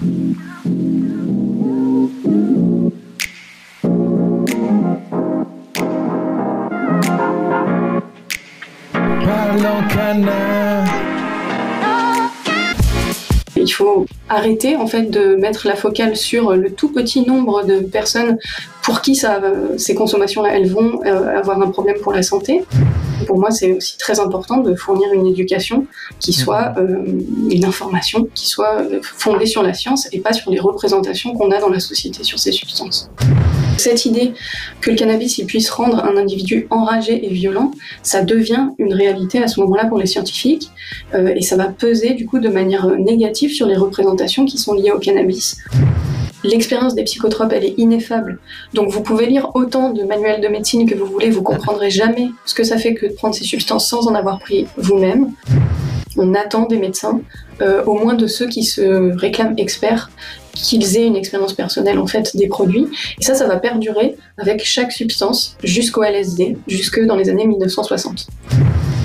Thank you. Il faut arrêter en fait de mettre la focale sur le tout petit nombre de personnes pour qui ça, ces consommations-là, elles vont euh, avoir un problème pour la santé. Pour moi, c'est aussi très important de fournir une éducation qui soit euh, une information qui soit fondée sur la science et pas sur les représentations qu'on a dans la société sur ces substances. Cette idée que le cannabis il puisse rendre un individu enragé et violent, ça devient une réalité à ce moment-là pour les scientifiques euh, et ça va peser du coup de manière négative sur les représentations qui sont liées au cannabis. L'expérience des psychotropes, elle est ineffable. Donc vous pouvez lire autant de manuels de médecine que vous voulez, vous comprendrez jamais ce que ça fait que de prendre ces substances sans en avoir pris vous-même. On attend des médecins, euh, au moins de ceux qui se réclament experts, qu'ils aient une expérience personnelle en fait des produits. Et ça, ça va perdurer avec chaque substance jusqu'au LSD, jusque dans les années 1960.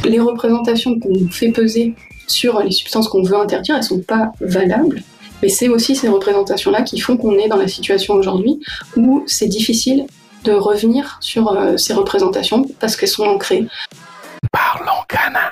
Les représentations qu'on fait peser sur les substances qu'on veut interdire, elles sont pas valables. Mais c'est aussi ces représentations-là qui font qu'on est dans la situation aujourd'hui où c'est difficile de revenir sur euh, ces représentations parce qu'elles sont ancrées. Parlons canin.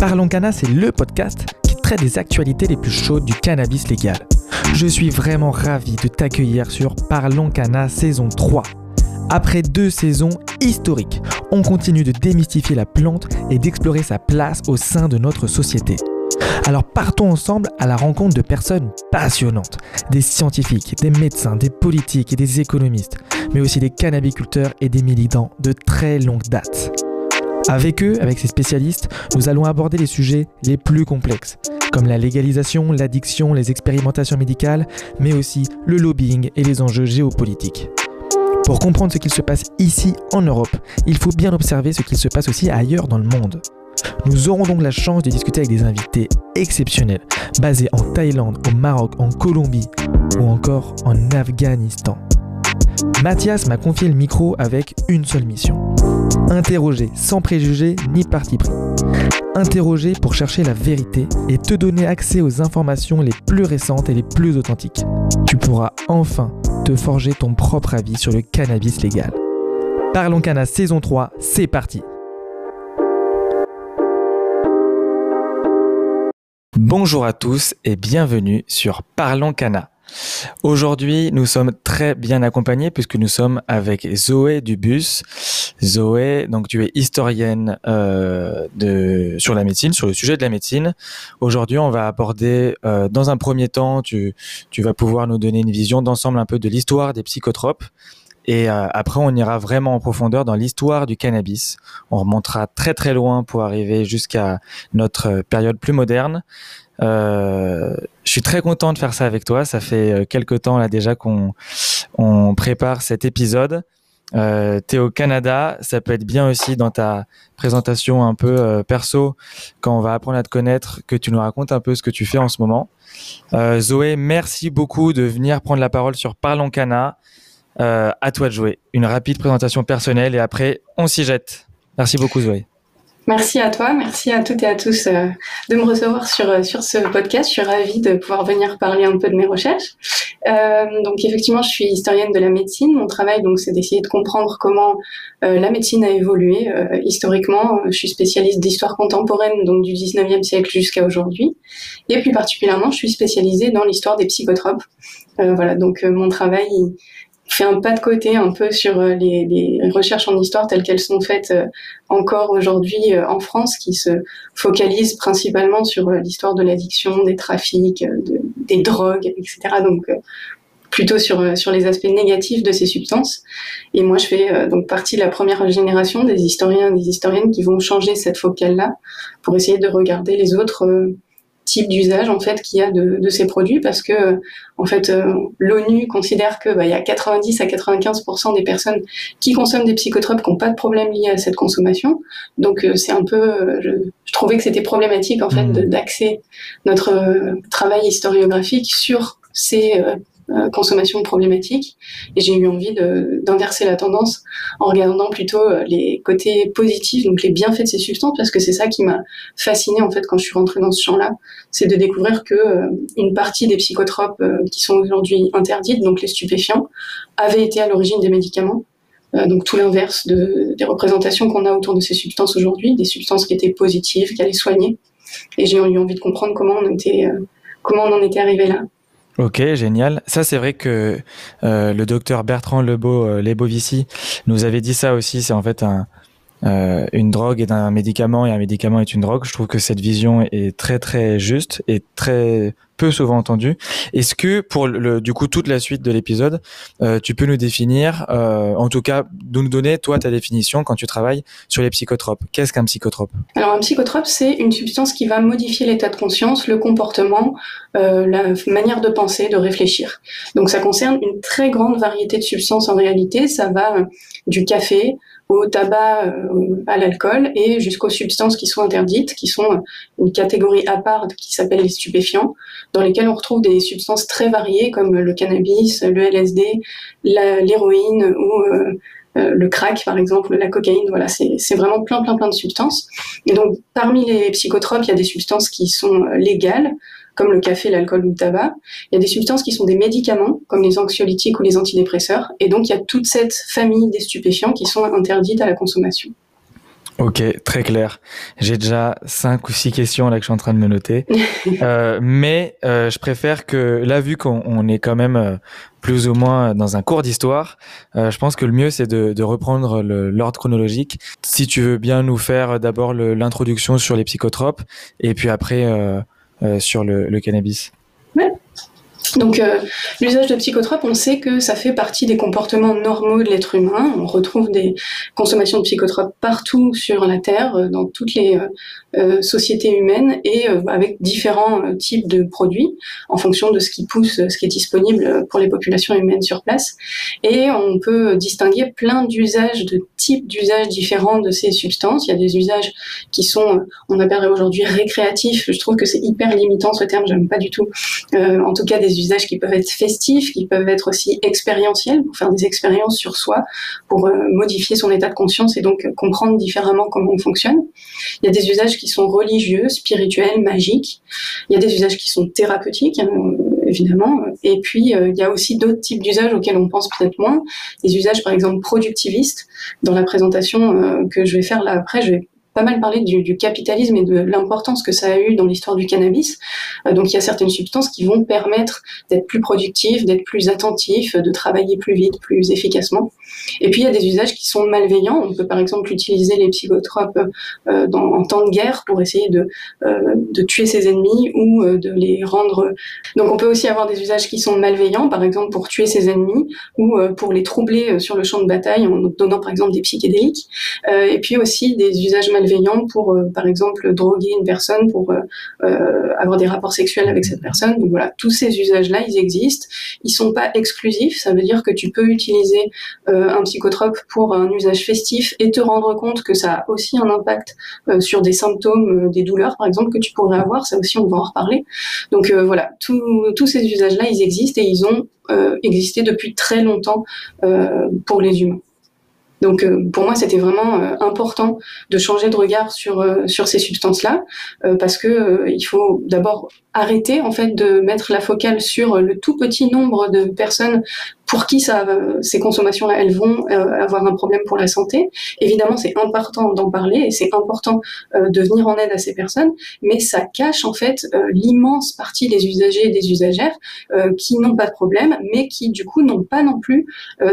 Parlons Cana, c'est le podcast qui traite des actualités les plus chaudes du cannabis légal. Je suis vraiment ravi de t'accueillir sur Parlons Cana saison 3. Après deux saisons historiques, on continue de démystifier la plante et d'explorer sa place au sein de notre société. Alors partons ensemble à la rencontre de personnes passionnantes, des scientifiques, des médecins, des politiques et des économistes, mais aussi des cannabiculteurs et des militants de très longue date. Avec eux, avec ces spécialistes, nous allons aborder les sujets les plus complexes, comme la légalisation, l'addiction, les expérimentations médicales, mais aussi le lobbying et les enjeux géopolitiques. Pour comprendre ce qu'il se passe ici en Europe, il faut bien observer ce qu'il se passe aussi ailleurs dans le monde. Nous aurons donc la chance de discuter avec des invités exceptionnels, basés en Thaïlande, au Maroc, en Colombie ou encore en Afghanistan. Mathias m'a confié le micro avec une seule mission. Interroger sans préjugés ni parti pris. Interroger pour chercher la vérité et te donner accès aux informations les plus récentes et les plus authentiques. Tu pourras enfin te forger ton propre avis sur le cannabis légal. Parlons Cana saison 3, c'est parti Bonjour à tous et bienvenue sur Parlons Cana. Aujourd'hui, nous sommes très bien accompagnés puisque nous sommes avec Zoé Dubus. Zoé, donc tu es historienne euh, de sur la médecine, sur le sujet de la médecine. Aujourd'hui, on va aborder, euh, dans un premier temps, tu, tu vas pouvoir nous donner une vision d'ensemble un peu de l'histoire des psychotropes. Et euh, après, on ira vraiment en profondeur dans l'histoire du cannabis. On remontera très très loin pour arriver jusqu'à notre période plus moderne. Euh, je suis très content de faire ça avec toi. Ça fait euh, quelques temps là déjà qu'on on prépare cet épisode. Euh, tu es au Canada, ça peut être bien aussi dans ta présentation un peu euh, perso, quand on va apprendre à te connaître, que tu nous racontes un peu ce que tu fais en ce moment. Euh, Zoé, merci beaucoup de venir prendre la parole sur Parlons Cana. à toi de jouer. Une rapide présentation personnelle et après on s'y jette. Merci beaucoup Zoé. Merci à toi, merci à toutes et à tous euh, de me recevoir sur, euh, sur ce podcast. Je suis ravie de pouvoir venir parler un peu de mes recherches. Euh, donc effectivement, je suis historienne de la médecine. Mon travail, donc, c'est d'essayer de comprendre comment euh, la médecine a évolué historiquement. Je suis spécialiste d'histoire contemporaine, donc du 19e siècle jusqu'à aujourd'hui. Et plus particulièrement, je suis spécialisée dans l'histoire des psychotropes. voilà, donc mon travail, fait un pas de côté un peu sur euh, les, les recherches en histoire telles qu'elles sont faites euh, encore aujourd'hui euh, en France, qui se focalisent principalement sur l'histoire de l'addiction, des trafics, de, des drogues, etc. Donc plutôt sur sur les aspects négatifs de ces substances. Et moi, je fais donc partie de la première génération des historiens et des historiennes qui vont changer cette focale-là pour essayer de regarder les autres types d'usage en fait qu'il y a de, de, ces produits parce que en fait l'ONU considère que bah, il y a 90 à 95% des personnes qui consomment des psychotropes qui n'ont pas de problème lié à cette consommation. Donc c'est un peu, je, je, trouvais que c'était problématique en fait mmh. d'axer notre travail historiographique sur ces euh, consommation problématique. Et j'ai eu envie d'inverser la tendance en regardant plutôt euh, les côtés positifs, donc les bienfaits de ces substances, parce que c'est ça qui m'a fasciné en fait quand je suis rentrée dans ce champ-là, c'est de découvrir que euh, une partie des psychotropes qui sont aujourd'hui interdites, donc les stupéfiants, avaient été à l'origine des médicaments. donc tout l'inverse de, des représentations qu'on a autour de ces substances aujourd'hui, des substances qui étaient positives, qui allaient soigner. Et j'ai eu envie de comprendre comment on était, comment on en était arrivé là. Ok, génial. Ça, c'est vrai que euh, le docteur Bertrand Lebeau, euh, Lebovici nous avait dit ça aussi. C'est en fait un, euh, une drogue est un médicament et un médicament est une drogue. Je trouve que cette vision est très très juste et très peu souvent entendue. Est-ce que pour le, du coup toute la suite de l'épisode, euh, tu peux nous définir, euh, en tout cas nous donner toi ta définition quand tu travailles sur les psychotropes. Qu'est-ce qu'un psychotrope? Alors un psychotrope c'est une substance qui va modifier l'état de conscience, le comportement, euh, la manière de penser, de réfléchir. Donc ça concerne une très grande variété de substances en réalité. Ça va du café au tabac, euh, à l'alcool et jusqu'aux substances qui sont interdites, qui sont une catégorie à part qui s'appelle les stupéfiants, dans lesquels on retrouve des substances très variées comme le cannabis, le LSD, l'héroïne ou euh, le crack par exemple, la cocaïne, voilà, c'est vraiment plein plein plein de substances. Et donc parmi les psychotropes, il y a des substances qui sont légales, comme le café, l'alcool ou le tabac. Il y a des substances qui sont des médicaments, comme les anxiolytiques ou les antidépresseurs. Et donc, il y a toute cette famille des stupéfiants qui sont interdites à la consommation. Ok, très clair. J'ai déjà cinq ou six questions là que je suis en train de me noter, euh, mais euh, je préfère que là, vu qu'on est quand même euh, plus ou moins dans un cours d'histoire, euh, je pense que le mieux c'est de, de, reprendre l'ordre chronologique. Si tu veux bien nous faire d'abord l'introduction sur les psychotropes et puis après euh, sur le, le cannabis. Ouais. Donc euh, l'usage de psychotropes, on sait que ça fait partie des comportements normaux de l'être humain. On retrouve des consommations de psychotropes partout sur la Terre, euh, dans toutes les euh, euh, sociétés humaines et avec différents types de produits en fonction de ce qui pousse, ce qui est disponible pour les populations humaines sur place. Et on peut distinguer plein d'usages, de types d'usages différents de ces substances. Il y a des usages qui sont, on appellerait aujourd'hui récréatifs. Je trouve que c'est hyper limitant ce terme, j'aime pas du tout. en tout cas, des usages qui peuvent être festifs, qui peuvent être aussi expérientiels, pour faire des expériences sur soi, pour euh, modifier son état de conscience et donc comprendre différemment comment on fonctionne. Il y a des usages qui sont religieux, spirituels, magiques. Il y a des usages qui sont thérapeutiques, hein, évidemment. Et puis, euh, il y a aussi d'autres types d'usages auxquels on pense peut-être moins. Des usages, par exemple, productivistes. Dans la présentation euh, que je vais faire là après, je vais pas mal parlé du, capitalisme et de l'importance que ça a eu dans l'histoire du cannabis. Euh, donc il y a certaines substances qui vont permettre d'être plus productif, d'être plus attentif, de travailler plus vite, plus efficacement. Et puis il y a des usages qui sont malveillants. On peut par exemple utiliser les psychotropes euh, en temps de guerre pour essayer de, euh, de tuer ses ennemis ou de les rendre. Donc on peut aussi avoir des usages qui sont malveillants, par exemple pour tuer ses ennemis ou pour les troubler sur le champ de bataille en donnant par exemple des psychédéliques. et puis aussi des usages malveillants pour, euh, par exemple, droguer une personne pour euh, euh, avoir des rapports sexuels avec cette personne. Donc voilà, tous ces usages-là, ils existent. Ils sont pas exclusifs. Ça veut dire que tu peux utiliser un psychotrope pour un usage festif et te rendre compte que ça a aussi un impact sur des symptômes, des douleurs, par exemple, que tu pourrais avoir. Ça aussi, on va en reparler. Donc voilà, tous ces usages-là, ils existent et ils ont existé depuis très longtemps pour les humains. Donc euh, pour moi, c'était vraiment euh, important de changer de regard sur euh, sur ces substances-là parce que il faut d'abord arrêter en fait de mettre la focale sur le tout petit nombre de personnes pour qui ça, ces consommations-là, elles vont euh, avoir un problème pour la santé. Évidemment, c'est important d'en parler et c'est important euh, de venir en aide à ces personnes, mais ça cache en fait euh, l'immense partie des usagers et des usagères qui n'ont pas de problème, mais qui du coup n'ont pas non plus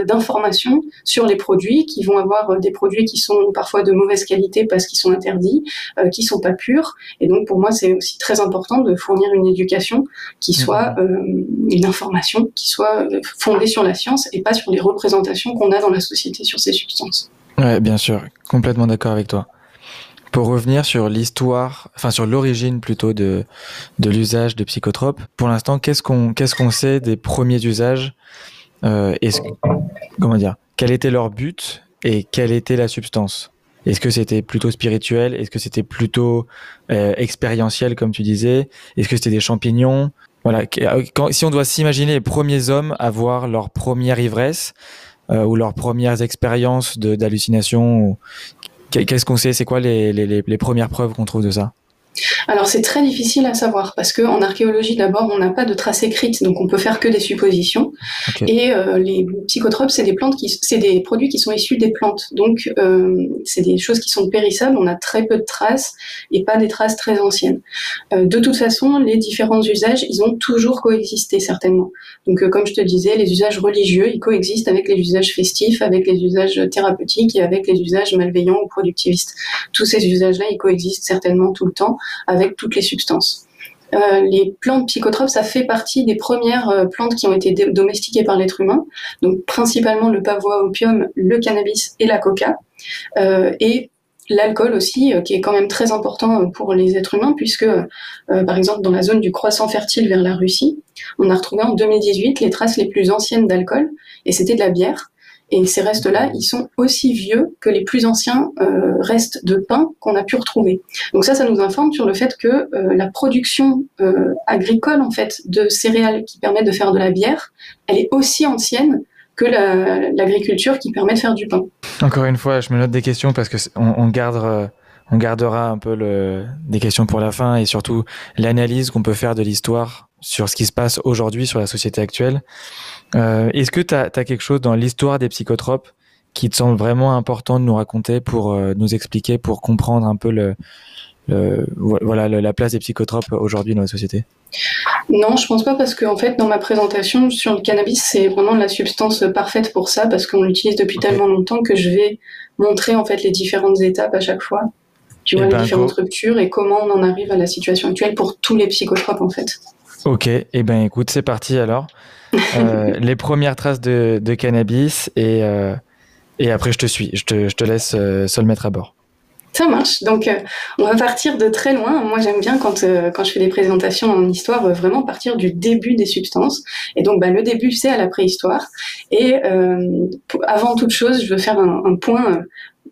d'informations sur les produits, qui vont avoir des produits qui sont parfois de mauvaise qualité parce qu'ils sont interdits, qui sont pas purs. Et donc pour moi, c'est aussi très important de fournir une éducation qui soit mmh. une information qui soit fondée sur la science et pas sur les représentations qu'on a dans la société sur ces substances. Ouais, bien sûr, complètement d'accord avec toi. pour revenir sur l'histoire, enfin sur l'origine plutôt de, de l'usage de psychotropes, pour l'instant, qu'est-ce qu'on sait des premiers usages euh, Comment dire Quel était leur but et quelle était la substance? Est-ce que c'était plutôt spirituel? Est-ce que c'était plutôt euh, expérientiel, comme tu disais? Est-ce que c'était des champignons? Voilà. si on doit s'imaginer les premiers hommes avoir leur première ivresse euh, ou leurs premières expériences d'hallucination, Qu'est-ce qu'on sait? C'est quoi les, les, premières preuves qu'on trouve de ça? Alors c'est très difficile à savoir parce que en archéologie d'abord on n'a pas de traces écrites donc on peut faire que des suppositions. Et euh, les psychotropes c'est des plantes qui c'est des produits qui sont issus des plantes. Donc euh, c'est des choses qui sont périssables. On a très peu de traces et pas des traces très anciennes. Euh, de toute façon les différents usages ils ont toujours coexisté certainement. Donc comme je te disais les usages religieux ils coexistent avec les usages festifs avec les usages thérapeutiques et avec les usages malveillants ou productivistes. Tous ces usages là ils coexistent certainement tout le temps avec toutes les substances. Euh, les plantes psychotropes, ça fait partie des premières euh, plantes qui ont été domestiquées par l'être humain, donc principalement le pavois opium, le cannabis et la coca, euh, et l'alcool aussi, qui est quand même très important pour les êtres humains, puisque par exemple dans la zone du croissant fertile vers la Russie, on a retrouvé en 2018 les traces les plus anciennes d'alcool, et c'était de la bière. Et ces restes-là, ils sont aussi vieux que les plus anciens euh, restes de pain qu'on a pu retrouver. Donc ça, ça nous informe sur le fait que euh, la production euh, agricole en fait de céréales qui permet de faire de la bière, elle est aussi ancienne que l'agriculture qui permet de faire du pain. Encore une fois, je me note des questions parce que on, garde on gardera un peu des questions pour la fin et surtout l'analyse qu'on peut faire de l'histoire sur ce qui se passe aujourd'hui sur la société actuelle. Euh, Est-ce que tu as, quelque chose dans l'histoire des psychotropes qui te semble vraiment important de nous raconter pour euh, nous expliquer, pour comprendre un peu le, le voilà la place des psychotropes aujourd'hui dans la société? Non, je pense pas parce que en fait dans ma présentation sur le cannabis c'est vraiment la substance parfaite pour ça parce qu'on l'utilise depuis tellement longtemps que je vais montrer en fait les différentes étapes à chaque fois. Tu vois, les ben, différentes ruptures et comment on en arrive à la situation actuelle pour tous les psychotropes en fait. Ok, et eh ben écoute, c'est parti alors. Euh, les premières traces de, cannabis et, euh, et après je te suis, je te, je te laisse euh, seul mettre à bord. Ça marche. Donc, on va partir de très loin. Moi, j'aime bien quand, quand je fais des présentations en histoire, vraiment partir du début des substances. Et donc, bah, le début, c'est à la préhistoire. Et avant toute chose, je veux faire un point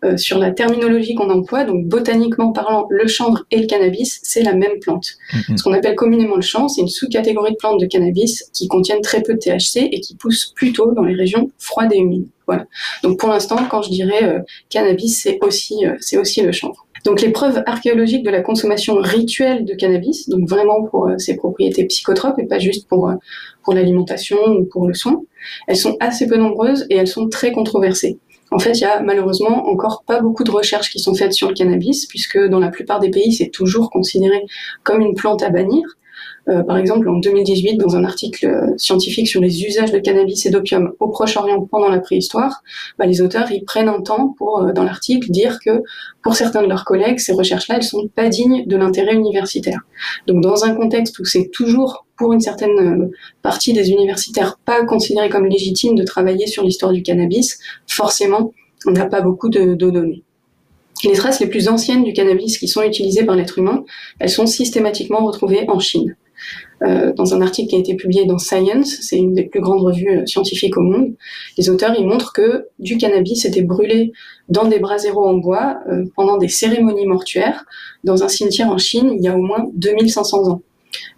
euh, sur la terminologie qu'on emploie, donc botaniquement parlant, le chanvre et le cannabis, c'est la même plante. Mm-hmm. Ce qu'on appelle communément le chanvre, c'est une sous-catégorie de plantes de cannabis qui contiennent très peu de THC et qui poussent plutôt dans les régions froides et humides. Voilà. Donc pour l'instant, quand je dirais euh, cannabis, c'est aussi, euh, c'est aussi le chanvre. Donc les preuves archéologiques de la consommation rituelle de cannabis, donc vraiment pour ses propriétés psychotropes et pas juste pour, pour l'alimentation ou pour le soin, elles sont assez peu nombreuses et elles sont très controversées. En fait, il y a malheureusement encore pas beaucoup de recherches qui sont faites sur le cannabis, puisque dans la plupart des pays, c'est toujours considéré comme une plante à bannir. Euh, par exemple, en 2018, dans un article euh, scientifique sur les usages de cannabis et d'opium au Proche-Orient pendant la préhistoire, bah, les auteurs ils prennent un temps pour, euh, dans l'article, dire que pour certains de leurs collègues, ces recherches-là, elles sont pas dignes de l'intérêt universitaire. Donc, dans un contexte où c'est toujours pour une certaine partie des universitaires pas considéré comme légitime de travailler sur l'histoire du cannabis, forcément, on n'a pas beaucoup de données. Les traces les plus anciennes du cannabis qui sont utilisées par l'être humain, elles sont systématiquement retrouvées en Chine. Euh, dans un article qui a été publié dans Science, c'est une des plus grandes revues euh, scientifiques au monde, les auteurs ils montrent que du cannabis était brûlé dans des braseros en bois euh, pendant des cérémonies mortuaires dans un cimetière en Chine il y a au moins 2500 ans.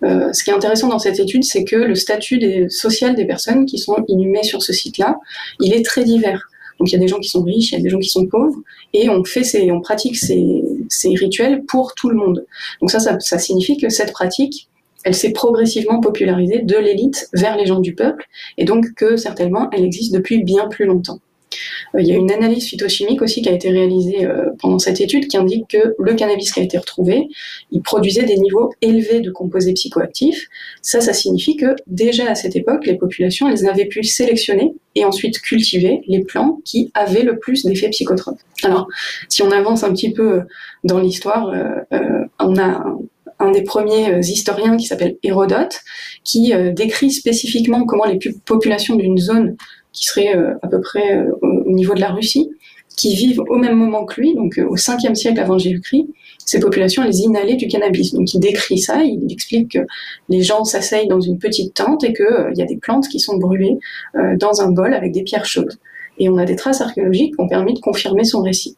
ce qui est intéressant dans cette étude, c'est que le statut social des personnes qui sont inhumées sur ce site-là, il est très divers. Donc il y a des gens qui sont riches, il y a des gens qui sont pauvres, et on fait ces, on pratique ces, rituels pour tout le monde. Donc ça, ça signifie que cette pratique, elle s'est progressivement popularisée de l'élite vers les gens du peuple, et donc que certainement elle existe depuis bien plus longtemps. Euh, il y a une analyse phytochimique aussi qui a été réalisée euh, pendant cette étude qui indique que le cannabis qui a été retrouvé, il produisait des niveaux élevés de composés psychoactifs. Ça, ça signifie que déjà à cette époque, les populations, elles avaient pu sélectionner et ensuite cultiver les plants qui avaient le plus d'effets psychotropes. Alors, si on avance un petit peu dans l'histoire, euh, on a un des premiers historiens qui s'appelle Hérodote, qui décrit spécifiquement comment les populations d'une zone qui serait à peu près au niveau de la Russie, qui vivent au même moment que lui, donc au 5e siècle avant Jésus-Christ, ces populations, elles inhalaient du cannabis. Donc il décrit ça, il explique que les gens s'asseyent dans une petite tente et qu'il y a des plantes qui sont brûlées dans un bol avec des pierres chaudes. Et on a des traces archéologiques qui ont permis de confirmer son récit.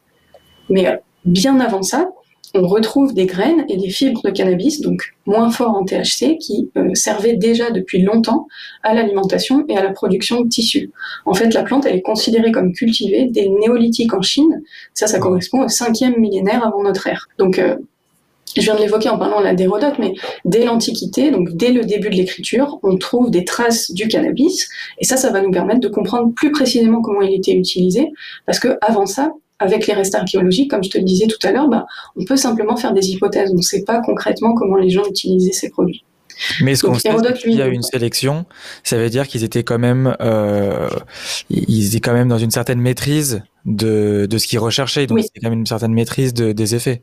Mais bien avant ça, on retrouve des graines et des fibres de cannabis, donc moins forts en THC, qui euh, servaient déjà depuis longtemps à l'alimentation et à la production de tissus. En fait, la plante, elle est considérée comme cultivée dès le néolithique en Chine. Ça, ça correspond au cinquième millénaire avant notre ère. Donc, euh, je viens de l'évoquer en parlant d'Hérodote, mais dès l'Antiquité, donc dès le début de l'écriture, on trouve des traces du cannabis, et ça, ça va nous permettre de comprendre plus précisément comment il était utilisé, parce que avant ça, avec les restes archéologiques, comme je te le disais tout à l'heure, bah, on peut simplement faire des hypothèses. On ne sait pas concrètement comment les gens utilisaient ces produits. Mais ce qu'on sait, qu'il y a une sélection, ça veut dire qu'ils étaient quand même, euh, ils étaient quand même dans une certaine maîtrise de, de ce qu'ils recherchaient, donc oui. c'est quand même une certaine maîtrise de, des effets.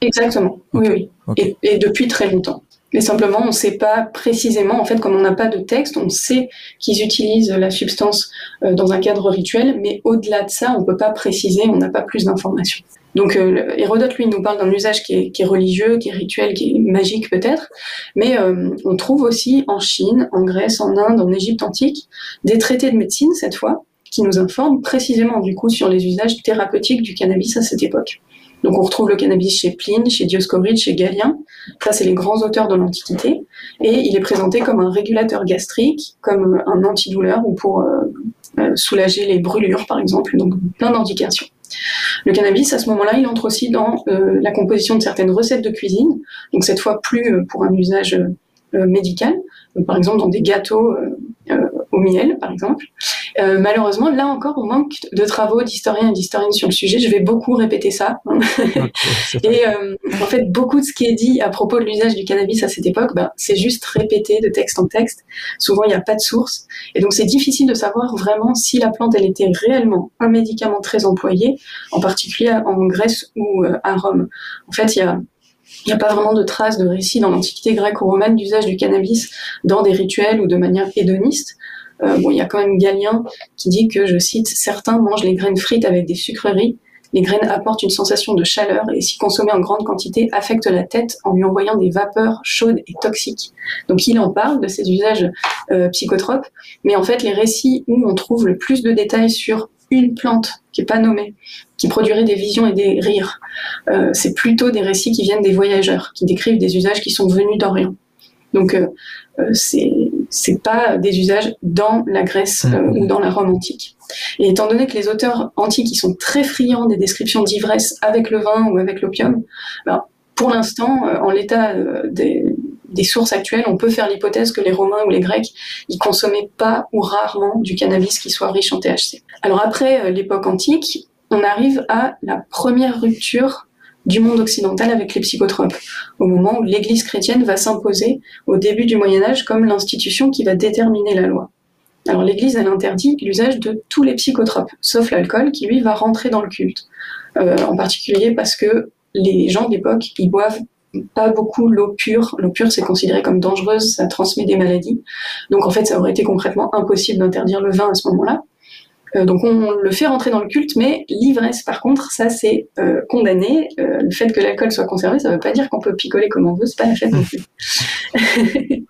Exactement, oui, oui. Et, et, depuis très longtemps mais simplement on ne sait pas précisément, en fait, comme on n'a pas de texte, on sait qu'ils utilisent la substance euh, dans un cadre rituel, mais au-delà de ça, on ne peut pas préciser, on n'a pas plus d'informations. Donc euh, Hérodote, lui, nous parle d'un usage qui est, religieux, qui est rituel, qui est magique peut-être, mais euh, on trouve aussi en Chine, en Grèce, en Inde, en Égypte antique, des traités de médecine, cette fois, qui nous informent précisément du coup sur les usages thérapeutiques du cannabis à cette époque. Donc on retrouve le cannabis chez Pline, chez Dioscoride, chez Galien. Ça, c'est les grands auteurs de l'Antiquité. Et il est présenté comme un régulateur gastrique, comme un antidouleur ou pour euh, euh, soulager les brûlures, par exemple. Donc plein d'indications. Le cannabis, à ce moment-là, il entre aussi dans euh, la composition de certaines recettes de cuisine. Donc cette fois plus pour un usage médical, par exemple dans des gâteaux au miel, par exemple. Euh, malheureusement, là encore, on manque de travaux d'historiens et d'historiennes sur le sujet. Je vais beaucoup répéter ça. et euh, en fait, beaucoup de ce qui est dit à propos de l'usage du cannabis à cette époque, ben, c'est juste répété de texte en texte. Souvent, il n'y a pas de source. Et donc, c'est difficile de savoir vraiment si la plante, elle était réellement un médicament très employé, en particulier en Grèce ou euh, à Rome. En fait, il y a il n'y a pas vraiment de traces de récits dans l'Antiquité grecque ou romaine d'usage du cannabis dans des rituels ou de manière hédoniste. Euh, bon, il y a quand même Galien qui dit que, je cite, certains mangent les graines frites avec des sucreries. Les graines apportent une sensation de chaleur et si consommées en grande quantité affectent la tête en lui envoyant des vapeurs chaudes et toxiques. Donc il en parle de ces usages euh, psychotropes, mais en fait les récits où on trouve le plus de détails sur une plante qui est pas nommée, qui produirait des visions et des rires, euh, c'est plutôt des récits qui viennent des voyageurs, qui décrivent des usages qui sont venus d'Orient. Donc euh, euh, c'est c'est pas des usages dans la Grèce euh, mmh. ou dans la Rome antique. Et étant donné que les auteurs antiques ils sont très friands des descriptions d'ivresse avec le vin ou avec l'opium, ben, pour l'instant, en l'état des, des, sources actuelles, on peut faire l'hypothèse que les Romains ou les Grecs, ils consommaient pas ou rarement du cannabis qui soit riche en THC. Alors après l'époque antique, on arrive à la première rupture du monde occidental avec les psychotropes, au moment où l'Église chrétienne va s'imposer au début du Moyen Âge comme l'institution qui va déterminer la loi. Alors l'Église, elle interdit l'usage de tous les psychotropes, sauf l'alcool, qui lui va rentrer dans le culte. Euh, en particulier parce que les gens d'époque, ils boivent pas beaucoup l'eau pure. L'eau pure, c'est considéré comme dangereuse, ça transmet des maladies. Donc en fait, ça aurait été concrètement impossible d'interdire le vin à ce moment-là. Euh, donc on le fait rentrer dans le culte, mais l'ivresse, par contre, ça c'est euh, condamné. Euh, le fait que l'alcool soit conservé, ça ne veut pas dire qu'on peut picoler comme on veut, c'est pas la fête non plus.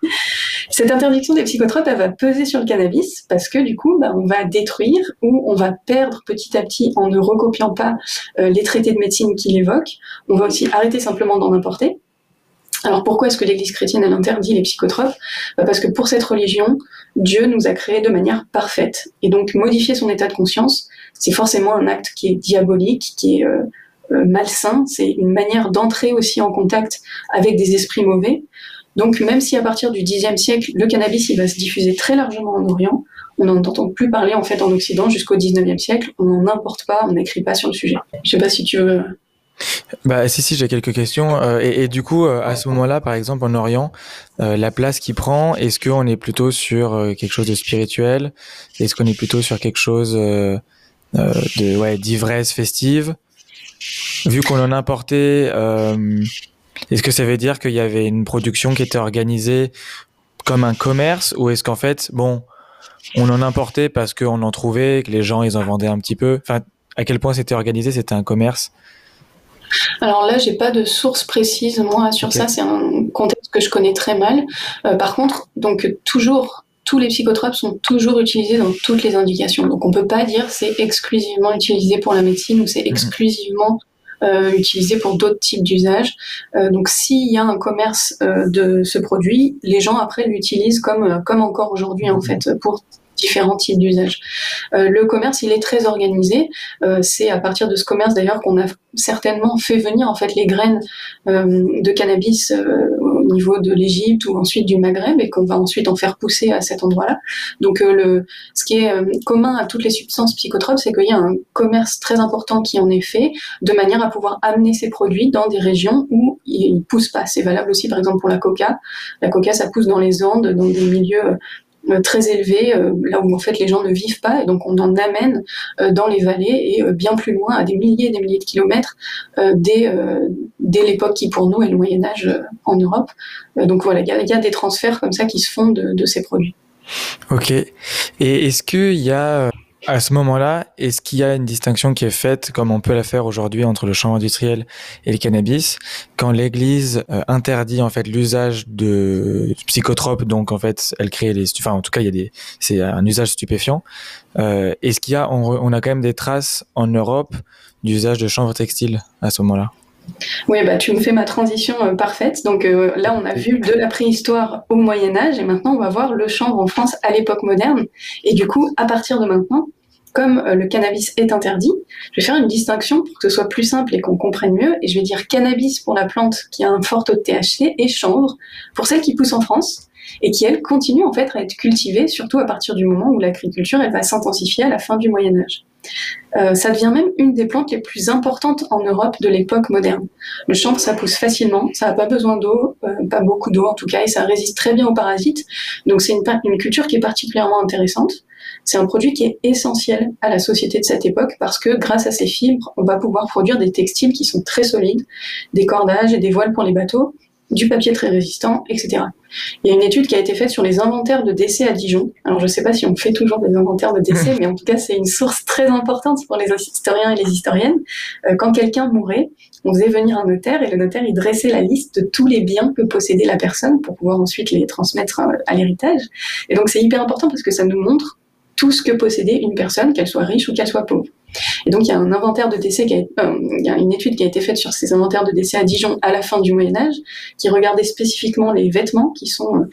Cette interdiction des psychotropes, elle va peser sur le cannabis parce que du coup, bah, on va détruire ou on va perdre petit à petit en ne recopiant pas les traités de médecine qu'il évoque. On va aussi arrêter simplement d'en importer. Alors pourquoi est-ce que l'Église chrétienne elle interdit les psychotropes? Bah, Parce que pour cette religion, Dieu nous a créés de manière parfaite. Et donc modifier son état de conscience, c'est forcément un acte qui est diabolique, qui est euh, euh, malsain, c'est une manière d'entrer aussi en contact avec des esprits mauvais. Donc même si à partir du Xe siècle, le cannabis il va se diffuser très largement en Orient, on n'en entend plus parler en fait en Occident jusqu'au XIXe siècle, on n'en importe pas, on n'écrit pas sur le sujet. Je sais pas si tu veux bah si si j'ai quelques questions. Euh, et, du coup euh, à ce moment-là par exemple en Orient euh, la place qu'il prend est-ce qu'on est plutôt sur quelque chose de spirituel? Est-ce qu'on est plutôt sur quelque chose de ouais d'ivresse festive? Vu qu'on en importait est-ce que ça veut dire qu'il y avait une production qui était organisée comme un commerce? Ou est-ce qu'en fait bon on en importait parce qu'on en trouvait que les gens ils en vendaient un petit peu? Enfin à quel point c'était organisé C'était un commerce? Alors là, j'ai pas de source précise moi sur ça. C'est un contexte que je connais très mal. Euh, par contre, donc toujours tous les psychotropes sont toujours utilisés dans toutes les indications. Donc on peut pas dire c'est exclusivement utilisé pour la médecine ou c'est mhm. exclusivement euh, utilisé pour d'autres types d'usages. Euh, donc s'il y a un commerce de ce produit, les gens après l'utilisent comme comme encore aujourd'hui en mhm. fait pour différents types d'usages. Euh, le commerce, il est très organisé. Euh, c'est à partir de ce commerce d'ailleurs qu'on a certainement fait venir en fait les graines euh, de cannabis au niveau de l'Égypte ou ensuite du Maghreb et qu'on va ensuite en faire pousser à cet endroit-là. Donc le, ce qui est commun à toutes les substances psychotropes, c'est qu'il y a un commerce très important qui en est fait de manière à pouvoir amener ces produits dans des régions où ils poussent pas. C'est valable aussi par exemple pour la coca. La coca, ça pousse dans les Andes, dans des milieux euh, très élevé, euh, là où en fait les gens ne vivent pas, et donc on en amène euh, dans les vallées et bien plus loin, à des milliers et des milliers de kilomètres, dès, dès l'époque qui pour nous est le Moyen Âge en Europe. donc voilà, il y, a, des transferts comme ça qui se font de, de ces produits. Ok. Et est-ce qu'il y a à ce moment-là, est-ce qu'il y a une distinction qui est faite, comme on peut la faire aujourd'hui, entre le champ industriel et le cannabis, quand l'Église euh, interdit en fait l'usage de psychotropes, donc en fait, elle crée les, enfin en tout cas, il y a des, c'est un usage stupéfiant. Euh, est-ce qu'il y a, on, a quand même des traces en Europe d'usage de chanvre textile à ce moment-là? Oui, bah, tu me fais ma transition euh, parfaite. Donc là, on a vu de la préhistoire au Moyen Âge et maintenant, on va voir le chanvre en France à l'époque moderne. Et du coup, à partir de maintenant, comme euh, le cannabis est interdit, je vais faire une distinction pour que ce soit plus simple et qu'on comprenne mieux. Et je vais dire cannabis pour la plante qui a un fort taux de THC et chanvre pour celle qui pousse en France et qui, elle, continue en fait à être cultivée, surtout à partir du moment où l'agriculture elle va s'intensifier à la fin du Moyen Âge. Euh, ça devient même une des plantes les plus importantes en Europe de l'époque moderne. Le chanvre, ça pousse facilement, ça n'a pas besoin d'eau, euh, pas beaucoup d'eau en tout cas, et ça résiste très bien aux parasites. Donc c'est une, une culture qui est particulièrement intéressante. C'est un produit qui est essentiel à la société de cette époque parce que grâce à ces fibres, on va pouvoir produire des textiles qui sont très solides, des cordages et des voiles pour les bateaux, du papier très résistant, etc. Il y a une étude qui a été faite sur les inventaires de décès à Dijon. Alors je ne sais pas si on fait toujours des inventaires de décès, mais en tout cas c'est une source très importante pour les historiens et les historiennes. Euh, quand quelqu'un mourait, on faisait venir un notaire et le notaire il dressait la liste de tous les biens que possédait la personne pour pouvoir ensuite les transmettre euh, à l'héritage. Et donc c'est hyper important parce que ça nous montre tout ce que possédait une personne, qu'elle soit riche ou qu'elle soit pauvre. Et donc il y a un inventaire de décès, qui euh, a une étude qui a été faite sur ces inventaires de décès à Dijon à la fin du Moyen Âge, qui regardait spécifiquement les vêtements qui sont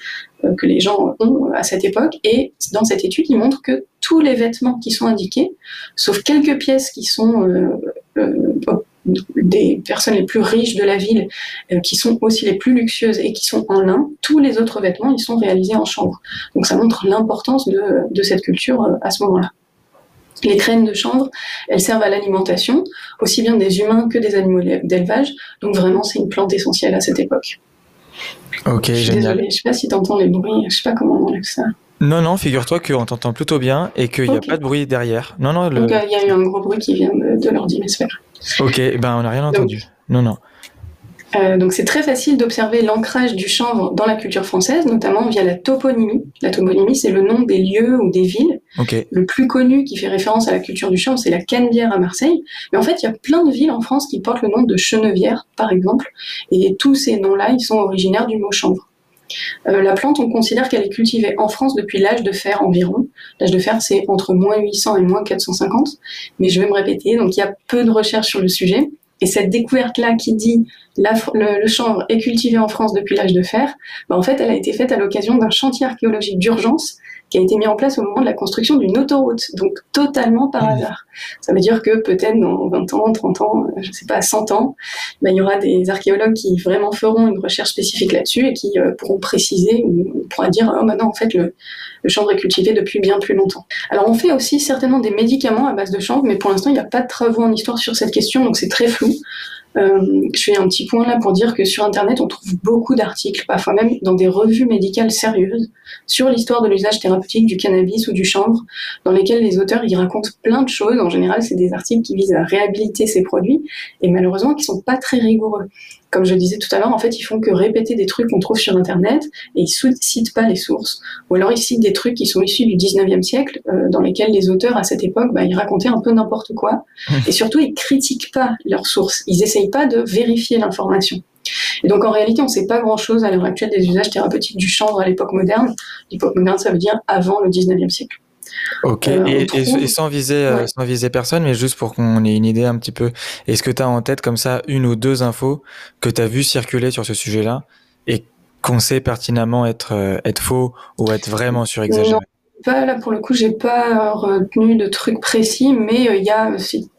euh, que les gens ont à cette époque. Et dans cette étude, il montre que tous les vêtements qui sont indiqués, sauf quelques pièces qui sont euh, des personnes les plus riches de la ville, euh, qui sont aussi les plus luxueuses et qui sont en lin, tous les autres vêtements, ils sont réalisés en chanvre. Donc ça montre l'importance de, cette culture euh, à ce moment-là. Les graines de chanvre, elles servent à l'alimentation, aussi bien des humains que des animaux d'élevage. Donc vraiment, c'est une plante essentielle à cette époque. Ok, je suis génial. Désolée, je sais pas si tu entends les bruits, je sais pas comment on enlève ça. Non, non, figure-toi qu'on t'entend plutôt bien et qu'il n'y a pas de bruit derrière. Non, non. Donc il y a eu un gros bruit qui vient de, de l'ordimesphère. Ok, ben on n'a rien entendu. non, non. Euh, donc c'est très facile d'observer l'ancrage du chanvre dans la culture française, notamment via la toponymie. La toponymie, c'est le nom des lieux ou des villes. Le plus connu qui fait référence à la culture du chanvre, c'est la Canebière à Marseille. Mais en fait, il y a plein de villes en France qui portent le nom de Chenevière, par exemple. Et tous ces noms-là, ils sont originaires du mot chanvre. Euh, la plante, on considère qu'elle est cultivée en France depuis l'âge de fer environ. L'âge de fer, c'est entre moins 800 et moins 450. Mais je vais me répéter, donc il y a peu de recherches sur le sujet. Et cette découverte-là qui dit le, chanvre est cultivé en France depuis l'âge de fer, bah, en fait, elle a été faite à l'occasion d'un chantier archéologique d'urgence qui a été mis en place au moment de la construction d'une autoroute, donc totalement par hasard. Ça veut dire que peut-être dans 20 ans, 30 ans, je ne sais pas, 100 ans, bah, il y aura des archéologues qui vraiment feront une recherche spécifique là-dessus et qui euh, pourront préciser ou pourra dire oh maintenant en fait le, le chanvre est cultivé depuis bien plus longtemps. Alors on fait aussi certainement des médicaments à base de chanvre, mais pour l'instant il n'y a pas de travaux en histoire sur cette question, donc c'est très flou. Euh, je fais un petit point là pour dire que sur Internet, on trouve beaucoup d'articles, parfois même dans des revues médicales sérieuses, sur l'histoire de l'usage thérapeutique du cannabis ou du chanvre, dans lesquels les auteurs y racontent plein de choses. En général, c'est des articles qui visent à réhabiliter ces produits, et malheureusement qui sont pas très rigoureux. Comme je disais tout à l'heure, en fait, ils font que répéter des trucs qu'on trouve sur Internet et ils citent pas les sources. Ou alors ils citent des trucs qui sont issus du 19e siècle, euh, dans lesquels les auteurs à cette époque, bah, ils racontaient un peu n'importe quoi. Et surtout, ils critiquent pas leurs sources. Ils essayent pas de vérifier l'information. Et donc en réalité, on ne sait pas grand-chose à l'heure actuelle des usages thérapeutiques du chanvre à l'époque moderne. L'époque moderne, ça veut dire avant le 19e siècle. Ok, euh, et, sans, viser, euh, sans viser personne, mais juste pour qu'on ait une idée un petit peu, est-ce que tu as en tête comme ça une ou deux infos que tu as vu circuler sur ce sujet-là et qu'on sait pertinemment être, euh, être faux ou être vraiment surexagéré? Pas, là, pour le coup, j'ai pas retenu de trucs précis, mais il y a aussi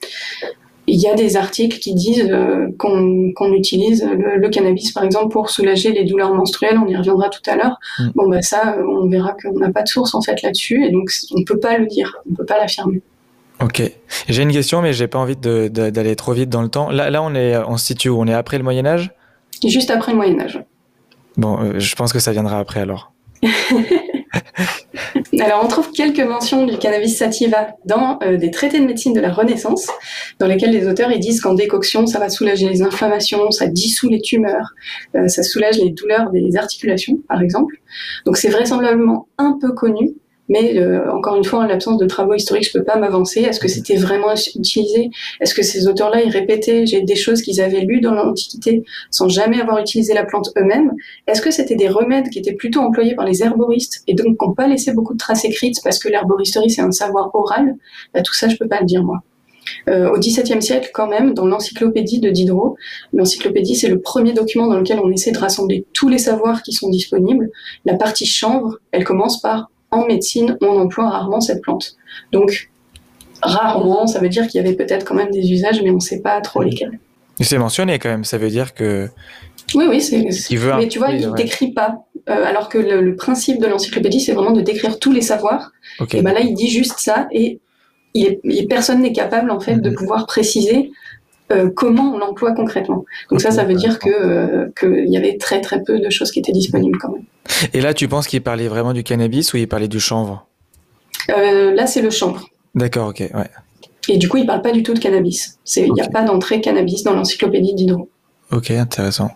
il y a des articles qui disent euh, qu'on utilise le, cannabis, par exemple, pour soulager les douleurs menstruelles. On y reviendra tout à l'heure. Mm. Bon, bah ça, on verra qu'on n'a pas de source en fait là-dessus, et donc on ne peut pas le dire, on ne peut pas l'affirmer. Ok. J'ai une question, mais j'ai pas envie d'aller trop vite dans le temps. Là, là, on est, on se situe où? On est après le Moyen Âge? Juste après le Moyen Âge. Bon, euh, je pense que ça viendra après alors. Alors, on trouve quelques mentions du cannabis sativa dans euh, des traités de médecine de la Renaissance, dans lesquels les auteurs ils disent qu'en décoction, ça va soulager les inflammations, ça dissout les tumeurs, euh, ça soulage les douleurs des articulations, par exemple. Donc, c'est vraisemblablement un peu connu, mais euh, encore une fois, en l'absence de travaux historiques, je peux pas m'avancer. Est-ce que c'était vraiment utilisé? Est-ce que ces auteurs-là, ils répétaient j'ai des choses qu'ils avaient lues dans l'Antiquité sans jamais avoir utilisé la plante eux-mêmes? Est-ce que c'était des remèdes qui étaient plutôt employés par les herboristes et donc qui n'ont pas laissé beaucoup de traces écrites parce que l'herboristerie, c'est un savoir oral? Bah, Tout ça, je peux pas le dire, moi. Euh, au XVIIe siècle, quand même, dans l'encyclopédie de Diderot, l'encyclopédie, c'est le premier document dans lequel on essaie de rassembler tous les savoirs qui sont disponibles. La partie chanvre, elle commence par en médecine, on emploie rarement cette plante. Donc, rarement, ça veut dire qu'il y avait peut-être quand même des usages, mais on ne sait pas trop lesquels. C'est mentionné quand même, ça veut dire que. Oui, oui, c'est. Mais tu vois, il ne décrit pas. Euh, alors que le, principe de l'encyclopédie, c'est vraiment de décrire tous les savoirs. Et ben là, il dit juste ça et personne n'est capable en fait de mmh. pouvoir préciser euh, comment on l'emploie concrètement. Donc ça, ça veut dire que euh, qu'il y avait très très peu de choses qui étaient disponibles quand même. Et là, tu penses qu'il parlait vraiment du cannabis ou il parlait du chanvre? Euh, Là, c'est le chanvre. D'accord, ok, ouais. Et du coup, il parle pas du tout de cannabis. Il n'y a pas d'entrée cannabis dans l'encyclopédie d'Hydro. Ok, intéressant.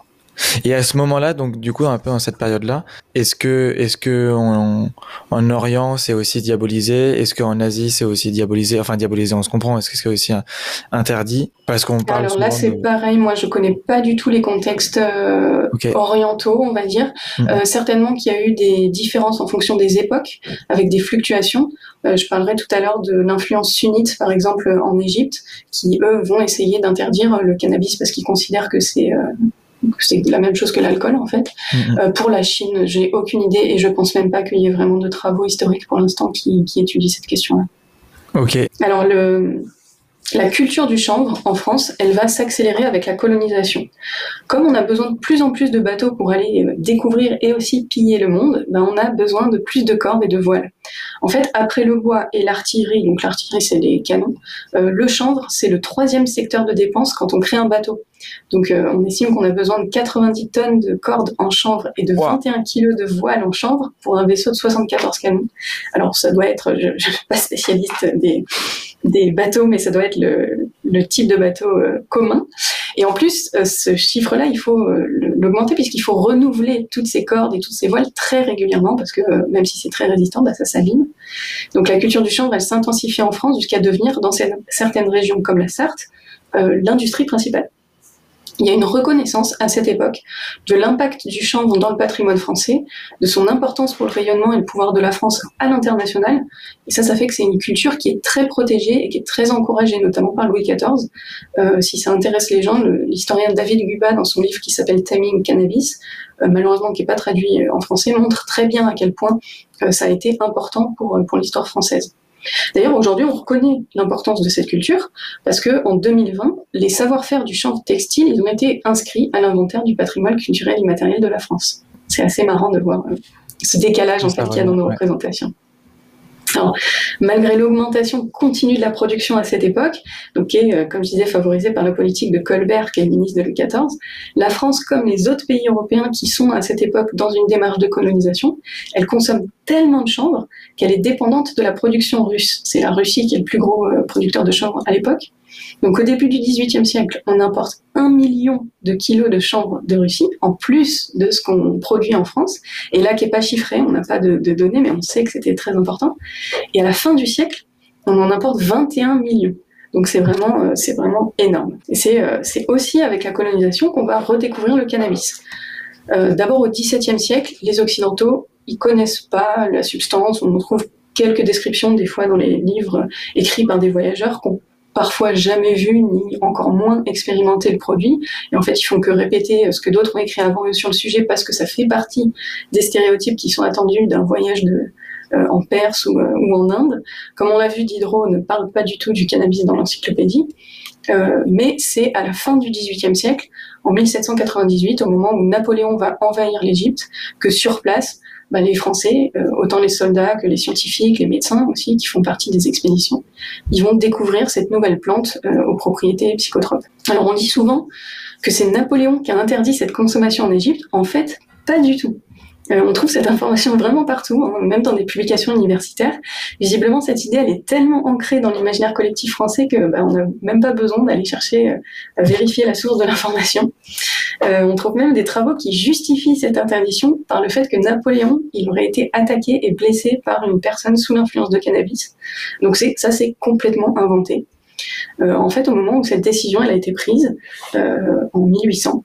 Et à ce moment-là, donc du coup, un peu dans cette période-là, est-ce que, est-ce que en Orient c'est aussi diabolisé? Est-ce qu'en Asie c'est aussi diabolisé? Enfin, diabolisé, on se comprend. Est-ce que c'est aussi interdit? Parce qu'on parle. Alors là, c'est pareil. Moi, je connais pas du tout les contextes euh, orientaux, on va dire. Mm-hmm. Euh, certainement qu'il y a eu des différences en fonction des époques, avec des fluctuations. Euh, je parlerai tout à l'heure de l'influence sunnite, par exemple, en Égypte, qui eux vont essayer d'interdire le cannabis parce qu'ils considèrent que c'est c'est la même chose que l'alcool en fait. Mm-hmm. Euh, pour la Chine, j'ai aucune idée et je pense même pas qu'il y ait vraiment de travaux historiques pour l'instant qui, qui étudient cette question-là. Ok. Alors le, la culture du chanvre en France, elle va s'accélérer avec la colonisation. Comme on a besoin de plus en plus de bateaux pour aller euh, découvrir et aussi piller le monde, ben on a besoin de plus de cordes et de voiles. En fait, après le bois et l'artillerie, donc l'artillerie c'est les canons, euh, le chanvre c'est le troisième secteur de dépense quand on crée un bateau. Donc euh, on estime qu'on a besoin de 90 tonnes de cordes en chanvre et de 21 kilos de voiles en chanvre pour un vaisseau de 74 canons. Alors ça doit être, je ne suis pas spécialiste des, des bateaux, mais ça doit être le, type de bateau euh, commun. Et en plus, euh, ce chiffre-là, il faut l'augmenter puisqu'il faut renouveler toutes ces cordes et toutes ces voiles très régulièrement parce que même si c'est très résistant, bah, ça s'abîme. Donc la culture du chanvre, elle s'intensifie en France jusqu'à devenir, dans certaines régions comme la Sarthe, l'industrie principale il y a une reconnaissance à cette époque de l'impact du chanvre dans le patrimoine français, de son importance pour le rayonnement et le pouvoir de la France à l'international. Et ça, ça fait que c'est une culture qui est très protégée et qui est très encouragée, notamment par Louis XIV. Euh, si ça intéresse les gens, l'historien David Guba, dans son livre qui s'appelle Taming Cannabis, euh, malheureusement qui n'est pas traduit en français, montre très bien à quel point euh, ça a été important pour, pour l'histoire française. D'ailleurs, aujourd'hui, on reconnaît l'importance de cette culture parce que en 2020, les savoir-faire du champ textile, ils ont été inscrits à l'inventaire du patrimoine culturel immatériel de la France. C'est assez marrant de voir euh, ce décalage en fait qu'il y a dans nos représentations. Alors, malgré l'augmentation continue de la production à cette époque, donc qui est, euh, comme je disais, favorisée par la politique de Colbert, qui est ministre de Louis XIV, la France, comme les autres pays européens qui sont à cette époque dans une démarche de colonisation, elle consomme tellement de chanvre qu'elle est dépendante de la production russe. C'est la Russie qui est le plus gros euh, producteur de chanvre à l'époque. Donc au début du XVIIIe siècle, on importe un million de kilos de chanvre de Russie, en plus de ce qu'on produit en France, et là qui n'est pas chiffré, on n'a pas de, données, mais on sait que c'était très important. Et à la fin du siècle, on en importe 21 millions. Donc c'est vraiment, euh, vraiment énorme. Et c'est, euh, c'est aussi avec la colonisation qu'on va redécouvrir le cannabis. Euh, d'abord au XVIIe siècle, les Occidentaux, ils connaissent pas la substance. On trouve quelques descriptions des fois dans les livres écrits par des voyageurs parfois jamais vu ni encore moins expérimenté le produit. Et en fait, ils font que répéter ce que d'autres ont écrit avant eux sur le sujet parce que ça fait partie des stéréotypes qui sont attendus d'un voyage euh, en Perse ou, euh, ou, en Inde. Comme on l'a vu, Diderot ne parle pas du tout du cannabis dans l'encyclopédie, euh, mais c'est à la fin du XVIIIe siècle, en 1798, au moment où Napoléon va envahir l'Égypte, que sur place, bah, les Français, autant les soldats que les scientifiques, les médecins aussi, qui font partie des expéditions, ils vont découvrir cette nouvelle plante aux propriétés psychotropes. Alors on dit souvent que c'est Napoléon qui a interdit cette consommation en Égypte. En fait, pas du tout. Euh, on trouve cette information vraiment partout, hein, même dans des publications universitaires. Visiblement, cette idée, elle est tellement ancrée dans l'imaginaire collectif français que bah, on n'a même pas besoin d'aller chercher euh, à vérifier la source de l'information. Euh, on trouve même des travaux qui justifient cette interdiction par le fait que Napoléon, il aurait été attaqué et blessé par une personne sous l'influence de cannabis. Donc ça, c'est complètement inventé. en fait, au moment où cette décision a été prise, en 1800,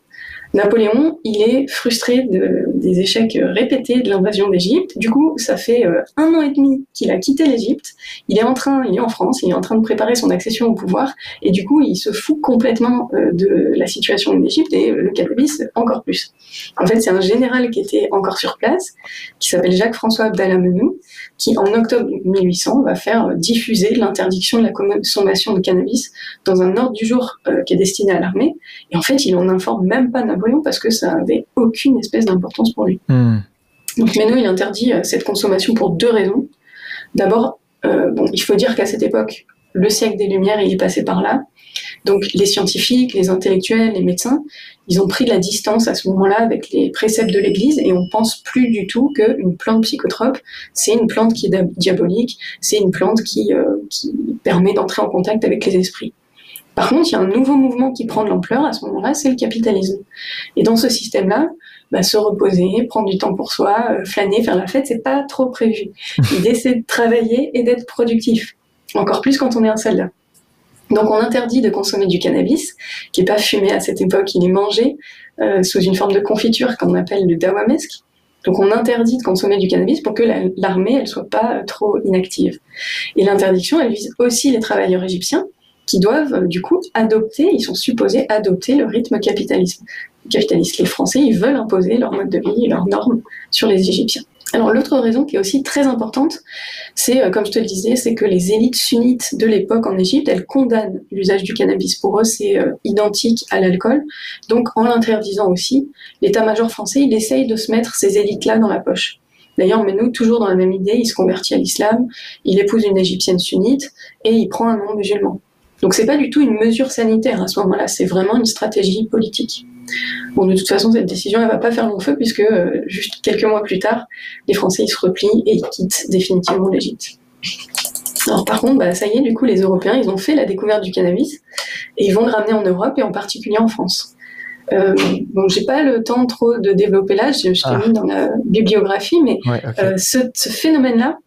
Napoléon, il est frustré de, des échecs répétés de l'invasion d'Égypte. Du coup, ça fait euh, un an et demi qu'il a quitté l'Égypte. Il est en train, il est en France, il est en train de préparer son accession au pouvoir, et du coup, il se fout complètement euh, de la situation en Égypte et le cannabis encore plus. En fait, c'est un général qui était encore sur place, qui s'appelle Jacques-François Abdallah Menou, qui en octobre 1800 va faire diffuser l'interdiction de la consommation de cannabis dans un ordre du jour euh, qui est destiné à l'armée. Et en fait, il en informe même pas Napoléon parce que ça avait aucune espèce d'importance pour lui. Hmm. Donc Meno, il interdit euh, cette consommation pour deux raisons. D'abord, euh, bon, il faut dire qu'à cette époque, le siècle des Lumières, il est passé par là. Donc les scientifiques, les intellectuels, les médecins, ils ont pris de la distance à ce moment-là avec les préceptes de l'Église et on pense plus du tout qu'une plante psychotrope, c'est une plante qui est diabolique, c'est une plante qui, euh, qui permet d'entrer en contact avec les esprits. Par contre, il y a un nouveau mouvement qui prend de l'ampleur à ce moment-là, c'est le capitalisme. Et dans ce système-là, bah, se reposer, prendre du temps pour soi, euh, flâner, faire la fête, c'est pas trop prévu. L'idée, c'est de travailler et d'être productif. Encore plus quand on est un soldat. Donc on interdit de consommer du cannabis, qui n'est pas fumé à cette époque, il est mangé euh, sous une forme de confiture qu'on appelle le dawamesque. Donc on interdit de consommer du cannabis pour que l'armée elle soit pas euh, trop inactive. Et l'interdiction, elle vise aussi les travailleurs égyptiens, qui doivent euh, du coup adopter, ils sont supposés adopter le rythme capitaliste. capitaliste. Les Français, ils veulent imposer leur mode de vie, leurs normes sur les Égyptiens. Alors l'autre raison qui est aussi très importante, c'est, euh, comme je te le disais, c'est que les élites sunnites de l'époque en Égypte, elles condamnent l'usage du cannabis. Pour eux, c'est euh, identique à l'alcool. Donc en l'interdisant aussi, l'état-major français, il essaye de se mettre ces élites-là dans la poche. D'ailleurs, mais nous, toujours dans la même idée, il se convertit à l'islam, il épouse une égyptienne sunnite et il prend un nom musulman. Donc c'est pas du tout une mesure sanitaire à ce moment-là, c'est vraiment une stratégie politique. Bon, de toute façon, cette décision, elle va pas faire long feu puisque euh, juste quelques mois plus tard, les Français ils se replient et ils quittent définitivement l'Égypte. Alors par contre, bah, ça y est, du coup, les Européens, ils ont fait la découverte du cannabis et ils vont le ramener en Europe et en particulier en France. Euh, bon, j'ai pas le temps trop de développer là, je, je l'ai ah. mis dans la bibliographie, mais euh, ce, ce phénomène-là,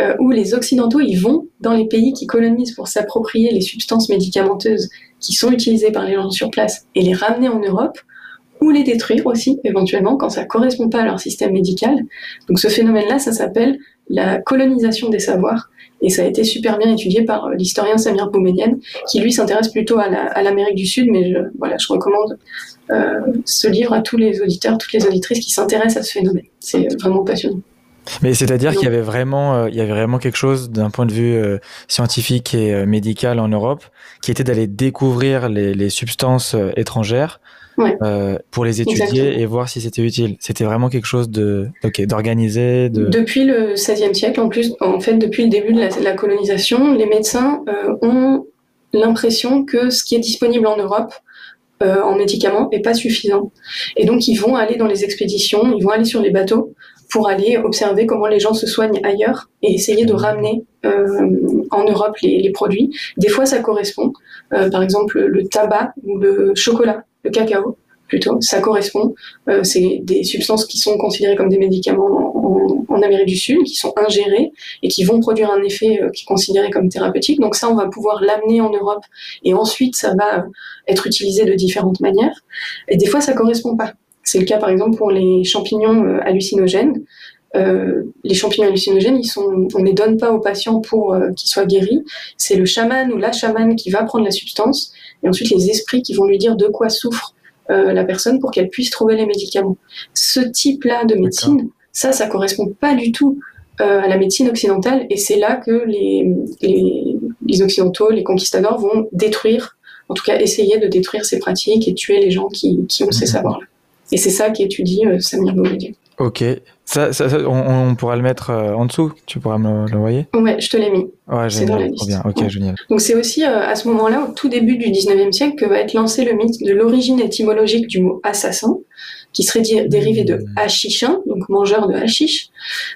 euh, où les Occidentaux ils vont dans les pays qui colonisent pour s'approprier les substances médicamenteuses qui sont utilisées par les gens sur place et les ramener en Europe, ou les détruire aussi éventuellement quand ça correspond pas à leur système médical. Donc ce phénomène-là, ça s'appelle la colonisation des savoirs et ça a été super bien étudié par euh, l'historien Samir Boumedienne qui lui s'intéresse plutôt à l'Amérique du Sud, mais je, voilà, je recommande euh, ce livre à tous les auditeurs, toutes les auditrices qui s'intéressent à ce phénomène. C'est vraiment passionnant. Mais c'est-à-dire qu'il y avait vraiment, euh, il y avait vraiment quelque chose d'un point de vue euh, scientifique et euh, médical en Europe, qui était d'aller découvrir les, les substances étrangères pour les étudier et voir si c'était utile. C'était vraiment quelque chose de, ok, d'organisé. De... Depuis le XVIe siècle, en plus, en fait, depuis le début de la, la colonisation, les médecins ont l'impression que ce qui est disponible en Europe en médicaments est pas suffisant. Et donc, ils vont aller dans les expéditions, ils vont aller sur les bateaux pour aller observer comment les gens se soignent ailleurs et essayer de ramener en Europe les, les, produits. Des fois, ça correspond. par exemple, le tabac ou le chocolat, le cacao plutôt, ça correspond. Euh, c'est des substances qui sont considérées comme des médicaments en, en, Amérique du Sud, qui sont ingérées et qui vont produire un effet euh, qui est considéré comme thérapeutique. Donc ça, on va pouvoir l'amener en Europe et ensuite, ça va être utilisé de différentes manières. Et des fois, ça correspond pas. C'est le cas, par exemple, pour les champignons euh, hallucinogènes. Euh, les champignons hallucinogènes, ils sont, on ne les donne pas aux patients pour euh, qu'ils soient guéris. C'est le chaman ou la chamane qui va prendre la substance et ensuite les esprits qui vont lui dire de quoi souffre euh, la personne pour qu'elle puisse trouver les médicaments. Ce type-là de médecine, ça, ça correspond pas du tout euh, à la médecine occidentale et c'est là que les, les, occidentaux, les conquistadors vont détruire, en tout cas essayer de détruire ces pratiques et tuer les gens qui, qui ont ces mhm. savoirs-là. Et c'est ça qu'étudie euh, Samir Boumedieu. Ok, ça, ça, on, pourra le mettre euh, en dessous, tu pourras me l'envoyer Ouais, je te l'ai mis. Ouais, c'est dans la liste. Bien. Ok, génial. Donc c'est aussi euh, à ce moment-là, au tout début du 19e siècle, que va être lancé le mythe de l'origine étymologique du mot assassin, qui serait dérivé de hachichin, donc mangeur de hashish.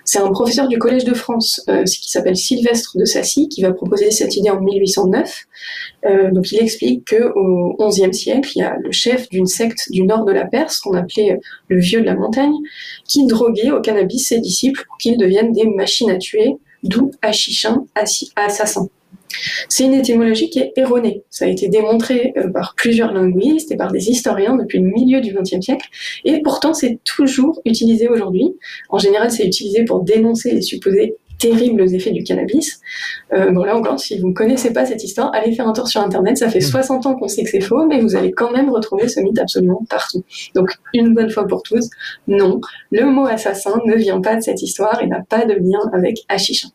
C'est un professeur du Collège de France, euh, qui s'appelle Sylvestre de Sassy, qui va proposer cette idée en 1809. Euh, donc il explique que au XIe siècle, il y a le chef d'une secte du nord de la Perse, qu'on appelait le vieux de la montagne, qui droguait au cannabis ses disciples pour qu'ils deviennent des machines à tuer, d'où hachichin, assassin. C'est une étymologie qui est erronée. Ça a été démontré euh, par plusieurs linguistes et par des historiens depuis le milieu du XXe siècle, et pourtant c'est toujours utilisé aujourd'hui. En général, c'est utilisé pour dénoncer les supposés terribles effets du cannabis. Euh, bon là encore, si vous ne connaissez pas cette histoire, allez faire un tour sur Internet. Ça fait 60 mm. ans qu'on sait que c'est faux, mais vous allez quand même retrouver ce mythe absolument partout. Donc une bonne fois pour tous, non, le mot assassin ne vient pas de cette histoire et n'a pas de lien avec Hachichin.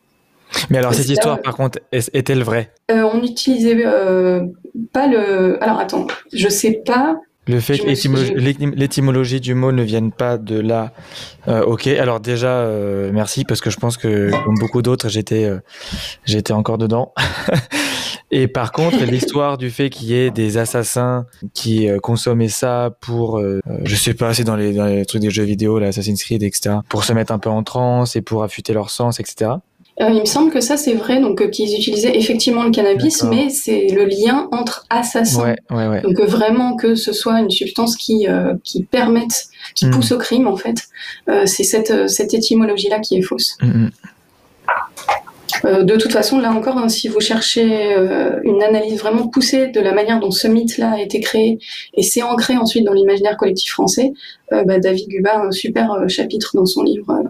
Mais alors, cette histoire, par contre, est-elle vraie? Euh, On n'utilisait euh, pas le. Alors, attends, je sais pas. Le fait que l'étymologie du mot ne vienne pas de là. Euh, ok, alors déjà, merci, parce que je pense que, comme beaucoup d'autres, j'étais j'étais encore dedans. Et par contre, l'histoire du fait qu'il y ait des assassins qui consommaient ça pour, je sais pas, c'est dans les, dans les trucs des jeux vidéo, l'Assassin's Creed, etc., pour se mettre un peu en transe et pour affûter leur sens, etc. Euh, il me semble que ça c'est vrai, donc euh, qu'ils utilisaient effectivement le cannabis, mais c'est le lien entre assassins. Donc euh, vraiment que ce soit une substance qui qui permette, qui hmm. pousse au crime en fait. c'est cette cette étymologie là qui est fausse. Hmm, hmm. de toute façon, là encore, hein, si vous cherchez une analyse vraiment poussée de la manière dont ce mythe-là a été créé et c'est ancré ensuite dans l'imaginaire collectif français, bah, David Guba a un super chapitre dans son livre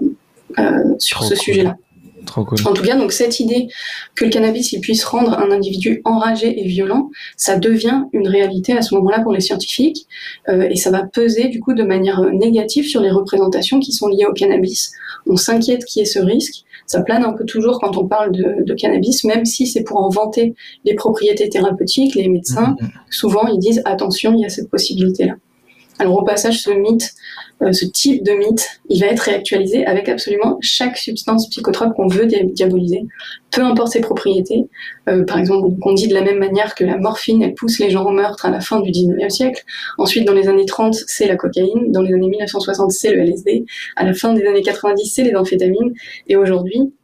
sur ce sujet-là. En tout cas, donc cette idée que le cannabis il puisse rendre un individu enragé et violent, ça devient une réalité à ce moment-là pour les scientifiques euh, et ça va peser du coup de manière négative sur les représentations qui sont liées au cannabis. On s'inquiète qu'il y ait ce risque. Ça plane un peu toujours quand on parle de, de cannabis, même si c'est pour en vanter les propriétés thérapeutiques. Les médecins, mm-hmm. souvent, ils disent attention, il y a cette possibilité-là. Alors au passage, ce mythe, euh, ce type de mythe, il va être réactualisé avec absolument chaque substance psychotrope qu'on veut diaboliser, peu importe ses propriétés. Euh, par exemple, on dit de la même manière que la morphine, elle pousse les gens au meurtre à la fin du 19e siècle. Ensuite, dans les années 30, c'est la cocaïne. Dans les années 1960, c'est le LSD. À la fin des années 90, c'est les amphétamines. Et aujourd'hui,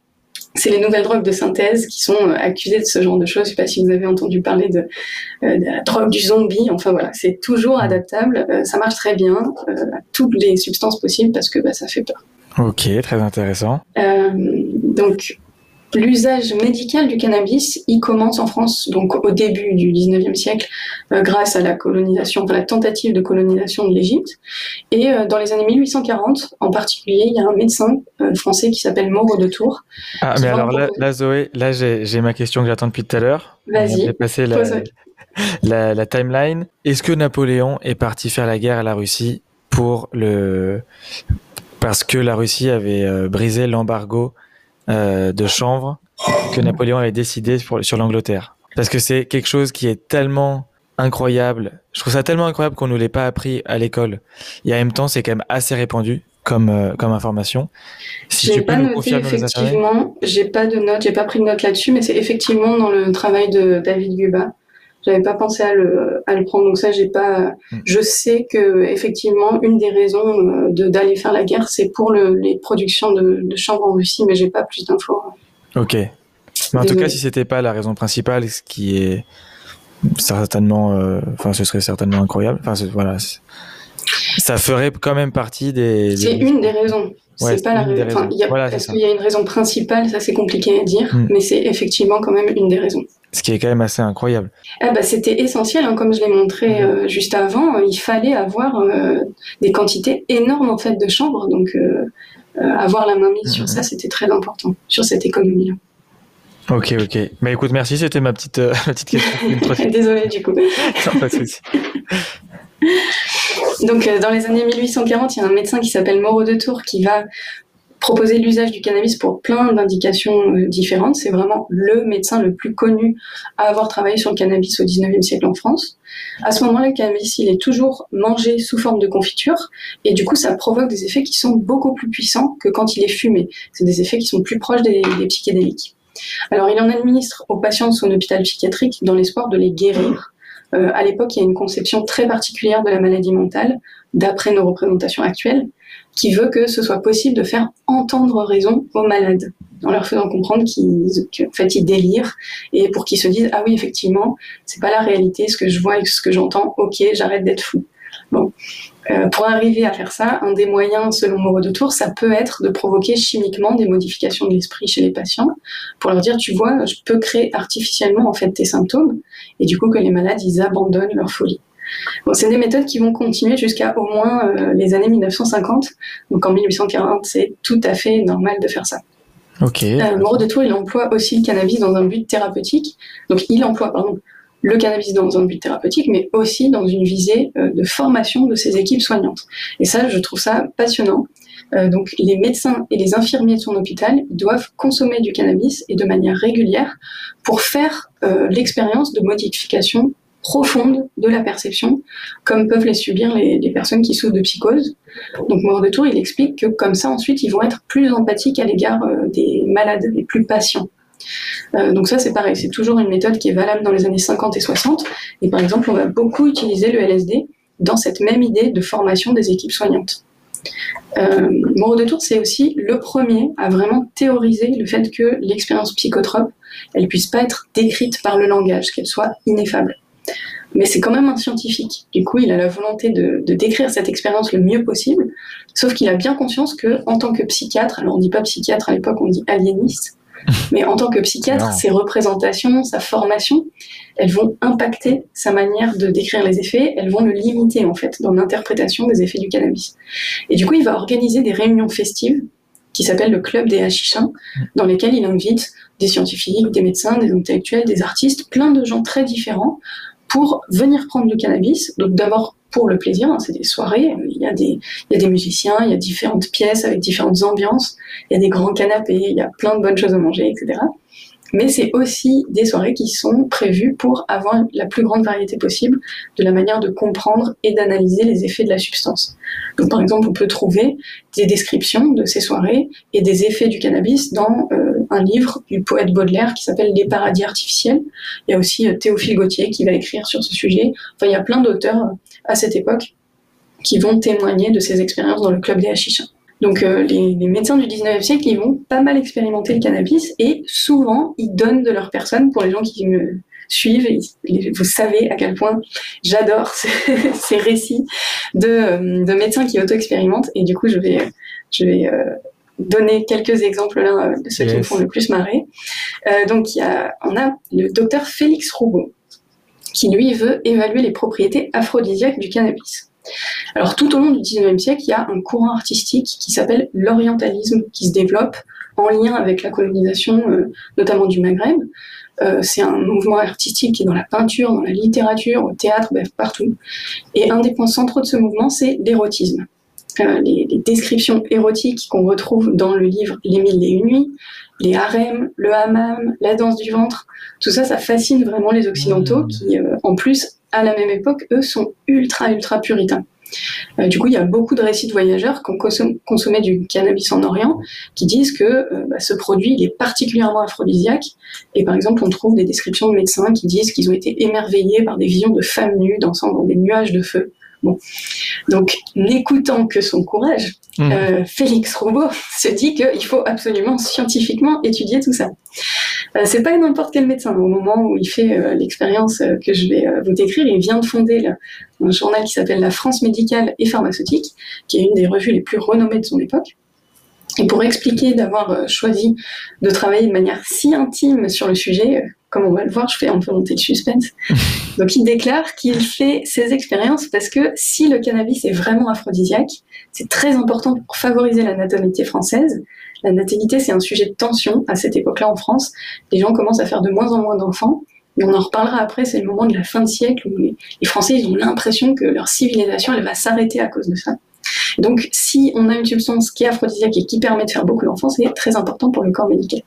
c'est les nouvelles drogues de synthèse qui sont euh, accusées de ce genre de choses. Je ne sais pas si vous avez entendu parler de, euh, la drogue du zombie. Enfin voilà, c'est toujours adaptable. Euh, ça marche très bien à toutes les substances possibles parce que bah, ça fait peur. Ok, très intéressant. donc L'usage médical du cannabis, il commence en France donc au début du 19e siècle euh, grâce à la colonisation, enfin, la tentative de colonisation de l'Égypte. Et euh, dans les années 1840, en particulier, il y a un médecin euh, français qui s'appelle Moreau de Tours. Ah, mais alors là, Zoé, là j'ai ma question que j'attends depuis tout à l'heure. Vas-y. passer la, la, la timeline. Est-ce que Napoléon est parti faire la guerre à la Russie pour le parce que la Russie avait brisé l'embargo euh, de chanvre que Napoléon avait décidé sur l'Angleterre. Parce que c'est quelque chose qui est tellement incroyable. Je trouve ça tellement incroyable qu'on ne l'ait pas appris à l'école. Et en même temps, c'est quand même assez répandu comme, euh, comme information. Si tu peux pas nous confirmer effectivement, j'ai pas de notes, j'ai pas pris de notes là-dessus, mais c'est effectivement dans le travail de David Guba. J'avais pas pensé à le, à le prendre. Donc ça, j'ai pas. Mm. Je sais que effectivement, une des raisons euh, de d'aller faire la guerre, c'est pour le, les productions de, de chanvre en Russie, mais j'ai pas plus d'infos. Ok. Mais en tout cas, si c'était pas la raison principale, ce qui est certainement, euh, enfin, ce serait certainement incroyable. Enfin, voilà, ça ferait quand même partie des. C'est une des raisons. c'est pas la raison. Est-ce qu'il y a une raison principale Ça, c'est compliqué à dire, hmm. mais c'est effectivement quand même une des raisons. Ce qui est quand même assez incroyable. Ah bah, c'était essentiel, hein, comme je l'ai montré hmm. euh, juste avant. Il fallait avoir euh, des quantités énormes en fait de chambres, donc avoir la main mise sur hmm. ça, c'était très important sur cette économie-là. Ok, ok. Mais écoute, merci, c'était ma petite, euh, petite question. Désolée du coup. non, pas de souci. Donc, euh, dans les années 1840, il y a un médecin qui s'appelle Moreau de Tours qui va proposer l'usage du cannabis pour plein d'indications euh, différentes. C'est vraiment le médecin le plus connu à avoir travaillé sur le cannabis au 19e siècle en France. À ce moment-là, le cannabis, il est toujours mangé sous forme de confiture et du coup, ça provoque des effets qui sont beaucoup plus puissants que quand il est fumé. C'est des effets qui sont plus proches des, psychédéliques. Alors, il en administre aux patients de son hôpital psychiatrique dans l'espoir de les guérir. Euh, à l'époque, il y a une conception très particulière de la maladie mentale, d'après nos représentations actuelles, qui veut que ce soit possible de faire entendre raison aux malades, en leur faisant comprendre qu'en fait délirent et pour qu'ils se disent ah oui effectivement c'est pas la réalité ce que je vois et ce que j'entends ok j'arrête d'être fou bon euh, pour arriver à faire ça, un des moyens, selon Moreau de Tours, ça peut être de provoquer chimiquement des modifications de l'esprit chez les patients, pour leur dire, tu vois, je peux créer artificiellement en fait tes symptômes, et du coup que les malades ils abandonnent leur folie. C'est des méthodes qui vont continuer jusqu'à au moins euh, les années 1950. Donc en 1840, c'est tout à fait normal de faire ça. Ok. Euh, Moreau de Tours, il emploie aussi le cannabis dans un but thérapeutique. Donc il emploie, pardon, le cannabis dans un but thérapeutique, mais aussi dans une visée euh, de formation de ces équipes soignantes. Et ça, je trouve ça passionnant. Euh, donc, les médecins et les infirmiers de son hôpital doivent consommer du cannabis et de manière régulière pour faire euh, l'expérience de modification profonde de la perception, comme peuvent les subir les, personnes qui souffrent de psychose. Donc, Mort de Tour, il explique que comme ça, ensuite, ils vont être plus empathiques à l'égard des malades, des plus patients. Euh, donc ça, c'est pareil, c'est toujours une méthode qui est valable dans les années 50 et 60. Et par exemple, on va beaucoup utiliser le LSD dans cette même idée de formation des équipes soignantes. Euh, Moreau de Tours, c'est aussi le premier à vraiment théoriser le fait que l'expérience psychotrope, elle puisse pas être décrite par le langage, qu'elle soit ineffable. Mais c'est quand même un scientifique. Du coup, il a la volonté de, de décrire cette expérience le mieux possible, sauf qu'il a bien conscience que, en tant que psychiatre, alors on dit pas psychiatre à l'époque, on dit aliéniste, mais en tant que psychiatre, ses représentations, sa formation, elles vont impacter sa manière de décrire les effets, elles vont le limiter en fait dans l'interprétation des effets du cannabis. Et du coup, il va organiser des réunions festives qui s'appellent le Club des Hachichins, dans lesquelles il invite des scientifiques, des médecins, des intellectuels, des artistes, plein de gens très différents pour venir prendre du cannabis. Donc d'abord pour le plaisir, hein, c'est des soirées, il y, a des, il y a des musiciens, il y a différentes pièces avec différentes ambiances, il y a des grands canapés, il y a plein de bonnes choses à manger, etc mais c'est aussi des soirées qui sont prévues pour avoir la plus grande variété possible de la manière de comprendre et d'analyser les effets de la substance. Donc, par exemple, on peut trouver des descriptions de ces soirées et des effets du cannabis dans euh, un livre du poète Baudelaire qui s'appelle Les paradis artificiels. Il y a aussi euh, Théophile Gautier qui va écrire sur ce sujet. Enfin, il y a plein d'auteurs euh, à cette époque qui vont témoigner de ces expériences dans le club des Hachichins. Donc euh, les, médecins du 19e siècle, ils vont pas mal expérimenter le cannabis et souvent ils donnent de leur personne pour les gens qui me suivent. vous savez à quel point j'adore ces, récits de, de, médecins qui auto-expérimentent et du coup je vais, je vais euh, donner quelques exemples là de ceux qui me font le plus marrer. Euh, donc il y a, on a le docteur Félix Roubaud qui lui veut évaluer les propriétés aphrodisiaques du cannabis. Alors tout au long du XIXe siècle, il y a un courant artistique qui s'appelle l'orientalisme qui se développe en lien avec la colonisation, euh, notamment du Maghreb. Euh, c'est un mouvement artistique qui est dans la peinture, dans la littérature, au théâtre, bref, partout. Et un des points centraux de ce mouvement, c'est l'érotisme. Euh, les, descriptions érotiques qu'on retrouve dans le livre Les Mille et Une Nuits, les harems, le hammam, la danse du ventre, tout ça, ça fascine vraiment les Occidentaux mmh. qui, en plus, à la même époque, eux sont ultra, ultra puritains. Euh, du coup, il y a beaucoup de récits de voyageurs qui ont consommé du cannabis en Orient qui disent que euh, bah, ce produit est particulièrement aphrodisiaque. Et par exemple, on trouve des descriptions de médecins qui disent qu'ils ont été émerveillés par des visions de femmes nues dansant dans des nuages de feu. Bon. Donc, n'écoutant que son courage, mmh. euh, Félix Roubaud se dit qu'il faut absolument scientifiquement étudier tout ça. Euh, c'est pas n'importe quel médecin. Au moment où il fait euh, l'expérience que je vais vous décrire, il vient de fonder un journal qui s'appelle La France médicale et pharmaceutique, qui est une des revues les plus renommées de son époque. Et pour expliquer d'avoir choisi de travailler de manière si intime sur le sujet, comme on va le voir, je fais un peu monter le suspense. Donc il déclare qu'il fait ces expériences parce que si le cannabis est vraiment aphrodisiaque, c'est très important pour favoriser la natalité française la natalité, c'est un sujet de tension à cette époque-là en France. Les gens commencent à faire de moins en moins d'enfants. Et on en reparlera après, c'est le moment de la fin de siècle où les, Français ils ont l'impression que leur civilisation elle va s'arrêter à cause de ça. donc si on a une substance qui est aphrodisiaque et qui permet de faire beaucoup d'enfants, c'est très important pour le corps médical.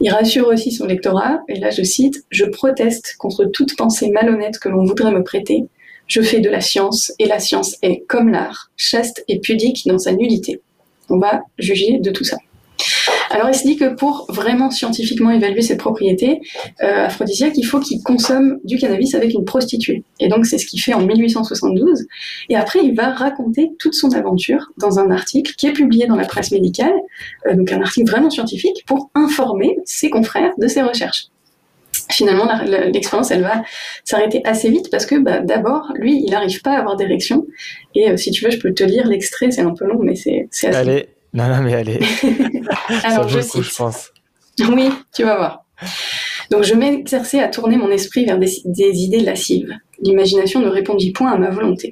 Il rassure aussi son lectorat, et là je cite, Je proteste contre toute pensée malhonnête que l'on voudrait me prêter. Je fais de la science, et la science est, comme l'art, chaste et pudique dans sa nullité. On va juger de tout ça. Alors il se dit que pour vraiment scientifiquement évaluer ses propriétés euh, aphrodisiaques, il faut qu'il consomme du cannabis avec une prostituée. Et donc c'est ce qu'il fait en 1872. Et après il va raconter toute son aventure dans un article qui est publié dans la presse médicale, euh, donc un article vraiment scientifique pour informer ses confrères de ses recherches finalement, l'expérience, elle va s'arrêter assez vite parce que bah, d'abord, lui, il n'arrive pas à avoir d'érection. Et euh, si tu veux, je peux te lire l'extrait, c'est un peu long, mais c'est assez... non, non, mais allez. Alors, je, coup, je pense. Oui, tu vas voir. Donc, je m'exerçais à tourner mon esprit vers des, des idées lascives. L'imagination ne répondit point à ma volonté.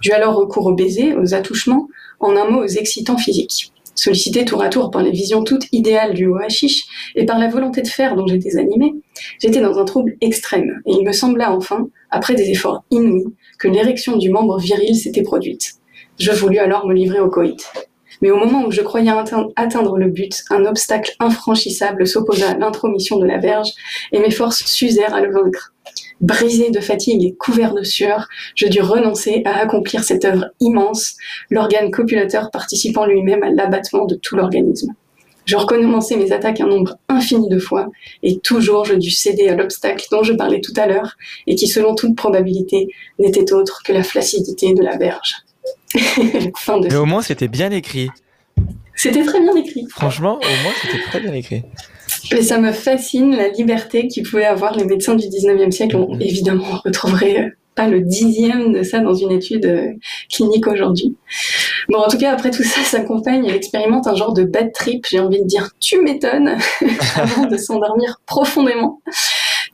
J'eus alors recours aux baisers, aux attouchements, en un mot aux excitants physiques. Sollicité tour à tour par les visions toutes idéales du haut et par la volonté de faire dont j'étais animée, j'étais dans un trouble extrême, et il me sembla enfin, après des efforts inouïs, que l'érection du membre viril s'était produite. Je voulus alors me livrer au coït. Mais au moment où je croyais atteindre le but, un obstacle infranchissable s'opposa à l'intromission de la verge, et mes forces s'usèrent à le vaincre. Brisé de fatigue et couvert de sueur, je dus renoncer à accomplir cette œuvre immense, l'organe copulateur participant lui-même à l'abattement de tout l'organisme. Je recommençais mes attaques un nombre infini de fois, et toujours je dus céder à l'obstacle dont je parlais tout à l'heure, et qui, selon toute probabilité, n'était autre que la flaccidité de la verge. Mais au moins, c'était bien écrit. C'était très bien écrit. Franchement, au moins, c'était très bien écrit. Mais ça me fascine la liberté qu'ils pouvaient avoir les médecins du 19e siècle. On, mhm. évidemment, on retrouverait euh, pas le dixième de ça dans une étude euh, clinique aujourd'hui. Bon, en tout cas, après tout ça s'accompagne, elle expérimente un genre de bad trip, j'ai envie de dire tu m'étonnes, avant de s'endormir profondément.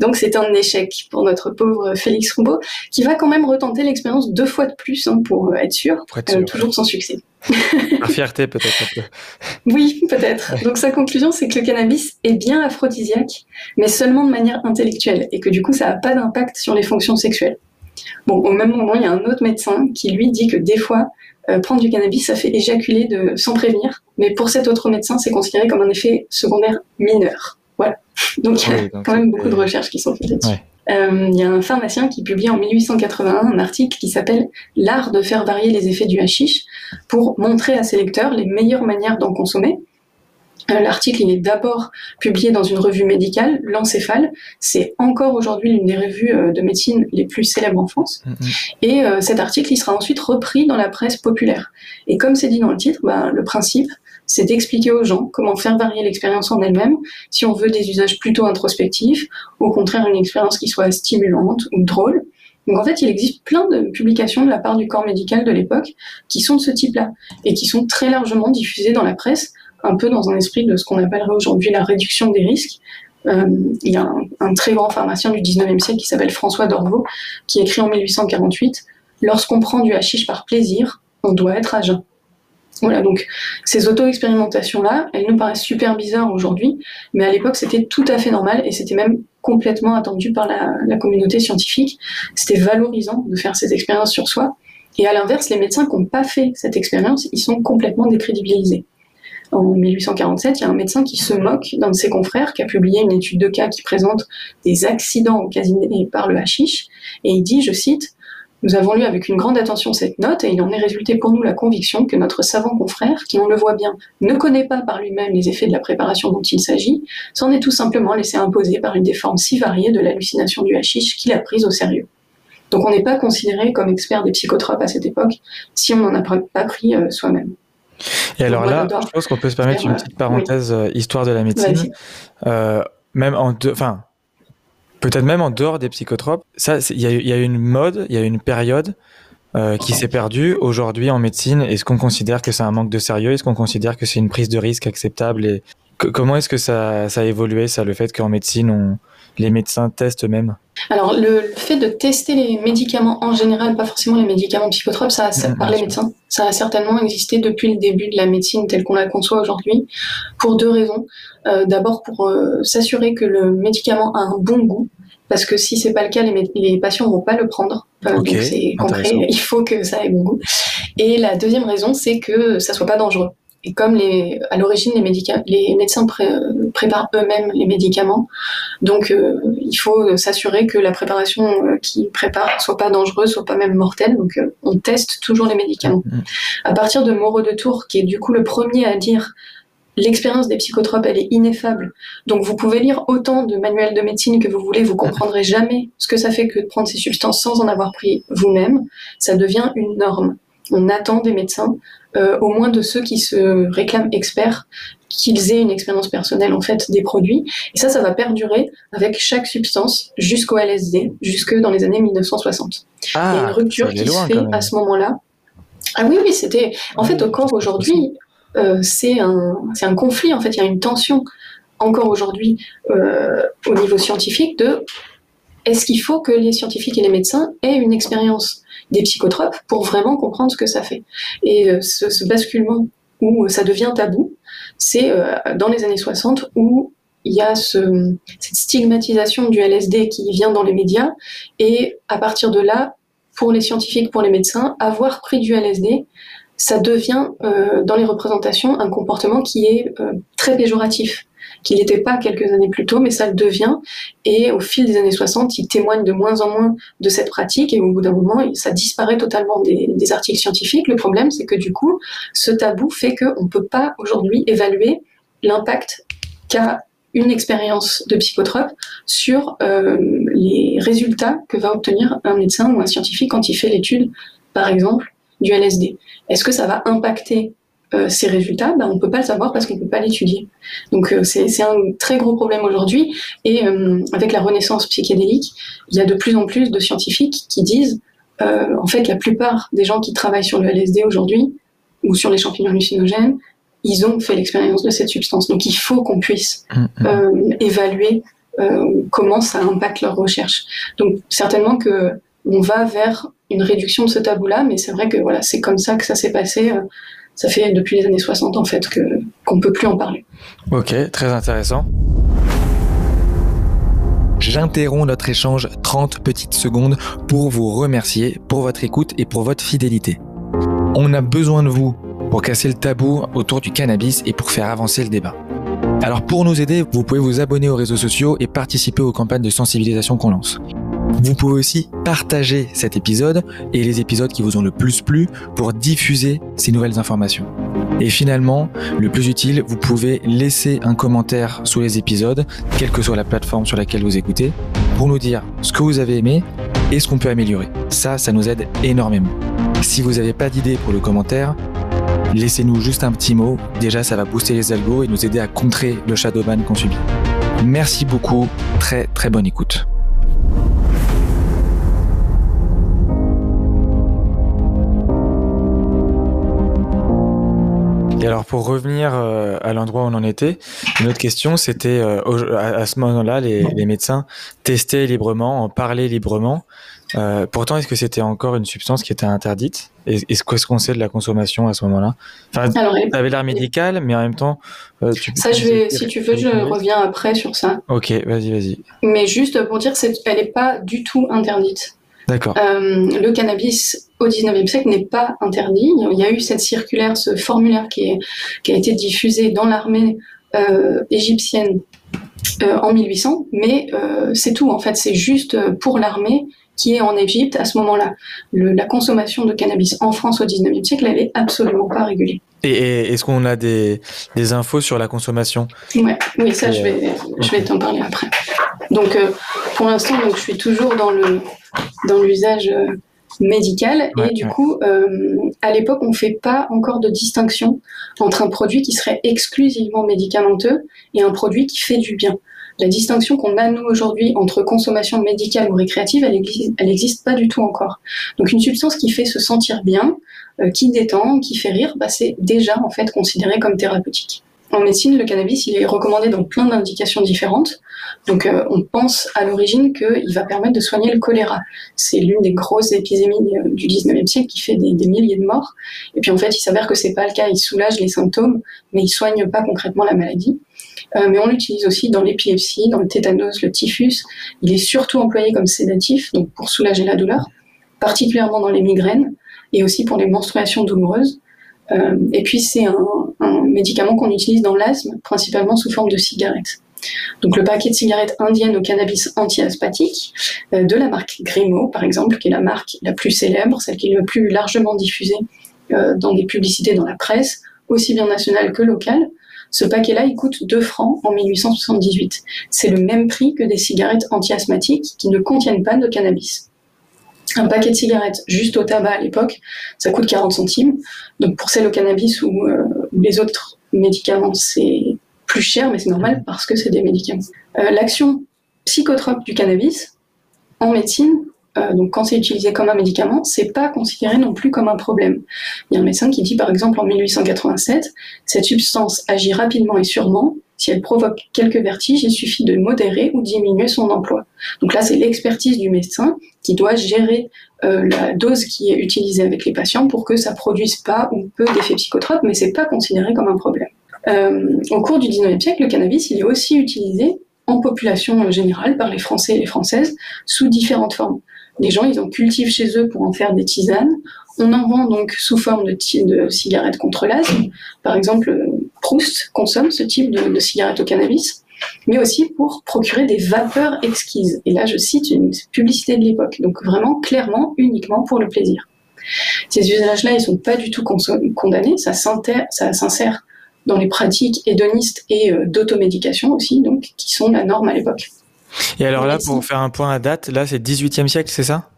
Donc c'est un échec pour notre pauvre Félix Roubaud, qui va quand même retenter l'expérience deux fois de plus hein, pour être sûr, euh, toujours sans succès. Fierté peut-être un peu. Oui, peut-être. Donc sa conclusion, c'est que le cannabis est bien aphrodisiaque, mais seulement de manière intellectuelle, et que du coup, ça n'a pas d'impact sur les fonctions sexuelles. Bon, au même moment, il y a un autre médecin qui lui dit que des fois, euh, prendre du cannabis, ça fait éjaculer de, sans prévenir, mais pour cet autre médecin, c'est considéré comme un effet secondaire mineur. Donc il y a quand même beaucoup de recherches qui sont faites là-dessus. Euh, il y a un pharmacien qui publie en 1881 un article qui s'appelle L'art de faire varier les effets du hashish pour montrer à ses lecteurs les meilleures manières d'en consommer. Euh, l'article il est d'abord publié dans une revue médicale, l'Encéphale. C'est encore aujourd'hui l'une des revues euh, de médecine les plus célèbres en France. Mm-hmm. Et cet article il sera ensuite repris dans la presse populaire. Et comme c'est dit dans le titre, ben, le principe c'est d'expliquer aux gens comment faire varier l'expérience en elle-même, si on veut des usages plutôt introspectifs, ou au contraire une expérience qui soit stimulante ou drôle. Donc en fait, il existe plein de publications de la part du corps médical de l'époque qui sont de ce type-là, et qui sont très largement diffusées dans la presse, un peu dans un esprit de ce qu'on appellerait aujourd'hui la réduction des risques. Euh, il y a un, très grand pharmacien du 19e siècle qui s'appelle François Dorvaux, qui écrit en 1848 Lorsqu'on prend du hashish par plaisir, on doit être à jeun. Voilà, donc ces auto-expérimentations-là, elles nous paraissent super bizarres aujourd'hui, mais à l'époque c'était tout à fait normal et c'était même complètement attendu par la, communauté scientifique. C'était valorisant de faire ces expériences sur soi. Et à l'inverse, les médecins qui n'ont pas fait cette expérience, ils sont complètement décrédibilisés. En 1847, il y a un médecin qui se moque d'un de ses confrères qui a publié une étude de cas qui présente des accidents occasionnés par le hashish, et il dit, je cite, Nous avons lu avec une grande attention cette note et il en est résulté pour nous la conviction que notre savant confrère, qui on le voit bien, ne connaît pas par lui-même les effets de la préparation dont il s'agit, s'en est tout simplement laissé imposer par une des formes si variées de l'hallucination du hashish qu'il a prise au sérieux. Donc on n'est pas considéré comme expert des psychotropes à cette époque si on n'en a pas pris euh, soi-même. Et alors là, je pense qu'on peut se permettre une petite parenthèse euh, histoire de la médecine. Euh, même en enfin, peut-être même en dehors des psychotropes. Ça, il y, a eu une mode, il y a une période qui s'est perdue. Aujourd'hui, en médecine, est-ce qu'on considère que c'est un manque de sérieux? Est-ce qu'on considère que c'est une prise de risque acceptable Et comment est-ce que ça, ça, a évolué, ça, le fait qu'en médecine, on, les médecins testent eux-mêmes Alors, le, fait de tester les médicaments en général, pas forcément les médicaments psychotropes, ça, ça par les médecins, ça a certainement existé depuis le début de la médecine telle qu'on la conçoit aujourd'hui, pour deux raisons. Euh, d'abord, pour euh, s'assurer que le médicament a un bon goût, parce que si c'est pas le cas, les, les patients vont pas le prendre. Euh, donc c'est compris, il faut que ça ait bon goût. Et la deuxième raison, c'est que ça soit pas dangereux. Et comme les, à l'origine, les, les médecins préparent eux-mêmes les médicaments, donc euh, il faut s'assurer que la préparation euh, qu'ils préparent soit pas dangereuse, soit pas même mortelle. Donc euh, on teste toujours les médicaments. Mm, mm. À partir de Moreau de Tours, qui est du coup le premier à dire l'expérience des psychotropes, elle est ineffable. Donc vous pouvez lire autant de manuels de médecine que vous voulez, vous comprendrez jamais ce que ça fait que de prendre ces substances sans en avoir pris vous-même. Ça devient une norme. On attend des médecins euh, au moins de ceux qui se réclament experts, qu'ils aient une expérience personnelle en fait des produits. Et ça, ça va perdurer avec chaque substance jusqu'au LSD, jusque dans les années 1960. Ah, Il y a une rupture qui se fait à ce moment-là. Ah oui, oui, c'était. En fait, encore aujourd'hui, euh, c'est un, un conflit. En fait, il y a une tension encore aujourd'hui euh, au niveau scientifique de est-ce qu'il faut que les scientifiques et les médecins aient une expérience des psychotropes pour vraiment comprendre ce que ça fait? Et euh, ce, basculement où ça devient tabou, c'est euh, dans les années 60 où il y a ce, cette stigmatisation du LSD qui vient dans les médias, et à partir de là, pour les scientifiques, pour les médecins, avoir pris du LSD, ça devient euh, dans les représentations un comportement qui est très péjoratif qu'il n'était pas quelques années plus tôt, mais ça le devient. Et au fil des années 60, il témoigne de moins en moins de cette pratique et au bout d'un moment, ça disparaît totalement des, articles scientifiques. Le problème, c'est que du coup, ce tabou fait qu'on ne peut pas aujourd'hui évaluer l'impact qu'a une expérience de psychotrope sur euh, les résultats que va obtenir un médecin ou un scientifique quand il fait l'étude, par exemple, du LSD. Est-ce que ça va impacter euh, ces résultats, ben, on peut pas le savoir parce qu'on peut pas l'étudier. Donc euh, c'est un très gros problème aujourd'hui. Et euh, avec la renaissance psychédélique, il y a de plus en plus de scientifiques qui disent, en fait, la plupart des gens qui travaillent sur le LSD aujourd'hui ou sur les champignons hallucinogènes, ils ont fait l'expérience de cette substance. Donc il faut qu'on puisse mm, mm. évaluer comment ça impacte leur recherche. Donc certainement que on va vers une réduction de ce tabou-là, mais c'est vrai que voilà, c'est comme ça que ça s'est passé ça fait depuis les années 60 en fait que qu'on peut plus en parler. Ok, très intéressant. J'interromps notre échange 30 petites secondes pour vous remercier pour votre écoute et pour votre fidélité. On a besoin de vous pour casser le tabou autour du cannabis et pour faire avancer le débat. Alors pour nous aider, vous pouvez vous abonner aux réseaux sociaux et participer aux campagnes de sensibilisation qu'on lance. Vous pouvez aussi partager cet épisode et les épisodes qui vous ont le plus plu pour diffuser ces nouvelles informations. Et finalement, le plus utile, vous pouvez laisser un commentaire sous les épisodes, quelle que soit la plateforme sur laquelle vous écoutez, pour nous dire ce que vous avez aimé et ce qu'on peut améliorer. Ça, ça nous aide énormément. Si vous n'avez pas d'idée pour le commentaire, laissez-nous juste un petit mot. Déjà, ça va booster les algos et nous aider à contrer le shadowban qu'on subit. Merci beaucoup. Très très bonne écoute. Et alors pour revenir euh, à l'endroit où on en était, une autre question, c'était euh, à ce moment-là, les, les, médecins testaient librement, en parlaient librement. Euh, pourtant, est-ce que c'était encore une substance qui était interdite? Est-ce qu'on sait de la consommation à ce moment-là? Enfin, ça avait l'air médical, mais en même temps, tu ça, je vais, si tu veux, je reviens après sur ça. Ok, vas-y, vas-y. Mais juste pour dire, elle n'est pas du tout interdite. D'accord. Euh, le cannabis au 19e siècle n'est pas interdit. Il y a eu cette circulaire, ce formulaire qui, est, qui a été diffusé dans l'armée euh, égyptienne euh, en 1800, mais euh, c'est tout en fait. C'est juste pour l'armée qui est en Égypte à ce moment-là. La consommation de cannabis en France au 19e siècle, elle est absolument pas régulée. Et, est-ce qu'on a des, des, infos sur la consommation? Ouais, Oui, ça, je vais, je vais t'en parler après. Donc, euh, pour l'instant, je suis toujours dans le dans l'usage euh, médical et du coup, euh, à l'époque, on ne fait pas encore de distinction entre un produit qui serait exclusivement médicamenteux et un produit qui fait du bien. La distinction qu'on a nous aujourd'hui entre consommation médicale ou récréative, elle n'existe pas du tout encore. Donc une substance qui fait se sentir bien, euh, qui détend, qui fait rire, bah, c'est déjà en fait considéré comme thérapeutique. En médecine, le cannabis, il est recommandé dans plein d'indications différentes. Donc, euh, on pense à l'origine qu'il va permettre de soigner le choléra. C'est l'une des grosses épidémies euh, du 19e siècle qui fait des, milliers de morts. Et puis, en fait, il s'avère que c'est pas le cas. Il soulage les symptômes, mais il soigne pas concrètement la maladie. Euh, mais on l'utilise aussi dans l'épilepsie, dans le tétanos, le typhus. Il est surtout employé comme sédatif, donc pour soulager la douleur, particulièrement dans les migraines et aussi pour les menstruations douloureuses. Euh, et puis c'est un, un, médicament qu'on utilise dans l'asthme, principalement sous forme de cigarette. Donc le paquet de cigarettes indiennes au cannabis anti-asthmatique euh, de la marque Grimaud, par exemple, qui est la marque la plus célèbre, celle qui est le plus largement diffusée euh, dans des publicités dans la presse, aussi bien nationale que locale. Ce paquet-là, il coûte 2 francs en 1878. C'est le même prix que des cigarettes anti-asthmatiques qui ne contiennent pas de cannabis. Un paquet de cigarettes juste au tabac à l'époque, ça coûte 40 centimes. Donc pour celles au cannabis ou euh, les autres médicaments, c'est plus cher, mais c'est normal parce que c'est des médicaments. Euh, l'action psychotrope du cannabis en médecine, euh, donc quand c'est utilisé comme un médicament, c'est pas considéré non plus comme un problème. Il y a un médecin qui dit par exemple en 1887, cette substance agit rapidement et sûrement. Si elle provoque quelques vertiges, il suffit de modérer ou diminuer son emploi. Donc là, c'est l'expertise du médecin qui doit gérer euh, la dose qui est utilisée avec les patients pour que ça produise pas ou peu d'effets psychotropes, mais c'est pas considéré comme un problème. Euh, au cours du 19e siècle, le cannabis il est aussi utilisé en population générale par les Français et les Françaises sous différentes formes. Les gens, ils en cultivent chez eux pour en faire des tisanes. On en vend donc sous forme de, de cigarettes contre l'asthme. Par exemple, Proust consomme ce type de, de cigarette au cannabis, mais aussi pour procurer des vapeurs exquises. Et là, je cite une publicité de l'époque, donc vraiment clairement uniquement pour le plaisir. Ces usages-là, ils sont pas du tout condamnés, ça s'insère dans les pratiques hédonistes et euh, d'automédication aussi, donc qui sont la norme à l'époque. Et alors là, pour faire un point à date, là c'est 18e siècle, c'est ça?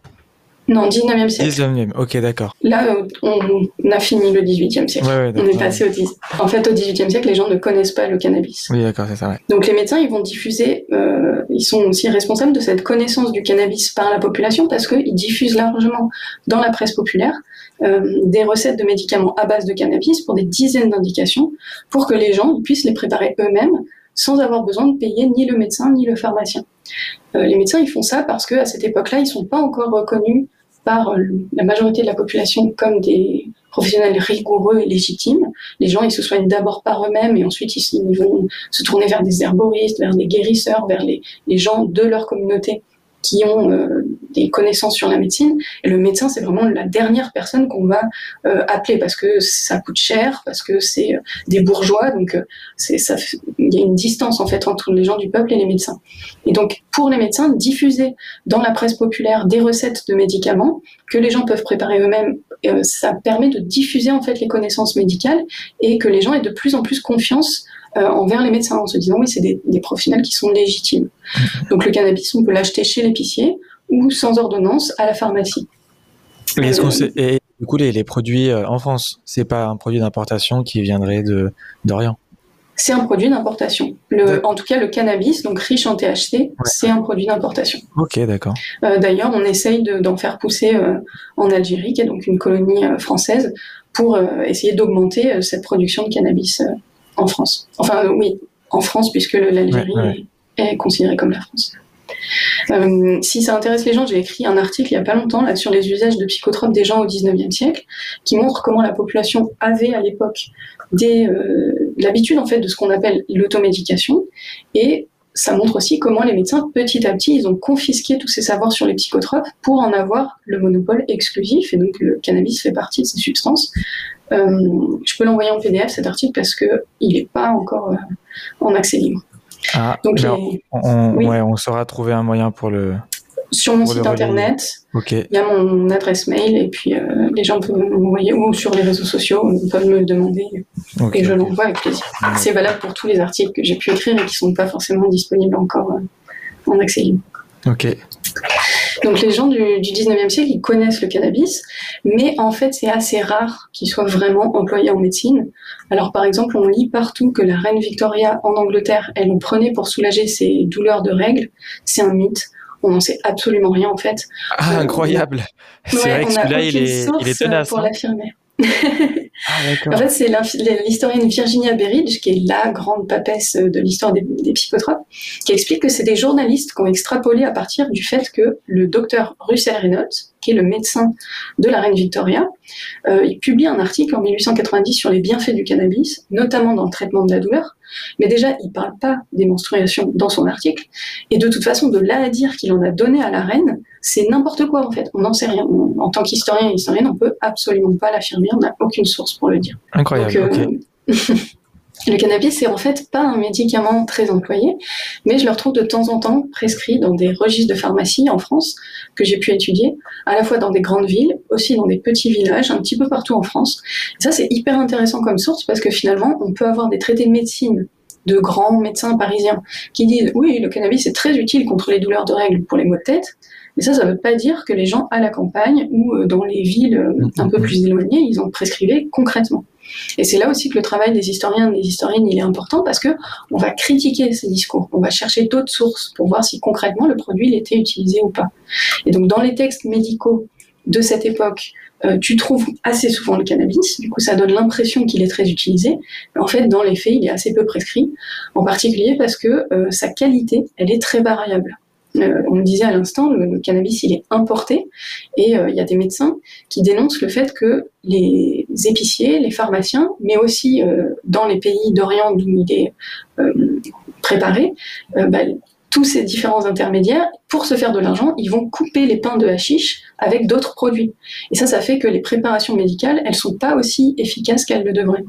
Non, 19e siècle. 19e, ok, d'accord. Là, euh, on a fini le 18e siècle. on est passé au 10. En fait, au 18e siècle, les gens ne connaissent pas le cannabis. Oui, d'accord, c'est ça. Donc les médecins, ils vont diffuser, euh, ils sont aussi responsables de cette connaissance du cannabis par la population parce qu'ils diffusent largement dans la presse populaire euh, des recettes de médicaments à base de cannabis pour des dizaines d'indications pour que les gens puissent les préparer eux-mêmes sans avoir besoin de payer ni le médecin ni le pharmacien. Euh, les médecins, ils font ça parce qu'à cette époque-là, ils sont pas encore reconnus euh, la majorité de la population comme des professionnels rigoureux et légitimes. Les gens, ils se soignent d'abord par eux-mêmes et ensuite ils, vont se tourner vers des herboristes, vers des guérisseurs, vers les, les gens de leur communauté qui ont euh, des connaissances sur la médecine. Et le médecin, c'est vraiment la dernière personne qu'on va euh, appeler parce que ça coûte cher, parce que c'est euh, des bourgeois. Donc, c'est ça, il y a une distance en fait entre les gens du peuple et les médecins. Et donc, pour les médecins, diffuser dans la presse populaire des recettes de médicaments que les gens peuvent préparer eux-mêmes, ça permet de diffuser en fait les connaissances médicales et que les gens aient de plus en plus confiance euh, envers les médecins en se disant oui, c'est des, professionnels qui sont légitimes. Donc le cannabis, on peut l'acheter chez l'épicier ou sans ordonnance à la pharmacie. Et, sait, et du coup, les, produits euh, en France, c'est pas un produit d'importation qui viendrait de d'Orient? C'est un produit d'importation. Le, en tout cas, le cannabis, donc riche en THC, c'est un produit d'importation. Ok, d'accord. Euh, d'ailleurs, on essaye d'en faire pousser en Algérie, qui est donc une colonie française, pour essayer d'augmenter cette production de cannabis en France. Enfin, oui, en France, puisque l'Algérie est, considérée comme la France. Euh, si ça intéresse les gens, j'ai écrit un article il n'y a pas longtemps là, sur les usages de psychotropes des gens au 19e siècle, qui montre comment la population avait à l'époque euh, l'habitude en fait de ce qu'on appelle l'automédication et ça montre aussi comment les médecins, petit à petit, ils ont confisqué tous ces savoirs sur les psychotropes pour en avoir le monopole exclusif. Et donc, le cannabis fait partie de ces substances. Euh, je peux l'envoyer en PDF cet article parce que il n'est pas encore en accès libre. Ah, Donc, on, ouais, on saura trouver un moyen pour le sur mon site internet. Il y a mon adresse mail et puis euh, les gens peuvent m'envoyer ou sur les réseaux sociaux, ils peuvent me le demander et je l'envoie avec plaisir. C'est valable pour tous les articles que j'ai pu écrire et qui sont pas forcément disponibles encore euh, en accès libre. Ok. Donc les gens du, du 19e siècle, ils connaissent le cannabis, mais en fait c'est assez rare qu'il soit vraiment employé en médecine. Alors par exemple, on lit partout que la reine Victoria en Angleterre, elle en prenait pour soulager ses douleurs de règles. C'est un mythe. On n'en sait absolument rien en fait. Ah, euh, incroyable. C'est vrai que celui-là, il est, il est tenace. Pour hein. l'affirmer. Ah, en fait, c'est l'historienne Virginia Berridge, qui est la grande papesse de l'histoire des, psychotropes, qui explique que c'est des journalistes qui ont extrapolé à partir du fait que le docteur Russell Reynolds, qui est le médecin de la reine Victoria, euh, il publie un article en 1890 sur les bienfaits du cannabis, notamment dans le traitement de la douleur. Mais déjà, il parle pas des menstruations dans son article. Et de toute façon, de là à dire qu'il en a donné à la reine, c'est n'importe quoi en fait. On n'en sait rien. en tant qu'historien et historienne, on peut absolument pas l'affirmer. On n'a aucune source pour le dire. Incroyable. Euh, le cannabis, c'est en fait pas un médicament très employé, mais je le retrouve de temps en temps prescrit dans des registres de pharmacie en France que j'ai pu étudier, à la fois dans des grandes villes, aussi dans des petits villages, un petit peu partout en France. Et ça, c'est hyper intéressant comme source parce que finalement, on peut avoir des traités de médecine de grands médecins parisiens qui disent oui, le cannabis est très utile contre les douleurs de règles pour les maux de tête, mais ça, ça ne veut pas dire que les gens à la campagne ou euh, dans les villes euh, un peu plus éloignées, ils ont prescrivé concrètement. Et c'est là aussi que le travail des historiens et des historiennes il est important parce que on va critiquer ces discours, on va chercher d'autres sources pour voir si concrètement le produit il était utilisé ou pas. Et donc dans les textes médicaux de cette époque, euh, tu trouves assez souvent le cannabis, du coup ça donne l'impression qu'il est très utilisé, mais en fait dans les faits il est assez peu prescrit, en particulier parce que sa qualité elle est très variable. Euh, on le disait à l'instant, le, cannabis il est importé et euh, il y a des médecins qui dénoncent le fait que les épiciers, les pharmaciens, mais aussi euh, dans les pays d'Orient d'où il est préparé, bah, tous ces différents intermédiaires, pour se faire de l'argent, ils vont couper les pains de hashish avec d'autres produits. Et ça, ça fait que les préparations médicales, elles sont pas aussi efficaces qu'elles le devraient.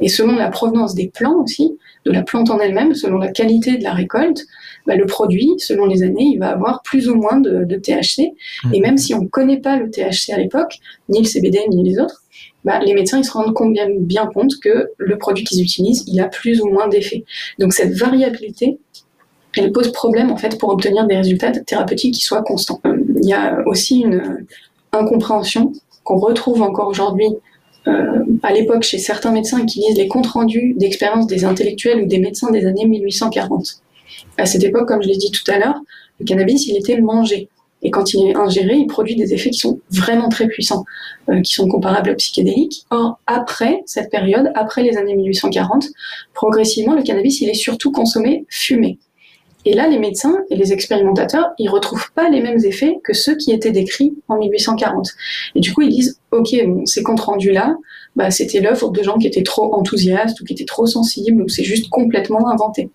Et selon la provenance des plants aussi, de la plante en elle-même, selon la qualité de la récolte, bah, le produit, selon les années, il va avoir plus ou moins de, THC. Mmh. Et même si on ne connaît pas le THC à l'époque, ni le CBD, ni les autres, bah, les médecins ils se rendent bien, bien compte que le produit qu'ils utilisent, il a plus ou moins d'effet. Donc cette variabilité, elle pose problème en fait pour obtenir des résultats thérapeutiques qui soient constants. Il y a aussi une incompréhension qu'on retrouve encore aujourd'hui euh, à l'époque chez certains médecins qui lisent les comptes rendus d'expérience des intellectuels ou des médecins des années 1840. À cette époque, comme je l'ai dit tout à l'heure, le cannabis, il était mangé. Et quand il est ingéré, il produit des effets qui sont vraiment très puissants, euh, qui sont comparables aux psychédéliques. Or, après cette période, après les années 1840, progressivement, le cannabis, il est surtout consommé fumé. Et là, les médecins et les expérimentateurs, ils retrouvent pas les mêmes effets que ceux qui étaient décrits en 1840. Et du coup, ils disent, OK, ces comptes rendus-là, bah, c'était l'œuvre de gens qui étaient trop enthousiastes ou qui étaient trop sensibles ou c'est juste complètement inventé.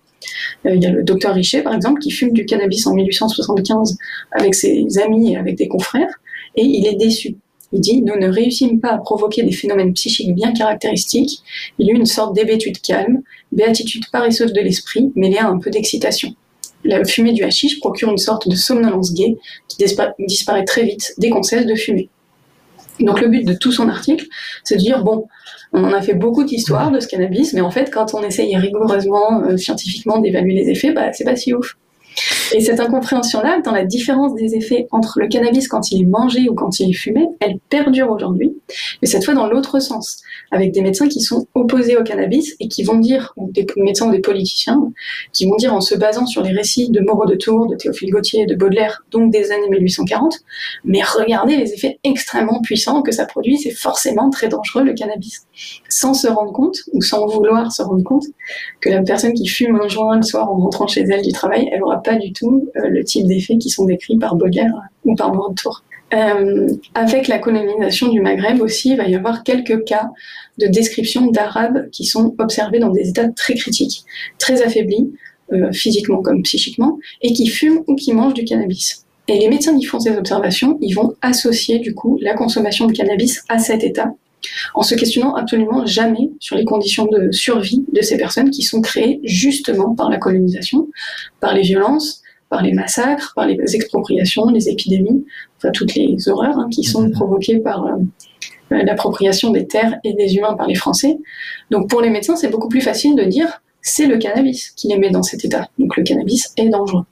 Euh, il y a le docteur Richer, par exemple, qui fume du cannabis en 1875 avec ses amis et avec des confrères, et il est déçu. Il dit Nous ne réussissons pas à provoquer des phénomènes psychiques bien caractéristiques. Il y a eu une sorte d'hébétude calme, béatitude paresseuse de l'esprit, mêlée à un peu d'excitation. La fumée du hashish procure une sorte de somnolence gaie qui disparaît très vite dès qu'on cesse de fumer. Donc le but de tout son article, c'est de dire bon, on a fait beaucoup d'histoires de ce cannabis, mais en fait, quand on essaye rigoureusement, euh, scientifiquement, d'évaluer les effets, bah, c'est pas si ouf. Et cette incompréhension-là, dans la différence des effets entre le cannabis quand il est mangé ou quand il est fumé, elle perdure aujourd'hui, mais cette fois dans l'autre sens, avec des médecins qui sont opposés au cannabis et qui vont dire, ou des médecins ou des politiciens, qui vont dire en se basant sur les récits de Moreau de Tours, de Théophile Gautier, de Baudelaire, donc des années 1840, mais regardez les effets extrêmement puissants que ça produit, c'est forcément très dangereux le cannabis. Sans se rendre compte, ou sans vouloir se rendre compte, que la personne qui fume un joint le soir en rentrant chez elle du travail, elle aura pas du tout euh, le type d'effets qui sont décrits par Baudelaire ou par Tour. Euh, avec la colonisation du Maghreb aussi, il va y avoir quelques cas de description d'Arabes qui sont observés dans des états très critiques, très affaiblis, euh, physiquement comme psychiquement, et qui fument ou qui mangent du cannabis. Et les médecins qui font ces observations, ils vont associer du coup la consommation de cannabis à cet état en se questionnant absolument jamais sur les conditions de survie de ces personnes qui sont créées justement par la colonisation, par les violences, par les massacres, par les expropriations, les épidémies, enfin toutes les horreurs hein, qui sont provoquées par euh, l'appropriation des terres et des humains par les Français. Donc pour les médecins, c'est beaucoup plus facile de dire c'est le cannabis qui les met dans cet état. Donc le cannabis est dangereux.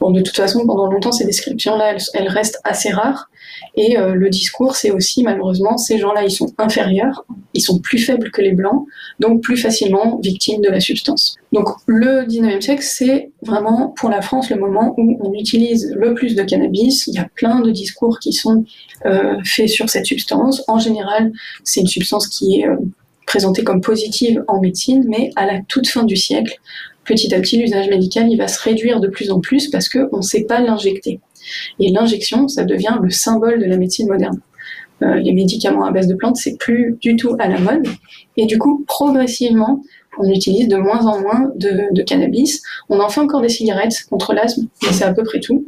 Bon, de toute façon, pendant longtemps, ces descriptions-là, elles, restent assez rares. Et euh, le discours, c'est aussi, malheureusement, ces gens-là, ils sont inférieurs, ils sont plus faibles que les blancs, donc plus facilement victimes de la substance. Donc le 19e siècle, c'est vraiment pour la France le moment où on utilise le plus de cannabis. Il y a plein de discours qui sont euh, faits sur cette substance. En général, c'est une substance qui est euh, présentée comme positive en médecine, mais à la toute fin du siècle, petit à petit, l'usage médical il va se réduire de plus en plus parce qu'on ne sait pas l'injecter. Et l'injection, ça devient le symbole de la médecine moderne. Euh, les médicaments à base de plantes, c'est plus du tout à la mode. Et du coup, progressivement, on utilise de moins en moins de, cannabis. On en fait encore des cigarettes contre l'asthme, mais c'est à peu près tout.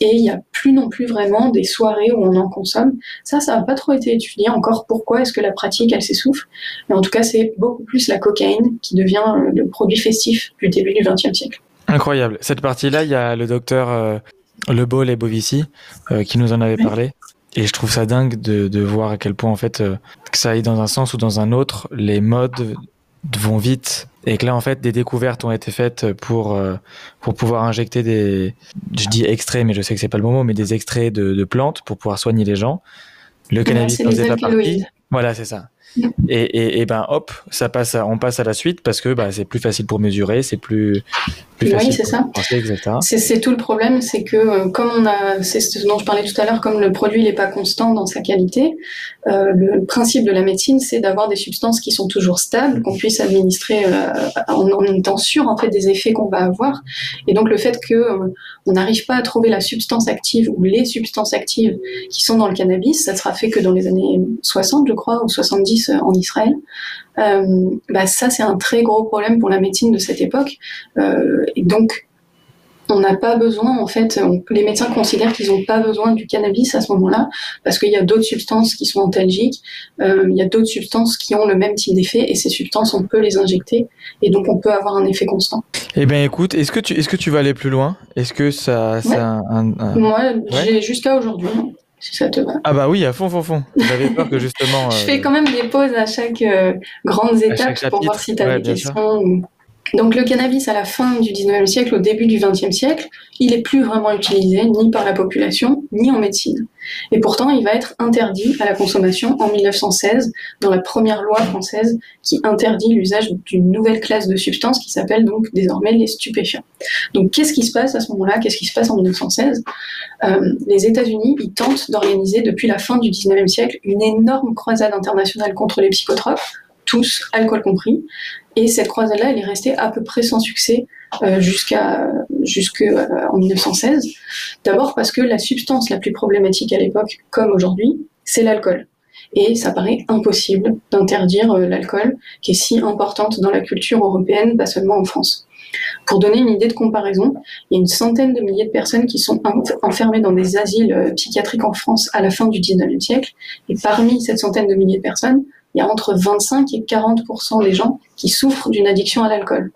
Et il n'y a plus non plus vraiment des soirées où on en consomme. Ça, ça n'a pas trop été étudié encore. Pourquoi est-ce que la pratique, elle s'essouffle? Mais en tout cas, c'est beaucoup plus la cocaïne qui devient euh, le produit festif du début du XXe siècle. Incroyable. Cette partie-là, il y a le docteur euh, Le et Bovici euh, qui nous en avait parlé. Et je trouve ça dingue de, de, voir à quel point en fait que ça aille dans un sens ou dans un autre, les modes vont vite et que là en fait des découvertes ont été faites pour euh, pour pouvoir injecter des je dis extraits mais je sais que c'est pas le bon mot mais des extraits de, de plantes pour pouvoir soigner les gens. Le cannabis ne faisait pas partie. Voilà c'est ça. Et, et, ben hop, ça passe, on passe à la suite parce que bah, c'est plus facile pour mesurer, c'est plus, plus oui, c'est ça. C'est tout le problème, c'est que euh, comme on a, c'est ce dont je parlais tout à l'heure, comme le produit n'est pas constant dans sa qualité, euh, le principe de la médecine, c'est d'avoir des substances qui sont toujours stables, qu'on puisse administrer euh, en, en, étant sûr en fait des effets qu'on va avoir. Et donc le fait que euh, on n'arrive pas à trouver la substance active ou les substances actives qui sont dans le cannabis, ça sera fait que dans les années 60, je crois, ou 70 euh, en Israël. Euh, bah ça, c'est un très gros problème pour la médecine de cette époque. Euh, et donc, on n'a pas besoin, en fait, les médecins considèrent qu'ils n'ont pas besoin du cannabis à ce moment-là, parce qu'il y a d'autres substances qui sont antalgiques, euh, il y a d'autres substances qui ont le même type d'effet, et ces substances, on peut les injecter, et donc on peut avoir un effet constant. Eh bien, écoute, est-ce que tu, est-ce que tu vas aller plus loin? Est-ce que ça, ça un, Moi, j'ai jusqu'à aujourd'hui si ça te va. Ah bah oui, à fond, fond, fond. J'avais peur que justement... je fais euh, quand même des pauses à chaque euh, grande étape pour voir si tu as des questions. Donc le cannabis à la fin du 19e siècle, au début du 20e siècle, il n'est plus vraiment utilisé ni par la population, ni en médecine. Et pourtant, il va être interdit à la consommation en 1916 dans la première loi française qui interdit l'usage d'une nouvelle classe de substances qui s'appelle donc désormais les stupéfiants. Donc qu'est-ce qui se passe à ce moment-là? Qu'est-ce qui se passe en 1916 euh, Les États-Unis, ils tentent d'organiser depuis la fin du 19e siècle une énorme croisade internationale contre les psychotropes tous, alcool compris. Et cette croisade-là, elle est restée à peu près sans succès euh, jusqu'à jusque euh, en 1916. D'abord parce que la substance la plus problématique à l'époque, comme aujourd'hui, c'est l'alcool. Et ça paraît impossible d'interdire euh, l'alcool, qui est si importante dans la culture européenne, pas seulement en France. Pour donner une idée de comparaison, il y a une centaine de milliers de personnes qui sont enfermées dans des asiles psychiatriques en France à la fin du 19e siècle. Et parmi cette centaine de milliers de personnes, il y a entre 25 et 40% des gens qui souffrent d'une addiction à l'alcool.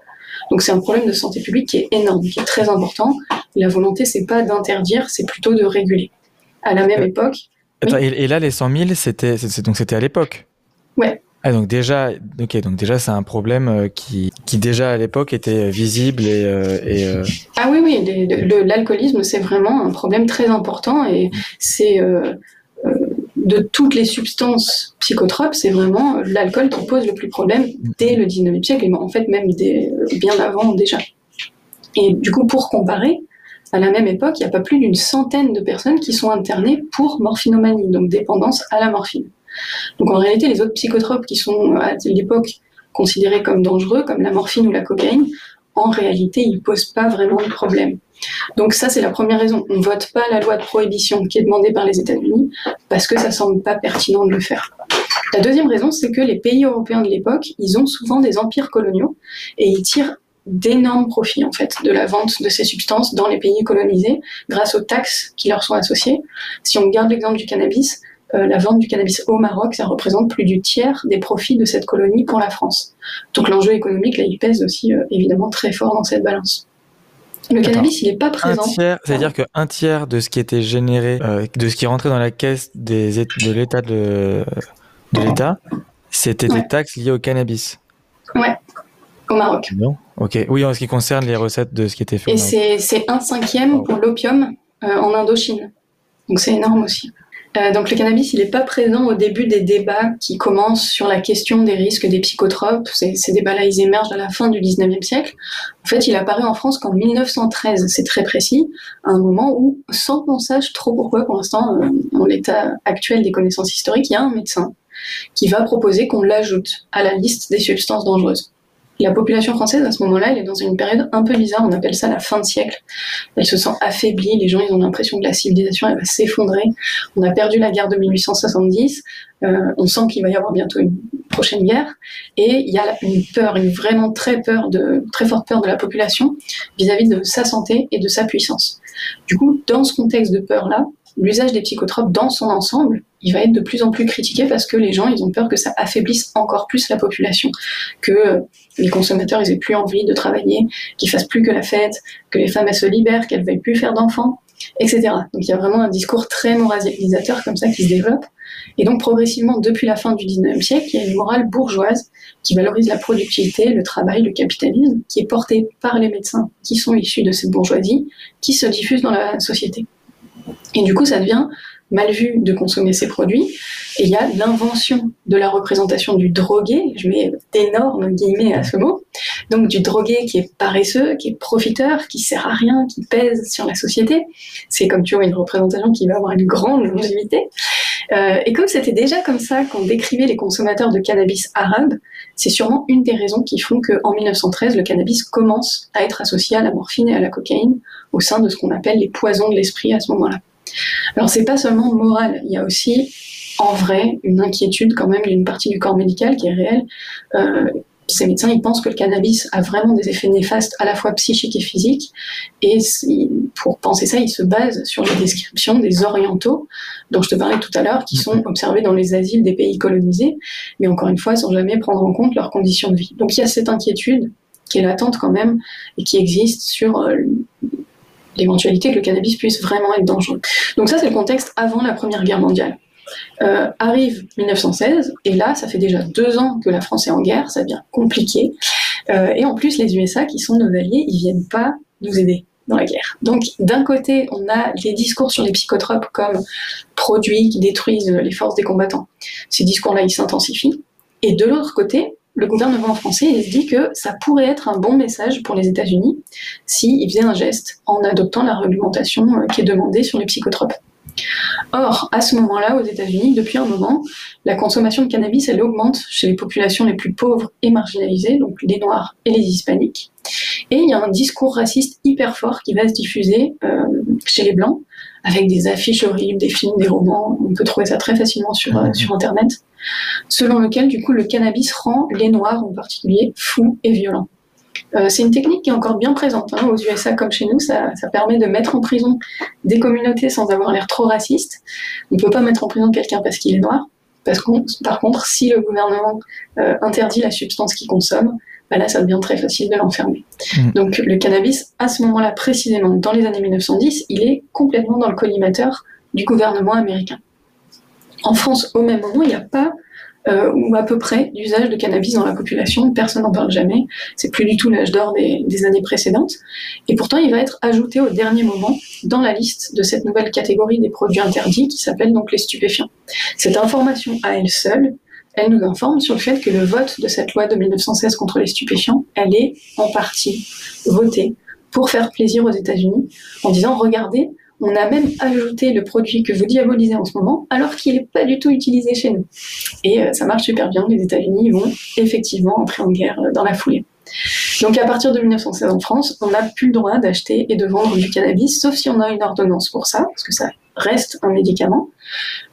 Donc c'est un problème de santé publique qui est énorme, qui est très important. La volonté, c'est pas d'interdire, c'est plutôt de réguler. À la même euh, époque. et, là, les 100 000, c'était donc c'était à l'époque? Ouais. Ah, donc déjà, ok, donc déjà c'est un problème euh, qui, qui déjà à l'époque était visible et. Euh, et Ah oui, oui, l'alcoolisme c'est vraiment un problème très important et c'est de toutes les substances psychotropes, c'est vraiment l'alcool qui pose le plus problème dès le 19e siècle, et en fait même bien avant déjà. Et du coup, pour comparer, à la même époque, il n'y a pas plus d'une centaine de personnes qui sont internées pour morphinomanie, donc dépendance à la morphine. Donc en réalité, les autres psychotropes qui sont à l'époque considérés comme dangereux, comme la morphine ou la cocaïne, en réalité, ils ne posent pas vraiment de problème. Donc ça, c'est la première raison. On ne vote pas la loi de prohibition qui est demandée par les États-Unis parce que ça semble pas pertinent de le faire. La deuxième raison, c'est que les pays européens de l'époque, ils ont souvent des empires coloniaux et ils tirent d'énormes profits en fait de la vente de ces substances dans les pays colonisés grâce aux taxes qui leur sont associées. Si on garde l'exemple du cannabis, euh, la vente du cannabis au Maroc, ça représente plus du tiers des profits de cette colonie pour la France. Donc l'enjeu économique, là, il pèse aussi euh, évidemment très fort dans cette balance. Le cannabis, il n'est pas présent. c'est-à-dire qu'un tiers de ce qui était généré, euh, de ce qui rentrait dans la caisse des, de l'État de, de l'État, c'était des taxes liées au cannabis. Ouais, au Maroc. Non? Ok. Oui, en ce qui concerne les recettes de ce qui était fait. Et c'est un cinquième pour l'opium euh, en Indochine. Donc c'est énorme aussi. Euh, donc le cannabis, il n'est pas présent au début des débats qui commencent sur la question des risques des psychotropes. Ces, ces débats-là, ils émergent à la fin du 19e siècle. En fait, il apparaît en France qu'en 1913, c'est très précis, à un moment où, sans qu'on sache trop pourquoi, pour l'instant, euh, en l'état actuel des connaissances historiques, il y a un médecin qui va proposer qu'on l'ajoute à la liste des substances dangereuses. La population française, à ce moment-là, elle est dans une période un peu bizarre, on appelle ça la fin de siècle. Elle se sent affaiblie, les gens ils ont l'impression que la civilisation elle va s'effondrer. On a perdu la guerre de 1870, euh, on sent qu'il va y avoir bientôt une prochaine guerre, et il y a une peur, une vraiment très peur de, très forte peur de la population vis-à-vis -vis de sa santé et de sa puissance. Du coup, dans ce contexte de peur-là, l'usage des psychotropes dans son ensemble, il va être de plus en plus critiqué parce que les gens, ils ont peur que ça affaiblisse encore plus la population, que les consommateurs, ils aient plus envie de travailler, qu'ils fassent plus que la fête, que les femmes, elles se libèrent, qu'elles veuillent plus faire d'enfants, etc. Donc il y a vraiment un discours très moralisateur comme ça qui se développe. Et donc progressivement, depuis la fin du 19e siècle, il y a une morale bourgeoise qui valorise la productivité, le travail, le capitalisme, qui est portée par les médecins qui sont issus de cette bourgeoisie, qui se diffuse dans la société. Et du coup, ça devient mal vu de consommer ces produits. Et il y a l'invention de la représentation du drogué, je mets d'énormes guillemets à ce mot, donc du drogué qui est paresseux, qui est profiteur, qui sert à rien, qui pèse sur la société. C'est comme tu vois une représentation qui va avoir une grande longévité. Euh, et comme c'était déjà comme ça qu'on décrivait les consommateurs de cannabis arabes, c'est sûrement une des raisons qui font qu'en 1913, le cannabis commence à être associé à la morphine et à la cocaïne au sein de ce qu'on appelle les poisons de l'esprit à ce moment-là. Alors c'est pas seulement moral, il y a aussi en vrai une inquiétude quand même d'une partie du corps médical qui est réelle. Euh, ces médecins, ils pensent que le cannabis a vraiment des effets néfastes à la fois psychiques et physiques. Et pour penser ça, ils se basent sur les descriptions des orientaux, dont je te parlais tout à l'heure, qui sont observés dans les asiles des pays colonisés, mais encore une fois, sans jamais prendre en compte leurs conditions de vie. Donc il y a cette inquiétude qui est latente quand même, et qui existe sur euh, l'éventualité que le cannabis puisse vraiment être dangereux. Donc ça, c'est le contexte avant la Première Guerre mondiale. Euh, arrive 1916, et là, ça fait déjà deux ans que la France est en guerre, ça devient compliqué. Euh, et en plus, les USA, qui sont nos alliés, ils viennent pas nous aider dans la guerre. Donc, d'un côté, on a les discours sur les psychotropes comme produits qui détruisent les forces des combattants. Ces discours-là, ils s'intensifient. Et de l'autre côté, le gouvernement français il se dit que ça pourrait être un bon message pour les États-Unis s'ils faisaient un geste en adoptant la réglementation euh, qui est demandée sur les psychotropes. Or, à ce moment-là, aux États-Unis, depuis un moment, la consommation de cannabis, elle augmente chez les populations les plus pauvres et marginalisées, donc les Noirs et les Hispaniques. Et il y a un discours raciste hyper fort qui va se diffuser euh, chez les Blancs, avec des affiches horribles, des films, des romans. On peut trouver ça très facilement sur, euh, sur Internet selon lequel du coup le cannabis rend les Noirs en particulier fous et violents. Euh, c'est une technique qui est encore bien présente hein, aux USA comme chez nous. Ça, permet de mettre en prison des communautés sans avoir l'air trop raciste. On ne peut pas mettre en prison quelqu'un parce qu'il est noir. Parce par contre, si le gouvernement euh, interdit la substance qu'il consomme, bah là, ça devient très facile de l'enfermer. Mmh. Donc, le cannabis, à ce moment-là, précisément, dans les années 1910, il est complètement dans le collimateur du gouvernement américain. En France, au même moment, il n'y a pas euh, ou à peu près d'usage de cannabis dans la population. Personne n'en parle jamais. C'est plus du tout l'âge d'or des, années précédentes. Et pourtant, il va être ajouté au dernier moment dans la liste de cette nouvelle catégorie des produits interdits qui s'appelle donc les stupéfiants. Cette information à elle seule, elle nous informe sur le fait que le vote de cette loi de 1916 contre les stupéfiants, elle est en partie votée pour faire plaisir aux États-Unis en disant regardez, on a même ajouté le produit que vous diabolisez en ce moment, alors qu'il n'est pas du tout utilisé chez nous. Et euh, ça marche super bien. Les États-Unis vont effectivement entrer en guerre euh, dans la foulée. Donc à partir de 1916 en France, on n'a plus le droit d'acheter et de vendre du cannabis, sauf si on a une ordonnance pour ça, parce que ça reste un médicament,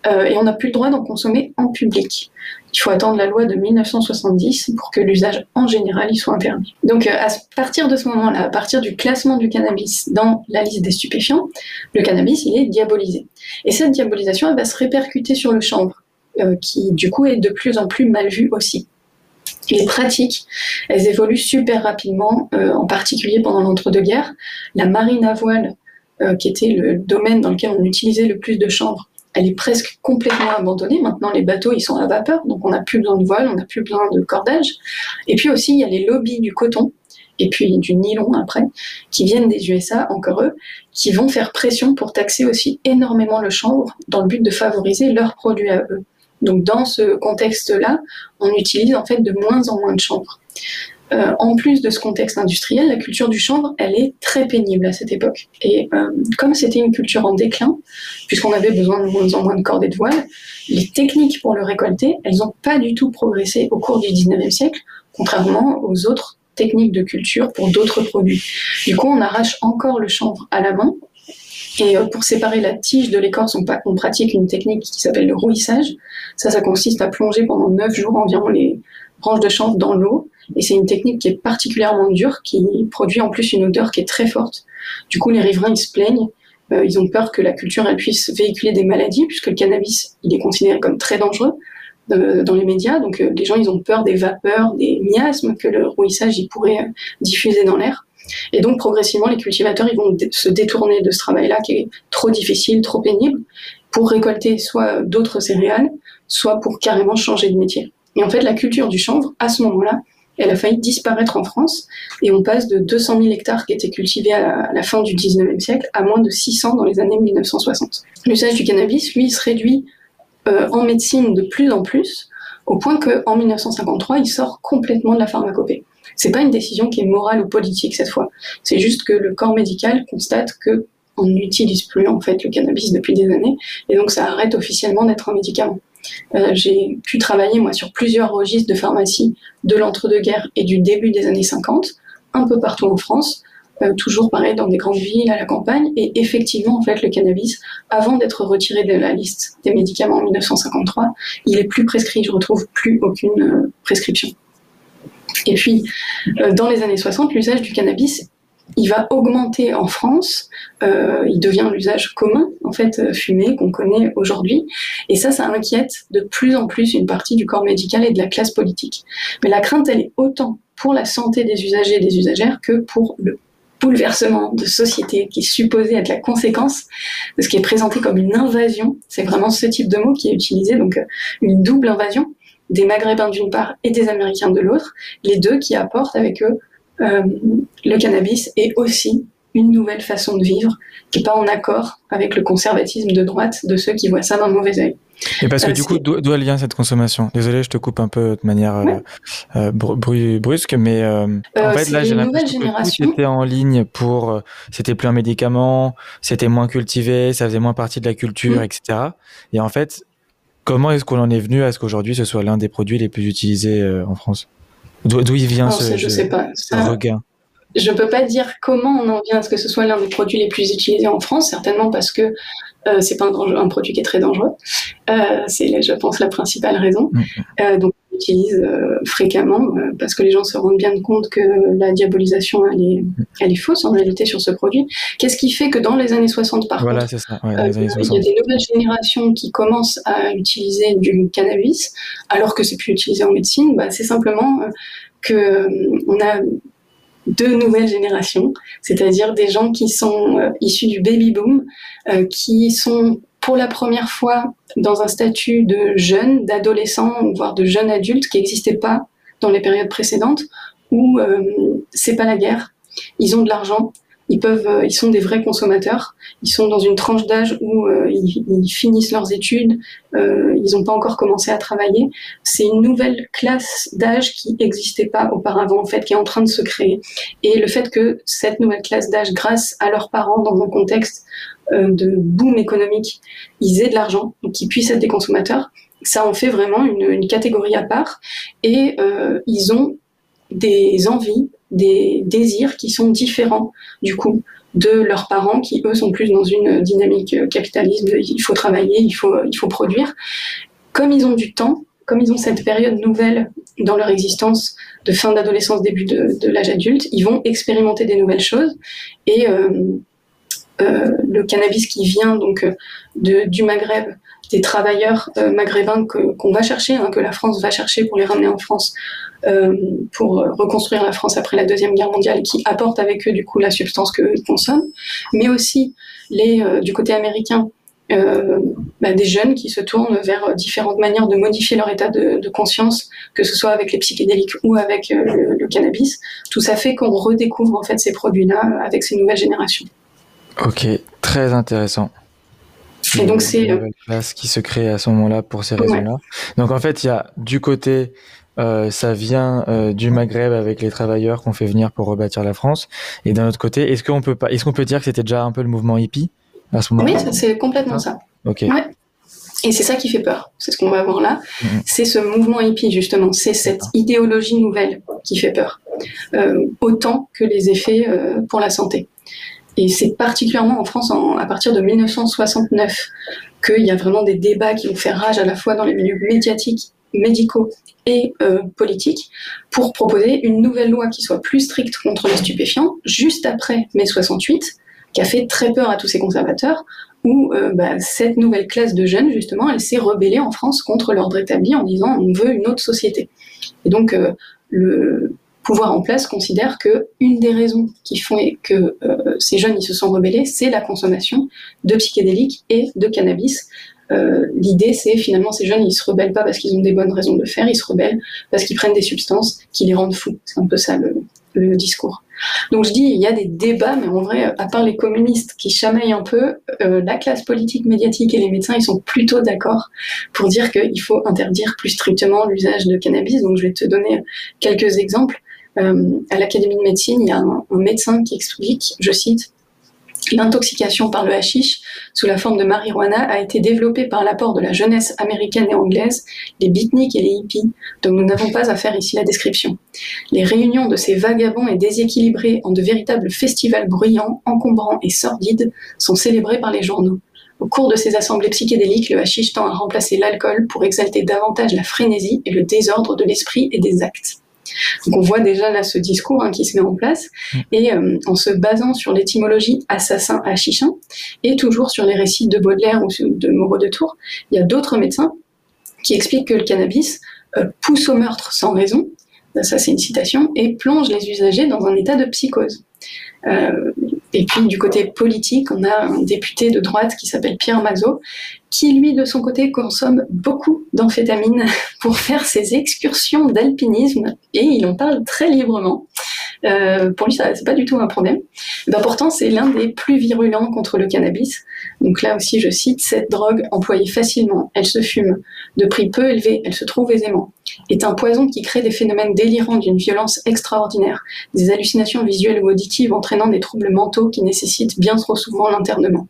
euh, et on n'a plus le droit d'en consommer en public. Il faut attendre la loi de 1970 pour que l'usage en général y soit interdit. Donc euh, à partir de ce moment-là, à partir du classement du cannabis dans la liste des stupéfiants, le cannabis il est diabolisé. Et cette diabolisation va se répercuter sur le chanvre, euh, qui du coup est de plus en plus mal vu aussi. Les pratiques, elles évoluent super rapidement, en particulier pendant l'entre-deux-guerres. La marine à voile, qui était le domaine dans lequel on utilisait le plus de chanvre, elle est presque complètement abandonnée. Maintenant, les bateaux, ils sont à vapeur, donc on n'a plus besoin de voile, on n'a plus besoin de cordage. Et puis aussi, il y a les lobbies du coton, et puis du nylon après, qui viennent des USA, encore eux, qui vont faire pression pour taxer aussi énormément le chanvre dans le but de favoriser leurs produits à eux. Donc dans ce contexte-là, on utilise en fait de moins en moins de chanvre. Euh, en plus de ce contexte industriel, la culture du chanvre, elle est très pénible à cette époque. Et euh, comme c'était une culture en déclin, puisqu'on avait besoin de moins en moins de cordes et de voiles, les techniques pour le récolter, elles n'ont pas du tout progressé au cours du 19e siècle, contrairement aux autres techniques de culture pour d'autres produits. Du coup, on arrache encore le chanvre à la main. Et euh, pour séparer la tige de l'écorce, on, pratique une technique qui s'appelle le rouissage. Ça, ça consiste à plonger pendant 9 jours environ les branches de chanvre dans l'eau et c'est une technique qui est particulièrement dure, qui produit en plus une odeur qui est très forte. Du coup, les riverains, ils se plaignent. Euh, ils ont peur que la culture elle puisse véhiculer des maladies, puisque le cannabis, il est considéré comme très dangereux euh, dans les médias. Donc, euh, les gens, ils ont peur des vapeurs, des miasmes que le rouissage, il pourrait diffuser dans l'air. Et donc, progressivement, les cultivateurs, ils vont se détourner de ce travail-là qui est trop difficile, trop pénible, pour récolter soit d'autres céréales, soit pour carrément changer de métier. Et en fait, la culture du chanvre, à ce moment-là, elle a failli disparaître en France et on passe de 200 000 hectares qui étaient cultivés à la, fin du 19e siècle à moins de 600 dans les années 1960. L'usage du cannabis, lui, se réduit euh, en médecine de plus en plus au point qu'en 1953, il sort complètement de la pharmacopée. C'est pas une décision qui est morale ou politique cette fois. C'est juste que le corps médical constate que on n'utilise plus en fait le cannabis depuis des années et donc ça arrête officiellement d'être un médicament. Euh, j'ai pu travailler moi sur plusieurs registres de pharmacie de l'entre-deux-guerres et du début des années 50, un peu partout en France, euh, toujours pareil dans des grandes villes, à la campagne. Et effectivement, en fait, le cannabis, avant d'être retiré de la liste des médicaments en 1953, il est plus prescrit. Je retrouve plus aucune euh, prescription. Et puis, dans les années 60, l'usage du cannabis il va augmenter en France, euh, il devient l'usage commun, en fait, euh, fumé, qu'on connaît aujourd'hui. Et ça, ça inquiète de plus en plus une partie du corps médical et de la classe politique. Mais la crainte, elle est autant pour la santé des usagers et des usagères que pour le bouleversement de société qui est supposé être la conséquence de ce qui est présenté comme une invasion. C'est vraiment ce type de mot qui est utilisé, donc euh, une double invasion des Maghrébins d'une part et des Américains de l'autre, les deux qui apportent avec eux euh, le cannabis est aussi une nouvelle façon de vivre qui n'est pas en accord avec le conservatisme de droite de ceux qui voient ça d'un mauvais œil. Et parce que euh, du coup, d'où elle vient cette consommation? Désolé, je te coupe un peu de manière euh, brusque, mais en fait là, j'ai l'impression que tout était en ligne pour, c'était plus un médicament, c'était moins cultivé, ça faisait moins partie de la culture, mm. etc. Et en fait, comment est-ce qu'on en est venu à ce qu'aujourd'hui ce soit l'un des produits les plus utilisés en France? D'où il vient ce, je sais pas. regain? Je ne peux pas dire comment on en vient à ce que ce soit l'un des produits les plus utilisés en France, certainement parce que euh, c'est pas un, produit qui est très dangereux. Euh, c'est, je pense, la principale raison. Mm. Euh, donc, euh, fréquemment euh, parce que les gens se rendent bien compte que la diabolisation, elle est, elle est fausse en réalité sur ce produit. Qu'est-ce qui fait que dans les années 60, par voilà, contre, ça. Ouais, il y a des nouvelles générations qui commencent à utiliser du cannabis alors que c'est plus utilisé en médecine bah, C'est simplement que on a deux nouvelles générations, c'est-à-dire des gens qui sont euh, issus du baby boom, euh, qui sont pour la première fois dans un statut de jeune, d'adolescent, voire de jeune adulte qui n'existait pas dans les périodes précédentes, où euh, c'est pas la guerre, ils ont de l'argent, euh, ils sont des vrais consommateurs. Ils sont dans une tranche d'âge où euh, ils, finissent leurs études, euh, ils n'ont pas encore commencé à travailler. C'est une nouvelle classe d'âge qui n'existait pas auparavant, en fait, qui est en train de se créer. Et le fait que cette nouvelle classe d'âge, grâce à leurs parents, dans un contexte de boom économique, ils aient de l'argent, qu'ils puissent être des consommateurs, ça en fait vraiment une catégorie à part. Et ils ont des envies, des désirs qui sont différents du coup de leurs parents qui eux sont plus dans une dynamique capitaliste il faut travailler, il faut, il faut produire. Comme ils ont du temps, comme ils ont cette période nouvelle dans leur existence de fin d'adolescence, début de, de l'âge adulte, ils vont expérimenter des nouvelles choses et euh, euh, le cannabis qui vient donc de, du Maghreb, des travailleurs maghrébins qu'on va chercher, hein, que la France va chercher pour les ramener en France pour reconstruire la France après la Deuxième Guerre mondiale, qui apportent avec eux du coup la substance qu'ils consomment, mais aussi les, du côté américain, euh, bah, des jeunes qui se tournent vers différentes manières de modifier leur état de, conscience, que ce soit avec les psychédéliques ou avec euh, le, cannabis. Tout ça fait qu'on redécouvre en fait ces produits-là avec ces nouvelles générations. Ok, très intéressant. Et donc c'est euh, place qui se crée à ce moment-là pour ces raisons-là. Donc en fait, il y a du côté ça vient du Maghreb avec les travailleurs qu'on fait venir pour rebâtir la France. Et d'un autre côté, est-ce qu'on peut pas, est-ce qu'on peut dire que c'était déjà un peu le mouvement hippie oui, c'est complètement ça. Ok. Et c'est ça qui fait peur. C'est ce qu'on va voir là. Mm-hmm. C'est ce mouvement hippie, justement. C'est cette idéologie nouvelle qui fait peur. Euh, autant que les effets euh, pour la santé. Et c'est particulièrement en France, à partir de 1969, qu'il y a vraiment des débats qui vont faire rage à la fois dans les milieux médiatiques, médicaux et euh, politiques, pour proposer une nouvelle loi qui soit plus stricte contre les stupéfiants, juste après mai 68, qui a fait très peur à tous ces conservateurs, où euh, bah, cette nouvelle classe de jeunes, justement, elle s'est rebellée en France contre l'ordre établi en disant on veut une autre société. Et donc, euh, le pouvoir en place considère que une des raisons qui font que euh, ces jeunes ils se sont rebellés, c'est la consommation de psychédéliques et de cannabis. L'idée, c'est finalement ces jeunes, ils se rebellent pas parce qu'ils ont des bonnes raisons de le faire, ils se rebellent parce qu'ils prennent des substances qui les rendent fous. C'est un peu ça le discours. Donc je dis, il y a des débats, mais en vrai, à part les communistes qui chamaillent un peu, euh, la classe politique, médiatique et les médecins, ils sont plutôt d'accord pour dire qu'il faut interdire plus strictement l'usage de cannabis. Donc je vais te donner quelques exemples. Euh, à l'Académie de médecine, il y a un médecin qui explique, je cite, L'intoxication par le hashish, sous la forme de marijuana, a été développée par l'apport de la jeunesse américaine et anglaise, les beatniks et les hippies, dont nous n'avons pas à faire ici la description. Les réunions de ces vagabonds et déséquilibrés en de véritables festivals bruyants, encombrants et sordides sont célébrés par les journaux. Au cours de ces assemblées psychédéliques, le hashish tend à remplacer l'alcool pour exalter davantage la frénésie et le désordre de l'esprit et des actes. Donc on voit déjà là ce discours hein, qui se met en place mm. et euh, en se basant sur l'étymologie assassin achichin et toujours sur les récits de Baudelaire ou de Moreau de Tours, il y a d'autres médecins qui expliquent que le cannabis euh, pousse au meurtre sans raison, ça c'est une citation, et plonge les usagers dans un état de psychose. Euh, et puis du côté politique, on a un député de droite qui s'appelle Pierre Mazot, qui lui de son côté consomme beaucoup d'amphétamines pour faire ses excursions d'alpinisme, et il en parle très librement. Euh, pour lui, ça c'est pas du tout un problème. Ben, pourtant, c'est l'un des plus virulents contre le cannabis. Donc là aussi, je cite cette drogue employée facilement, elle se fume, de prix peu élevé, elle se trouve aisément, est un poison qui crée des phénomènes délirants d'une violence extraordinaire, des hallucinations visuelles ou auditives entraînant des troubles mentaux qui nécessitent bien trop souvent l'internement.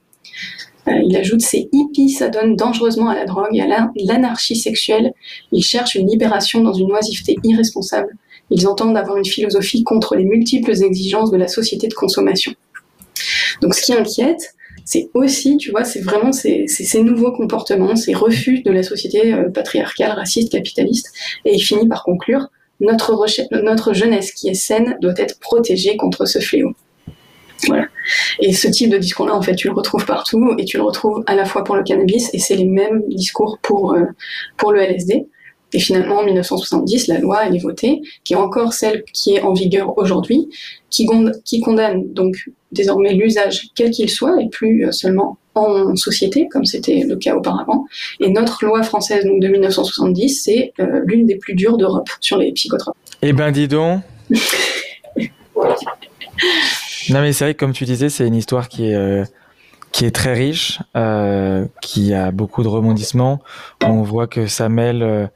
Euh, il ajoute ces hippies s'adonnent dangereusement à la drogue et à l'anarchie sexuelle. Ils cherchent une libération dans une oisiveté irresponsable. Ils entendent avoir une philosophie contre les multiples exigences de la société de consommation. Donc, ce qui inquiète, c'est aussi, tu vois, c'est vraiment ces, nouveaux comportements, ces refus de la société euh, patriarcale, raciste, capitaliste. Et il finit par conclure notre, jeunesse qui est saine doit être protégée contre ce fléau. Voilà. Et ce type de discours-là, en fait, tu le retrouves partout et tu le retrouves à la fois pour le cannabis et c'est les mêmes discours pour, euh, pour le LSD. Et finalement, en 1970, la loi elle est votée, qui est encore celle qui est en vigueur aujourd'hui, qui, condamne donc désormais l'usage quel qu'il soit et plus euh, seulement en société, comme c'était le cas auparavant. Et notre loi française donc, de 1970, c'est euh, l'une des plus dures d'Europe sur les psychotropes. Eh ben, dis donc Non, mais c'est vrai que, comme tu disais, c'est une histoire qui est, euh, qui est très riche, euh, qui a beaucoup de rebondissements. On voit que ça mêle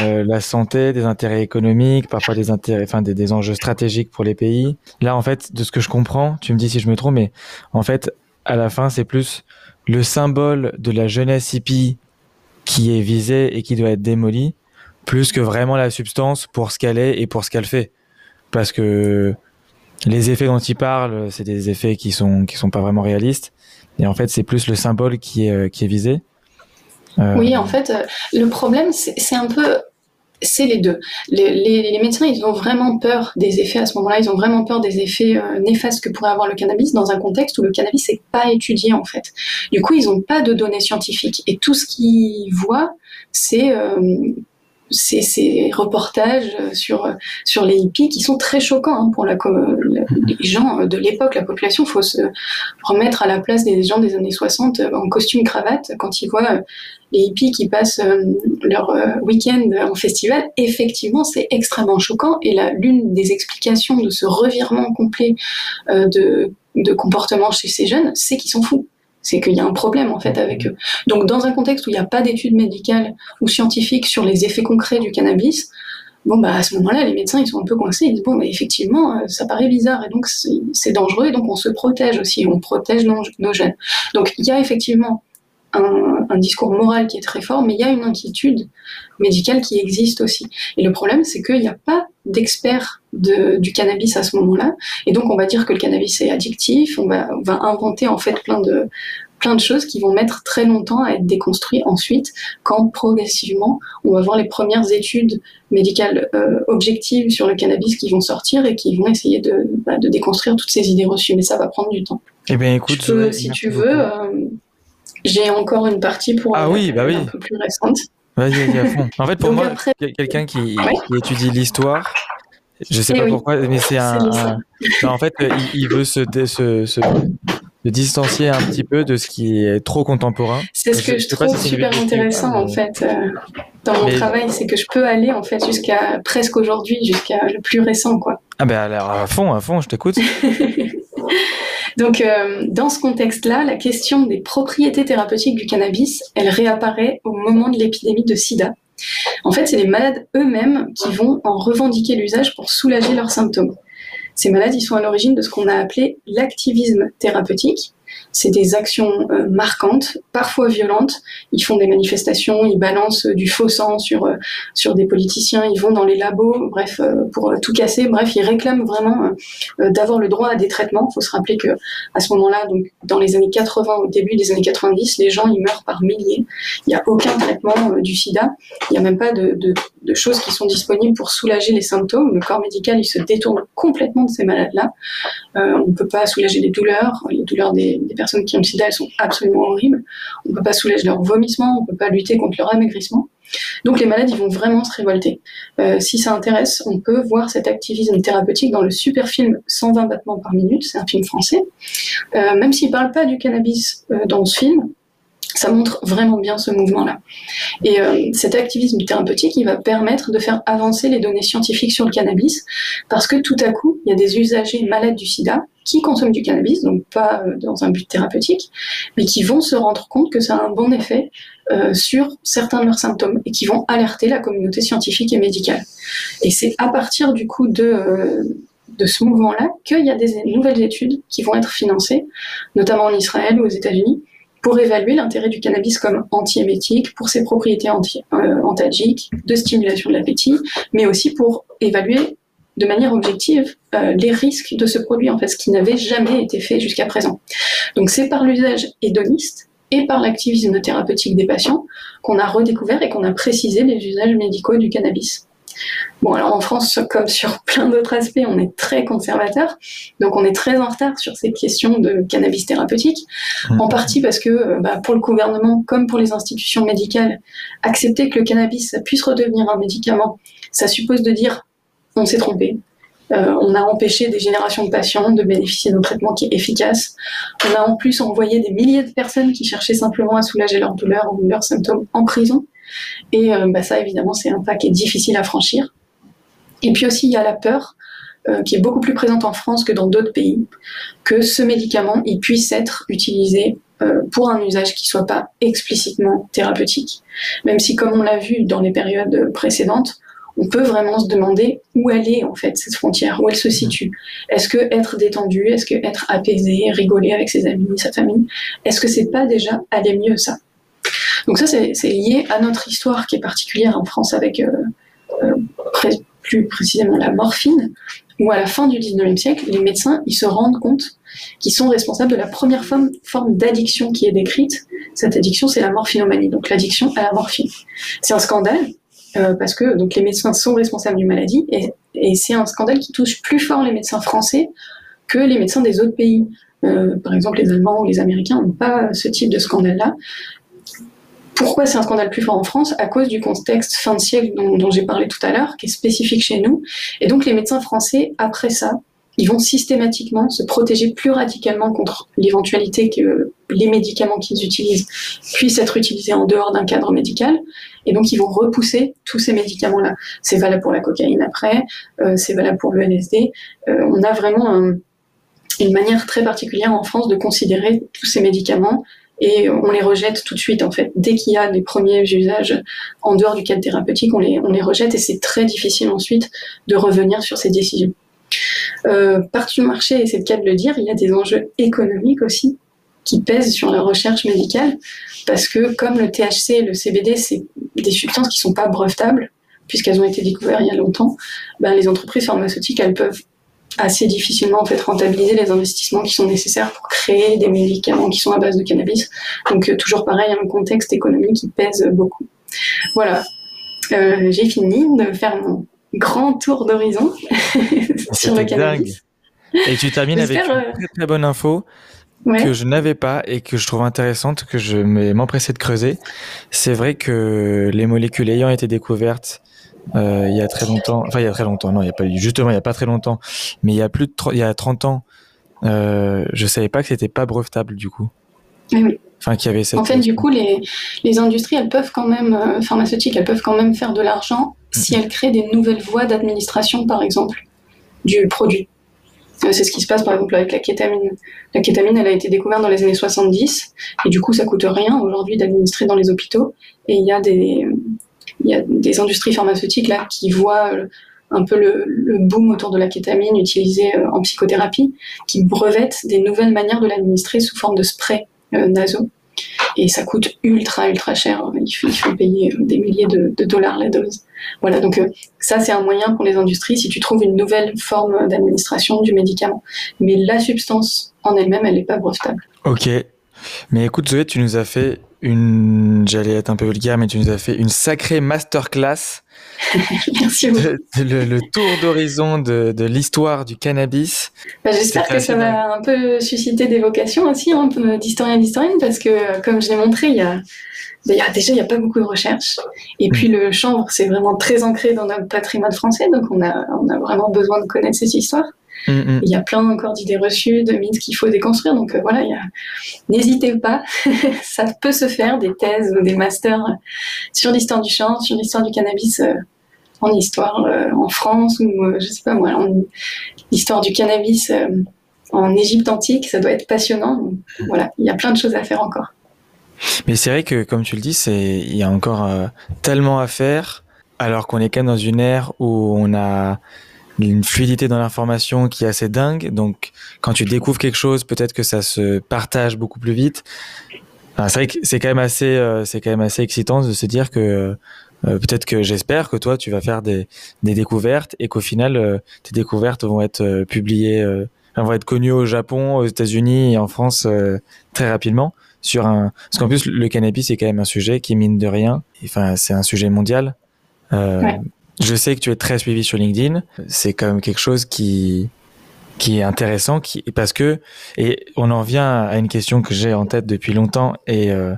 euh, la santé, des intérêts économiques, parfois des intérêts, enfin des, des, enjeux stratégiques pour les pays. Là, en fait, de ce que je comprends, tu me dis si je me trompe, mais en fait, à la fin, c'est plus le symbole de la jeunesse hippie qui est visé et qui doit être démoli, plus que vraiment la substance pour ce qu'elle est et pour ce qu'elle fait. Parce que les effets dont il parle, c'est des effets qui sont qui sont pas vraiment réalistes. Et en fait, c'est plus le symbole qui est euh, qui est visé. Euh, oui, en fait, le problème, c'est un peu c'est les deux. Les, les, médecins, ils ont vraiment peur des effets à ce moment-là. Ils ont vraiment peur des effets euh, néfastes que pourrait avoir le cannabis dans un contexte où le cannabis n'est pas étudié en fait. Du coup, ils n'ont pas de données scientifiques et tout ce qu'ils voient, c'est euh, ces, reportages sur sur les hippies qui sont très choquants hein, pour la, les gens de l'époque, la population. Il faut se remettre à la place des gens des années 60 en costume cravate quand ils voient les hippies qui passent euh, leur euh, week-end en festival, effectivement, c'est extrêmement choquant. Et l'une des explications de ce revirement complet euh, de, de comportement chez ces jeunes, c'est qu'ils sont fous c'est qu'il y a un problème en fait avec eux. Donc dans un contexte où il n'y a pas d'études médicales ou scientifiques sur les effets concrets du cannabis, bon bah à ce moment-là les médecins ils sont un peu coincés, ils disent bon mais effectivement ça paraît bizarre et donc c'est dangereux et donc on se protège aussi, on protège nos, nos jeunes. Donc il y a effectivement un, discours moral qui est très fort, mais il y a une inquiétude médicale qui existe aussi. Et le problème, c'est qu'il n'y a pas d'experts du cannabis à ce moment-là, et donc on va dire que le cannabis est addictif, on va, inventer en fait plein de plein de choses qui vont mettre très longtemps à être déconstruites ensuite, quand progressivement on va voir les premières études médicales euh, objectives sur le cannabis qui vont sortir et qui vont essayer de, bah, déconstruire toutes ces idées reçues. Mais ça va prendre du temps. Eh bien, écoute, si tu veux, j'ai encore une partie pour ah oui, bah oui. un peu plus récente. Vas-y, à fond. En fait, pour moi, quelqu'un qui, étudie l'histoire, je sais pas pourquoi, mais c'est un, En fait, il, veut se, se, se, distancier un petit peu de ce qui est trop contemporain. C'est ce que je, trouve super intéressant en fait euh, dans mon travail, c'est que je peux aller en fait jusqu'à presque aujourd'hui, jusqu'à le plus récent quoi. Ah ben alors à fond, à fond, je t'écoute. Donc, euh, dans ce contexte-là, la question des propriétés thérapeutiques du cannabis, elle réapparaît au moment de l'épidémie de sida. En fait, c'est les malades eux-mêmes qui vont en revendiquer l'usage pour soulager leurs symptômes. Ces malades, ils sont à l'origine de ce qu'on a appelé l'activisme thérapeutique, c'est des actions euh, marquantes, parfois violentes. Ils font des manifestations, ils balancent du faux sang sur euh, sur des politiciens, ils vont dans les labos, bref, euh, pour tout casser. Bref, ils réclament vraiment d'avoir le droit à des traitements. Il faut se rappeler que à ce moment-là, donc dans les années 80, au début des années 90, les gens ils meurent par milliers. Il n'y a aucun traitement du SIDA. Il n'y a même pas de, de, de, choses qui sont disponibles pour soulager les symptômes. Le corps médical il se détourne complètement de ces malades-là. on ne peut pas soulager les douleurs, les douleurs des, personnes qui ont le sida, elles sont absolument horribles. On ne peut pas soulager leur vomissement, on ne peut pas lutter contre leur amaigrissement. Donc les malades, ils vont vraiment se révolter. Euh, si ça intéresse, on peut voir cet activisme thérapeutique dans le super film 120 battements par minute, c'est un film français. Euh, même s'il ne parle pas du cannabis euh, dans ce film, ça montre vraiment bien ce mouvement-là. Et cet activisme thérapeutique, il va permettre de faire avancer les données scientifiques sur le cannabis, parce que tout à coup, il y a des usagers malades du sida qui consomment du cannabis, donc pas euh, dans un but thérapeutique, mais qui vont se rendre compte que ça a un bon effet euh, sur certains de leurs symptômes et qui vont alerter la communauté scientifique et médicale. Et c'est à partir du coup euh, de ce mouvement-là qu'il y a des nouvelles études qui vont être financées, notamment en Israël ou aux États-Unis, pour évaluer l'intérêt du cannabis comme antiémétique, pour ses propriétés anti, antalgiques, de stimulation de l'appétit, mais aussi pour évaluer de manière objective euh, les risques de ce produit, en fait, ce qui n'avait jamais été fait jusqu'à présent. Donc c'est par l'usage hédoniste et par l'activisme thérapeutique des patients qu'on a redécouvert et qu'on a précisé les usages médicaux du cannabis. Bon, alors en France, comme sur plein d'autres aspects, on est très conservateur, donc on est très en retard sur ces questions de cannabis thérapeutique, en mmh. partie parce que euh, bah, pour le gouvernement, comme pour les institutions médicales, accepter que le cannabis puisse redevenir un médicament, ça suppose de dire on s'est trompé. Euh, on a empêché des générations de patients de bénéficier d'un traitement qui est efficace. On a en plus envoyé des milliers de personnes qui cherchaient simplement à soulager leurs douleurs ou leurs symptômes en prison. Et euh, bah, ça, évidemment, c'est un pas qui est difficile à franchir. Et puis aussi, il y a la peur, euh, qui est beaucoup plus présente en France que dans d'autres pays, que ce médicament il puisse être utilisé pour un usage qui soit pas explicitement thérapeutique. Même si, comme on l'a vu dans les périodes précédentes, on peut vraiment se demander où elle est en fait cette frontière, où elle se situe. Est-ce que être détendu, est-ce que être apaisé, rigoler avec ses amis, sa famille, est-ce que c'est pas déjà aller mieux ça? Donc ça c'est lié à notre histoire qui est particulière en France avec euh, euh, plus précisément la morphine, où à la fin du 19e siècle, les médecins ils se rendent compte qu'ils sont responsables de la première forme, d'addiction qui est décrite. Cette addiction, c'est la morphinomanie, donc l'addiction à la morphine. C'est un scandale parce que donc les médecins sont responsables d'une maladie et c'est un scandale qui touche plus fort les médecins français que les médecins des autres pays. par exemple, les Allemands ou les Américains n'ont pas ce type de scandale-là. Pourquoi c'est un scandale plus fort en France À cause du contexte fin de siècle dont, j'ai parlé tout à l'heure, qui est spécifique chez nous. Et donc les médecins français, après ça, ils vont systématiquement se protéger plus radicalement contre l'éventualité que les médicaments qu'ils utilisent puissent être utilisés en dehors d'un cadre médical. Et donc, ils vont repousser tous ces médicaments-là. C'est valable pour la cocaïne après, euh, c'est valable pour le LSD. Euh, on a vraiment une manière très particulière en France de considérer tous ces médicaments et on les rejette tout de suite en fait. Dès qu'il y a des premiers usages en dehors du cadre thérapeutique, on les, on les rejette et c'est très difficile ensuite de revenir sur ces décisions. Euh, partout du marché, et c'est le cas de le dire, il y a des enjeux économiques aussi qui pèsent sur la recherche médicale parce que comme le THC et le CBD, c'est des substances qui sont pas brevetables puisqu'elles ont été découvertes il y a longtemps, ben, les entreprises pharmaceutiques, elles peuvent assez difficilement en fait rentabiliser les investissements qui sont nécessaires pour créer des médicaments qui sont à base de cannabis. Donc euh, toujours pareil, un contexte économique qui pèse beaucoup. Voilà, euh, j'ai fini de faire mon grand tour d'horizon sur le cannabis. Et tu termines avec une euh, très très bonne info que je n'avais pas et que je trouve intéressante, que je m'empressais de creuser. C'est vrai que les molécules ayant été découvertes euh, il y a très longtemps, enfin il y a très longtemps, non, il y a pas justement il y a pas très longtemps, mais il y a plus de il y a 30 ans, euh, je savais pas que c'était pas brevetable du coup. Oui. Enfin, qu'il y avait cette... En fait, du coup, les, les industries, elles peuvent quand même, euh, pharmaceutiques, elles peuvent quand même faire de l'argent si elles créent des nouvelles voies d'administration, par exemple, du produit. Euh, c'est ce qui se passe, par exemple, avec la kétamine. La kétamine, elle a été découverte dans les années 70, et du coup, ça coûte rien aujourd'hui d'administrer dans les hôpitaux. Et il y a des, il y a des industries pharmaceutiques là qui voient euh, un peu le, boom autour de la kétamine utilisée euh, en psychothérapie, qui brevettent des nouvelles manières de l'administrer sous forme de spray euh, nasaux. Et ça coûte ultra, ultra cher. Il faut, payer des milliers de, dollars la dose. Voilà, donc ça, c'est un moyen pour les industries si tu trouves une nouvelle forme d'administration du médicament. Mais la substance en elle-même, elle n'est pas brevetable. Ok. Mais écoute, Zoé, tu nous as fait une, j'allais être un peu vulgaire, mais tu nous as fait une sacrée masterclass. Merci beaucoup. le, tour d'horizon de, de l'histoire du cannabis. Bah, j'espère que ça va un peu susciter des vocations aussi hein, d'historien d'historienne, parce que comme je l'ai montré, il y a, bah, déjà il n'y a pas beaucoup de recherches. Et puis mm. le chanvre, c'est vraiment très ancré dans notre patrimoine français, donc on a, on a vraiment besoin de connaître cette histoire. Mm, mm. Il y a plein encore d'idées reçues, de mythes qu'il faut déconstruire. Donc euh, voilà, n'hésitez pas, ça peut se faire, des thèses ou des masters sur l'histoire du chant, sur l'histoire du cannabis euh, en histoire euh, en France ou je sais pas moi, l'histoire du cannabis en Égypte antique. Ça doit être passionnant. voilà, il y a plein de choses à faire encore. Mais c'est vrai que, comme tu le dis, il y a encore tellement à faire, alors qu'on est quand même dans une ère où on a une fluidité dans l'information qui est assez dingue. Donc, quand tu découvres quelque chose, peut-être que ça se partage beaucoup plus vite. c'est vrai que c'est quand même assez, euh, c'est quand même assez excitant de se dire que euh, peut-être que j'espère que toi, tu vas faire des, des découvertes et qu'au final, euh, tes découvertes vont être publiées, vont être connues au Japon, aux États-Unis et en France très rapidement. Sur un, parce qu'en plus, le cannabis c'est quand même un sujet qui mine de rien. Enfin, c'est un sujet mondial. Ouais. Je sais que tu es très suivi sur LinkedIn. C'est quand même quelque chose qui qui est intéressant, qui parce que et on en vient à une question que j'ai en tête depuis longtemps et euh,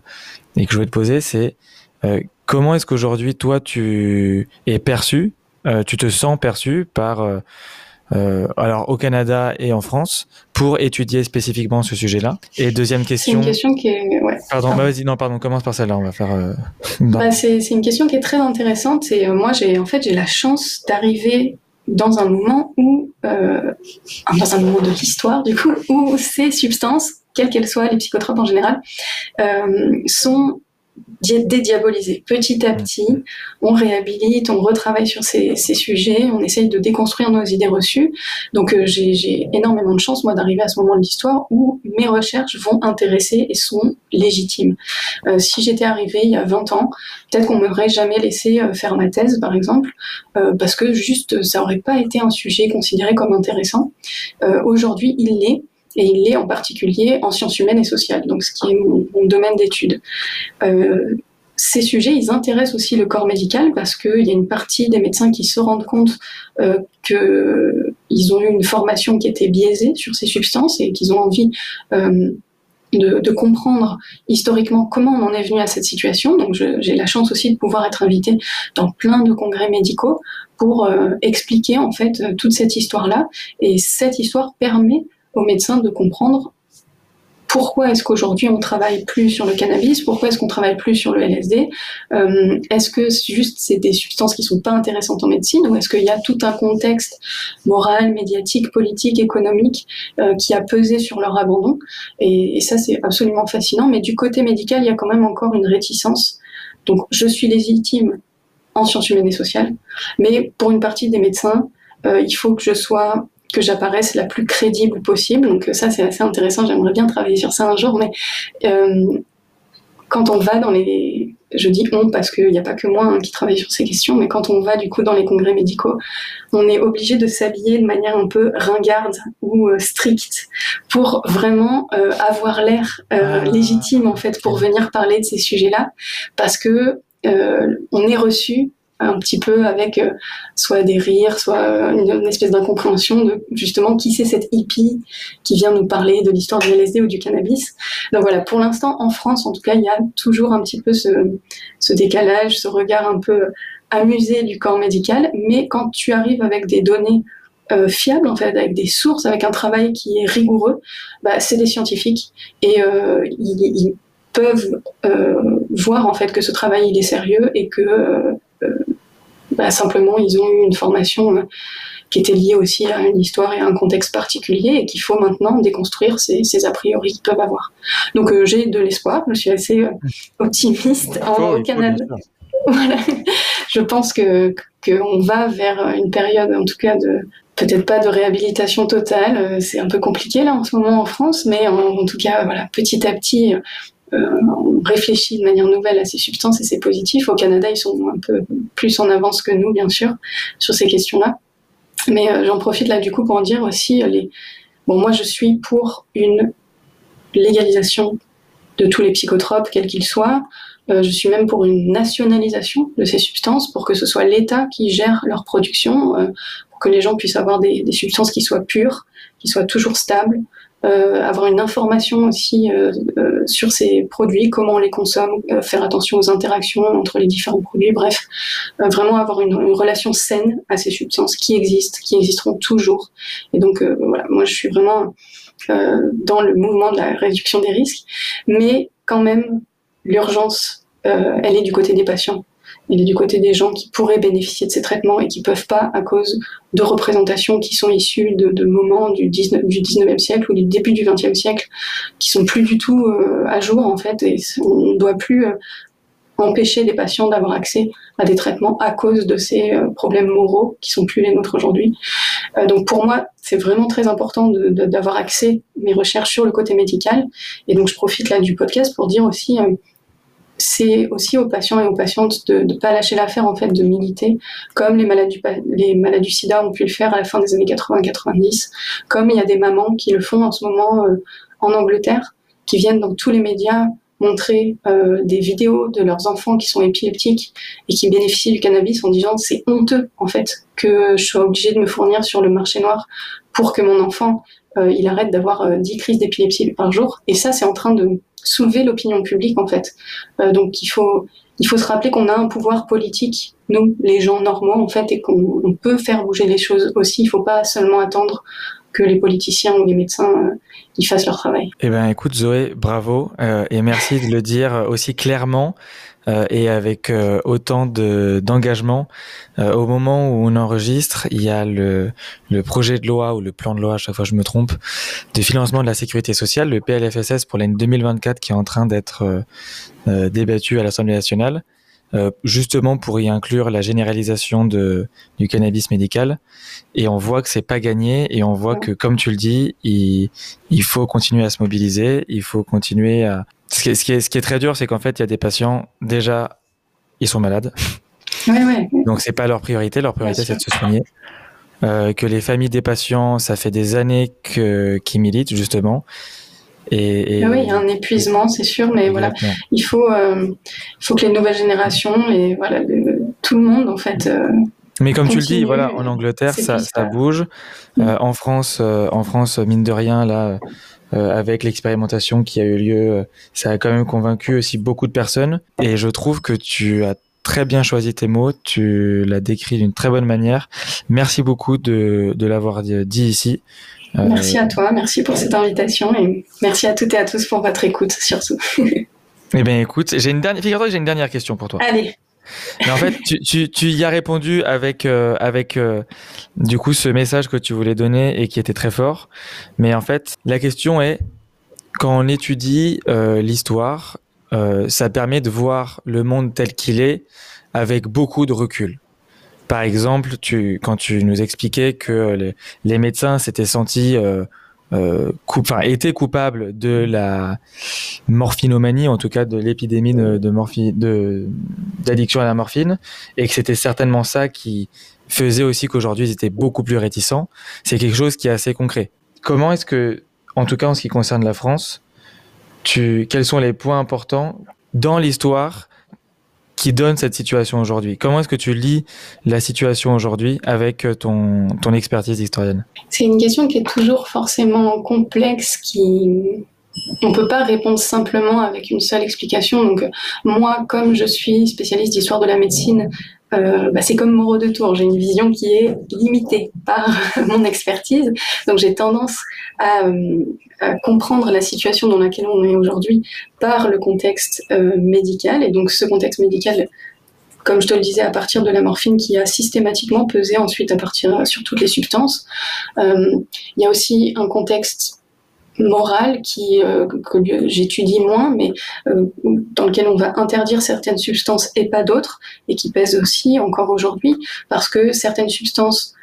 et que je voulais te poser, c'est euh, comment est-ce qu'aujourd'hui toi tu es perçu, euh, tu te sens perçu par euh, alors au Canada et en France pour étudier spécifiquement ce sujet-là Et deuxième question. C'est une question qui est. Ouais. Pardon, bah, vas-y, non, pardon, commence par celle-là, on va faire. Euh... Bah, c'est une question qui est très intéressante et euh, moi j'ai en fait j'ai la chance d'arriver dans un moment où euh, dans un moment de l'histoire du coup où ces substances quelles qu'elles soient, les psychotropes en général, sont dédiabolisé. Petit à petit, on réhabilite, on retravaille sur ces, sujets, on essaye de déconstruire nos idées reçues. Donc euh, j'ai énormément de chance, moi, d'arriver à ce moment de l'histoire où mes recherches vont intéresser et sont légitimes. Euh, si j'étais arrivée il y a 20 ans, peut-être qu'on m'aurait jamais laissé euh, faire ma thèse, par exemple, parce que juste, ça aurait pas été un sujet considéré comme intéressant. Aujourd'hui, il l'est et il l'est en particulier en sciences humaines et sociales, donc ce qui est mon, domaine d'étude. Euh, ces sujets, ils intéressent aussi le corps médical parce qu'il y a une partie des médecins qui se rendent compte euh, qu'ils ont eu une formation qui était biaisée sur ces substances et qu'ils ont envie euh, de, comprendre historiquement comment on en est venu à cette situation. Donc j'ai la chance aussi de pouvoir être invitée dans plein de congrès médicaux pour expliquer en fait toute cette histoire-là. Et cette histoire permet aux médecins de comprendre pourquoi est-ce qu'aujourd'hui on travaille plus sur le cannabis Pourquoi est-ce qu'on travaille plus sur le LSD euh, Est-ce que juste c'est des substances qui sont pas intéressantes en médecine ou est-ce qu'il y a tout un contexte moral, médiatique, politique, économique euh, qui a pesé sur leur abandon? Et, et ça c'est absolument fascinant. Mais du côté médical, il y a quand même encore une réticence. Donc je suis légitime en sciences humaines et sociales, mais pour une partie des médecins, euh, il faut que je sois que j'apparaisse la plus crédible possible. Donc ça, c'est assez intéressant. J'aimerais bien travailler sur ça un jour. Mais euh, quand on va dans les... Je dis on parce qu'il n'y a pas que moi hein, qui travaille sur ces questions, mais quand on va du coup dans les congrès médicaux, on est obligé de s'habiller de manière un peu ringarde ou euh, stricte pour vraiment euh, avoir l'air ah. légitime en fait pour venir parler de ces sujets-là, parce que on est reçu un petit peu avec euh, soit des rires, soit une, espèce d'incompréhension de justement qui c'est cette hippie qui vient nous parler de l'histoire du LSD ou du cannabis. Donc voilà, pour l'instant en France en tout cas, il y a toujours un petit peu ce, ce décalage, ce regard un peu amusé du corps médical, mais quand tu arrives avec des données euh, fiables en fait, avec des sources, avec un travail qui est rigoureux, bah, c'est des scientifiques et euh, ils, peuvent voir en fait que ce travail il est sérieux et que bah, simplement, ils ont eu une formation euh, qui était liée aussi à une histoire et à un contexte particulier et qu'il faut maintenant déconstruire ces, a priori qu'ils peuvent avoir. Donc euh, j'ai de l'espoir, je suis assez euh, optimiste en, au Canada. Voilà. Je pense que qu'on va vers une période, en tout cas de peut-être pas de réhabilitation totale, c'est un peu compliqué là en ce moment en France, mais en, en tout cas voilà petit à petit on réfléchit de manière nouvelle à ces substances et c'est positif. Au Canada, ils sont un peu plus en avance que nous, bien sûr, sur ces questions-là. Mais euh, j'en profite là du coup pour en dire aussi euh, les. Bon, moi, je suis pour une légalisation de tous les psychotropes, quels qu'ils soient. je suis même pour une nationalisation de ces substances, pour que ce soit l'État qui gère leur production, pour que les gens puissent avoir des, substances qui soient pures, qui soient toujours stables, euh, avoir une information aussi euh, euh, sur ces produits, comment on les consomme, faire attention aux interactions entre les différents produits, bref, vraiment avoir une, une, relation saine à ces substances qui existent, qui existeront toujours. Et donc voilà, moi je suis vraiment dans le mouvement de la réduction des risques, mais quand même l'urgence, elle est du côté des patients il est du côté des gens qui pourraient bénéficier de ces traitements et qui peuvent pas à cause de représentations qui sont issues de, moments du, 19, du 19e siècle ou du début du 20e siècle qui sont plus du tout euh, à jour en fait et on ne doit plus euh, empêcher les patients d'avoir accès à des traitements à cause de ces euh, problèmes moraux qui sont plus les nôtres aujourd'hui. donc pour moi, c'est vraiment très important d'avoir accès mes recherches sur le côté médical et donc je profite là du podcast pour dire aussi c'est aussi aux patients et aux patientes de ne pas lâcher l'affaire en fait de militer, comme les malades, du, les malades du sida ont pu le faire à la fin des années 80-90, comme il y a des mamans qui le font en ce moment euh, en Angleterre, qui viennent dans tous les médias montrer euh, des vidéos de leurs enfants qui sont épileptiques et qui bénéficient du cannabis en disant c'est honteux en fait que je sois obligée de me fournir sur le marché noir pour que mon enfant euh, il arrête d'avoir 10 crises d'épilepsie par jour et ça c'est en train de soulever l'opinion publique en fait. Euh, donc il faut il faut se rappeler qu'on a un pouvoir politique, nous, les gens normaux en fait, et qu'on peut faire bouger les choses aussi. Il ne faut pas seulement attendre que les politiciens ou les médecins euh, fassent leur travail. Eh ben, écoute Zoé, bravo euh, et merci de le dire aussi clairement. Euh, et avec euh, autant de d'engagement. Euh, au moment où on enregistre, il y a le, le projet de loi ou le plan de loi, à chaque fois je me trompe, de financement de la sécurité sociale, le PLFSS pour l'année 2024 qui est en train d'être débattu à l'Assemblée nationale. justement pour y inclure la généralisation de, du cannabis médical. Et on voit que c'est pas gagné et on voit que, comme tu le dis, il, il faut continuer à se mobiliser, il faut continuer à, ce qui est, ce qui est, très dur, c'est qu'en fait, il y a des patients, déjà, ils sont malades. Ouais, ouais. Donc, c'est pas leur priorité. Leur priorité, c'est de se soigner. Euh, que les familles des patients, ça fait des années qu'ils militent, justement. Et, oui, il y a un épuisement, c'est sûr, mais voilà, il faut, il faut que les nouvelles générations, et voilà, tout le monde en fait. mais comme tu le dis, voilà, en Angleterre, ça, ça, bouge. En France, en France, mine de rien, là, avec l'expérimentation qui a eu lieu, ça a quand même convaincu aussi beaucoup de personnes. Et je trouve que tu as très bien choisi tes mots, tu l'as décrit d'une très bonne manière. Merci beaucoup de, de l'avoir dit ici. Euh, merci à toi, merci pour cette invitation et merci à toutes et à tous pour votre écoute surtout. eh bien écoute, j'ai une dernière, figure-toi que j'ai une dernière question pour toi. Allez. En fait, tu, tu, tu, y as répondu avec, euh, avec euh, du coup ce message que tu voulais donner et qui était très fort. Mais en fait, la question est, quand on étudie l'histoire euh, ça permet de voir le monde tel qu'il est avec beaucoup de recul. Par exemple, tu, quand tu nous expliquais que les, les médecins s'étaient sentis coup, enfin, étaient coupables de la morphinomanie, en tout cas de l'épidémie de, de d'addiction à la morphine, et que c'était certainement ça qui faisait aussi qu'aujourd'hui ils étaient beaucoup plus réticents. C'est quelque chose qui est assez concret. Comment est-ce que, en tout cas en ce qui concerne la France, tu, quels sont les points importants dans l'histoire qui donnent cette situation aujourd'hui Comment est-ce que tu lis la situation aujourd'hui avec ton, ton expertise historienne C'est une question qui est toujours forcément complexe, qui on ne peut pas répondre simplement avec une seule explication. Donc moi, comme je suis spécialiste d'histoire de la médecine, euh, bah, c'est comme Moreau de Tours. J'ai une vision qui est limitée par mon expertise. Donc j'ai tendance à, euh, comprendre la situation dans laquelle on est aujourd'hui par le contexte euh, médical. Et donc ce contexte médical, comme je te le disais, à partir de la morphine qui a systématiquement pesé ensuite à partir sur toutes les substances. Il y a aussi un contexte morale qui, euh, que j'étudie moins, mais euh, dans lequel on va interdire certaines substances et pas d'autres, et qui pèsent aussi encore aujourd'hui, parce que certaines substances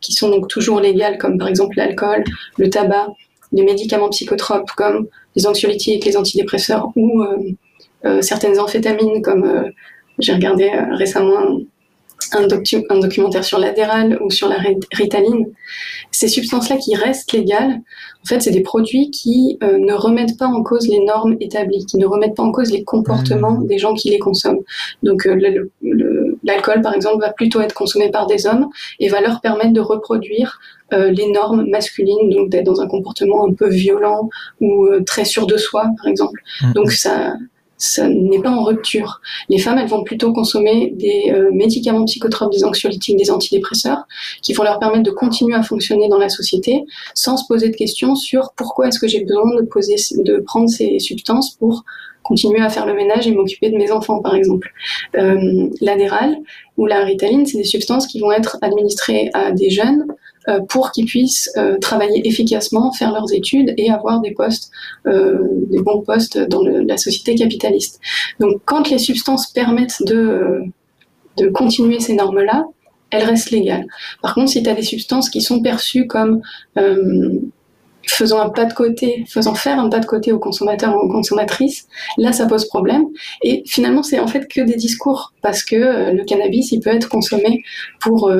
qui sont donc toujours légales, comme par exemple l'alcool, le tabac, les médicaments psychotropes comme les anxiolytiques, les antidépresseurs ou euh, certaines amphétamines comme j'ai regardé récemment un, un, documentaire sur l'adéral ou sur la ritaline, ces substances-là qui restent légales, en fait, c'est des produits qui euh, ne remettent pas en cause les normes établies, qui ne remettent pas en cause les comportements mmh. des gens qui les consomment. Donc, euh, l'alcool, par exemple, va plutôt être consommé par des hommes et va leur permettre de reproduire euh, les normes masculines, donc d'être dans un comportement un peu violent ou très sûr de soi, par exemple. Mmh. Donc, ça, ça n'est pas en rupture. Les femmes, elles vont plutôt consommer des euh, médicaments psychotropes, des anxiolytiques, des antidépresseurs, qui vont leur permettre de continuer à fonctionner dans la société sans se poser de questions sur pourquoi est-ce que j'ai besoin de, poser, de prendre ces substances pour continuer à faire le ménage et m'occuper de mes enfants, par exemple. Euh, L'adéral ou la ritaline, c'est des substances qui vont être administrées à des jeunes pour qu'ils puissent euh, travailler efficacement, faire leurs études et avoir des postes, euh, des bons postes dans la société capitaliste. Donc quand les substances permettent de, de continuer ces normes-là, elles restent légales. Par contre, si tu as des substances qui sont perçues comme faisant un pas de côté, faisant faire un pas de côté aux consommateurs ou aux consommatrices, là ça pose problème. Et finalement c'est en fait que des discours parce que le cannabis il peut être consommé pour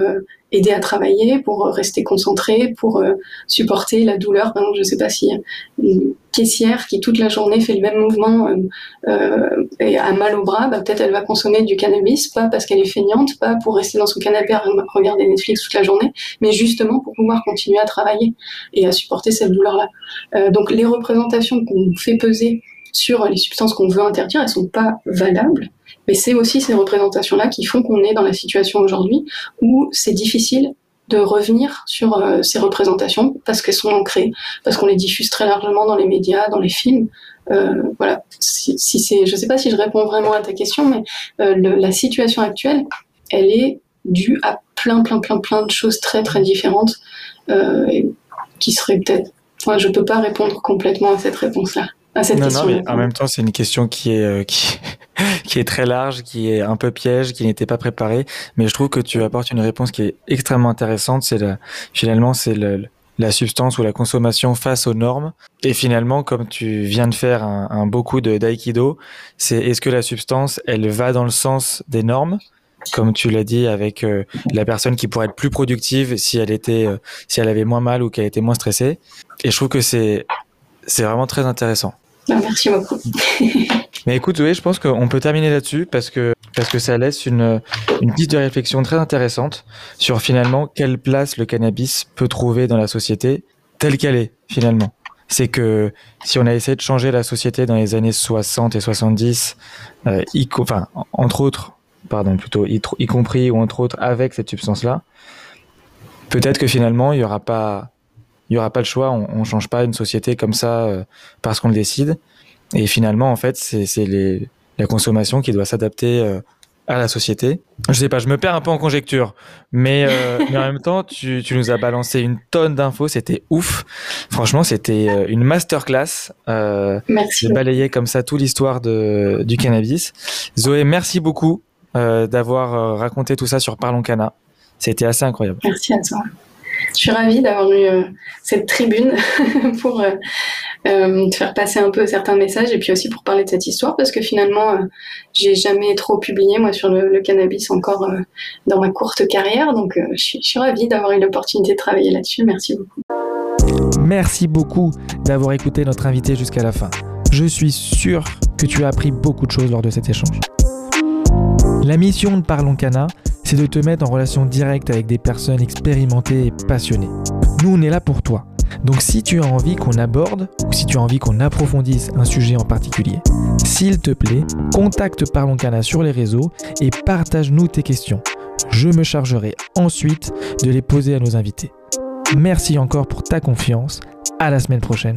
aider à travailler, pour rester concentré, pour euh, supporter la douleur. Par exemple, je ne sais pas si une caissière qui toute la journée fait le même mouvement euh, euh, et a mal au bras, bah, peut-être elle va consommer du cannabis, pas parce qu'elle est feignante, pas pour rester dans son canapé à regarder Netflix toute la journée, mais justement pour pouvoir continuer à travailler et à supporter cette douleur-là. donc les représentations qu'on fait peser sur les substances qu'on veut interdire, elles sont pas valables. Mais c'est aussi ces représentations-là qui font qu'on est dans la situation aujourd'hui où c'est difficile de revenir sur euh, ces représentations parce qu'elles sont ancrées, parce qu'on les diffuse très largement dans les médias, dans les films. Euh, voilà. Si, si c'est, je ne sais pas si je réponds vraiment à ta question, mais euh, la situation actuelle, elle est due à plein, plein, plein, plein de choses très, très différentes qui seraient peut-être. Enfin, je peux pas répondre complètement à cette réponse-là non, Non, mais en même temps, c'est une question qui est, euh, qui, qui, est très large, qui est un peu piège, qui n'était pas préparée. Mais je trouve que tu apportes une réponse qui est extrêmement intéressante. C'est finalement, c'est la substance ou la consommation face aux normes. Et finalement, comme tu viens de faire un, un beaucoup de d'aïkido, c'est est-ce que la substance, elle va dans le sens des normes? Comme tu l'as dit avec euh, la personne qui pourrait être plus productive si elle était euh, si elle avait moins mal ou qu'elle était moins stressée et je trouve que c'est c'est vraiment très intéressant. Bah, merci beaucoup. Mais écoute, Zoé, je pense qu'on peut terminer là-dessus parce que, parce que ça laisse une, une piste de réflexion très intéressante sur finalement quelle place le cannabis peut trouver dans la société telle qu'elle est finalement. C'est que si on a essayé de changer la société dans les années 60 et 70, euh, y, enfin, entre autres, pardon, plutôt, y, y, compris ou entre autres avec cette substance-là, peut-être que finalement, il y aura pas, il y aura pas le choix. On, on change pas une société comme ça euh, parce qu'on le décide. Et finalement, en fait, c'est la consommation qui doit s'adapter euh, à la société. Je sais pas, je me perds un peu en conjecture, mais, euh, mais en même temps, tu, tu, nous as balancé une tonne d'infos, c'était ouf. Franchement, c'était une masterclass. Euh, merci. De balayer comme ça toute l'histoire du cannabis. Zoé, merci beaucoup d'avoir raconté tout ça sur Parlons Cana. C'était assez incroyable. Merci à toi. Je suis ravie d'avoir eu euh, cette tribune pour euh, euh, faire passer un peu certains messages et puis aussi pour parler de cette histoire parce que finalement, euh, j'ai jamais trop publié moi sur le, cannabis encore dans ma courte carrière. Donc, je suis, je, suis, ravie d'avoir eu l'opportunité de travailler là-dessus. Merci beaucoup. Merci beaucoup d'avoir écouté notre invité jusqu'à la fin. Je suis sûr que tu as appris beaucoup de choses lors de cet échange. La mission de Parlons Cana, c'est de te mettre en relation directe avec des personnes expérimentées et passionnées. Nous, on est là pour toi. Donc si tu as envie qu'on aborde ou si tu as envie qu'on approfondisse un sujet en particulier, s'il te plaît, contacte Parlons Cana sur les réseaux et partage-nous tes questions. Je me chargerai ensuite de les poser à nos invités. Merci encore pour ta confiance. À la semaine prochaine.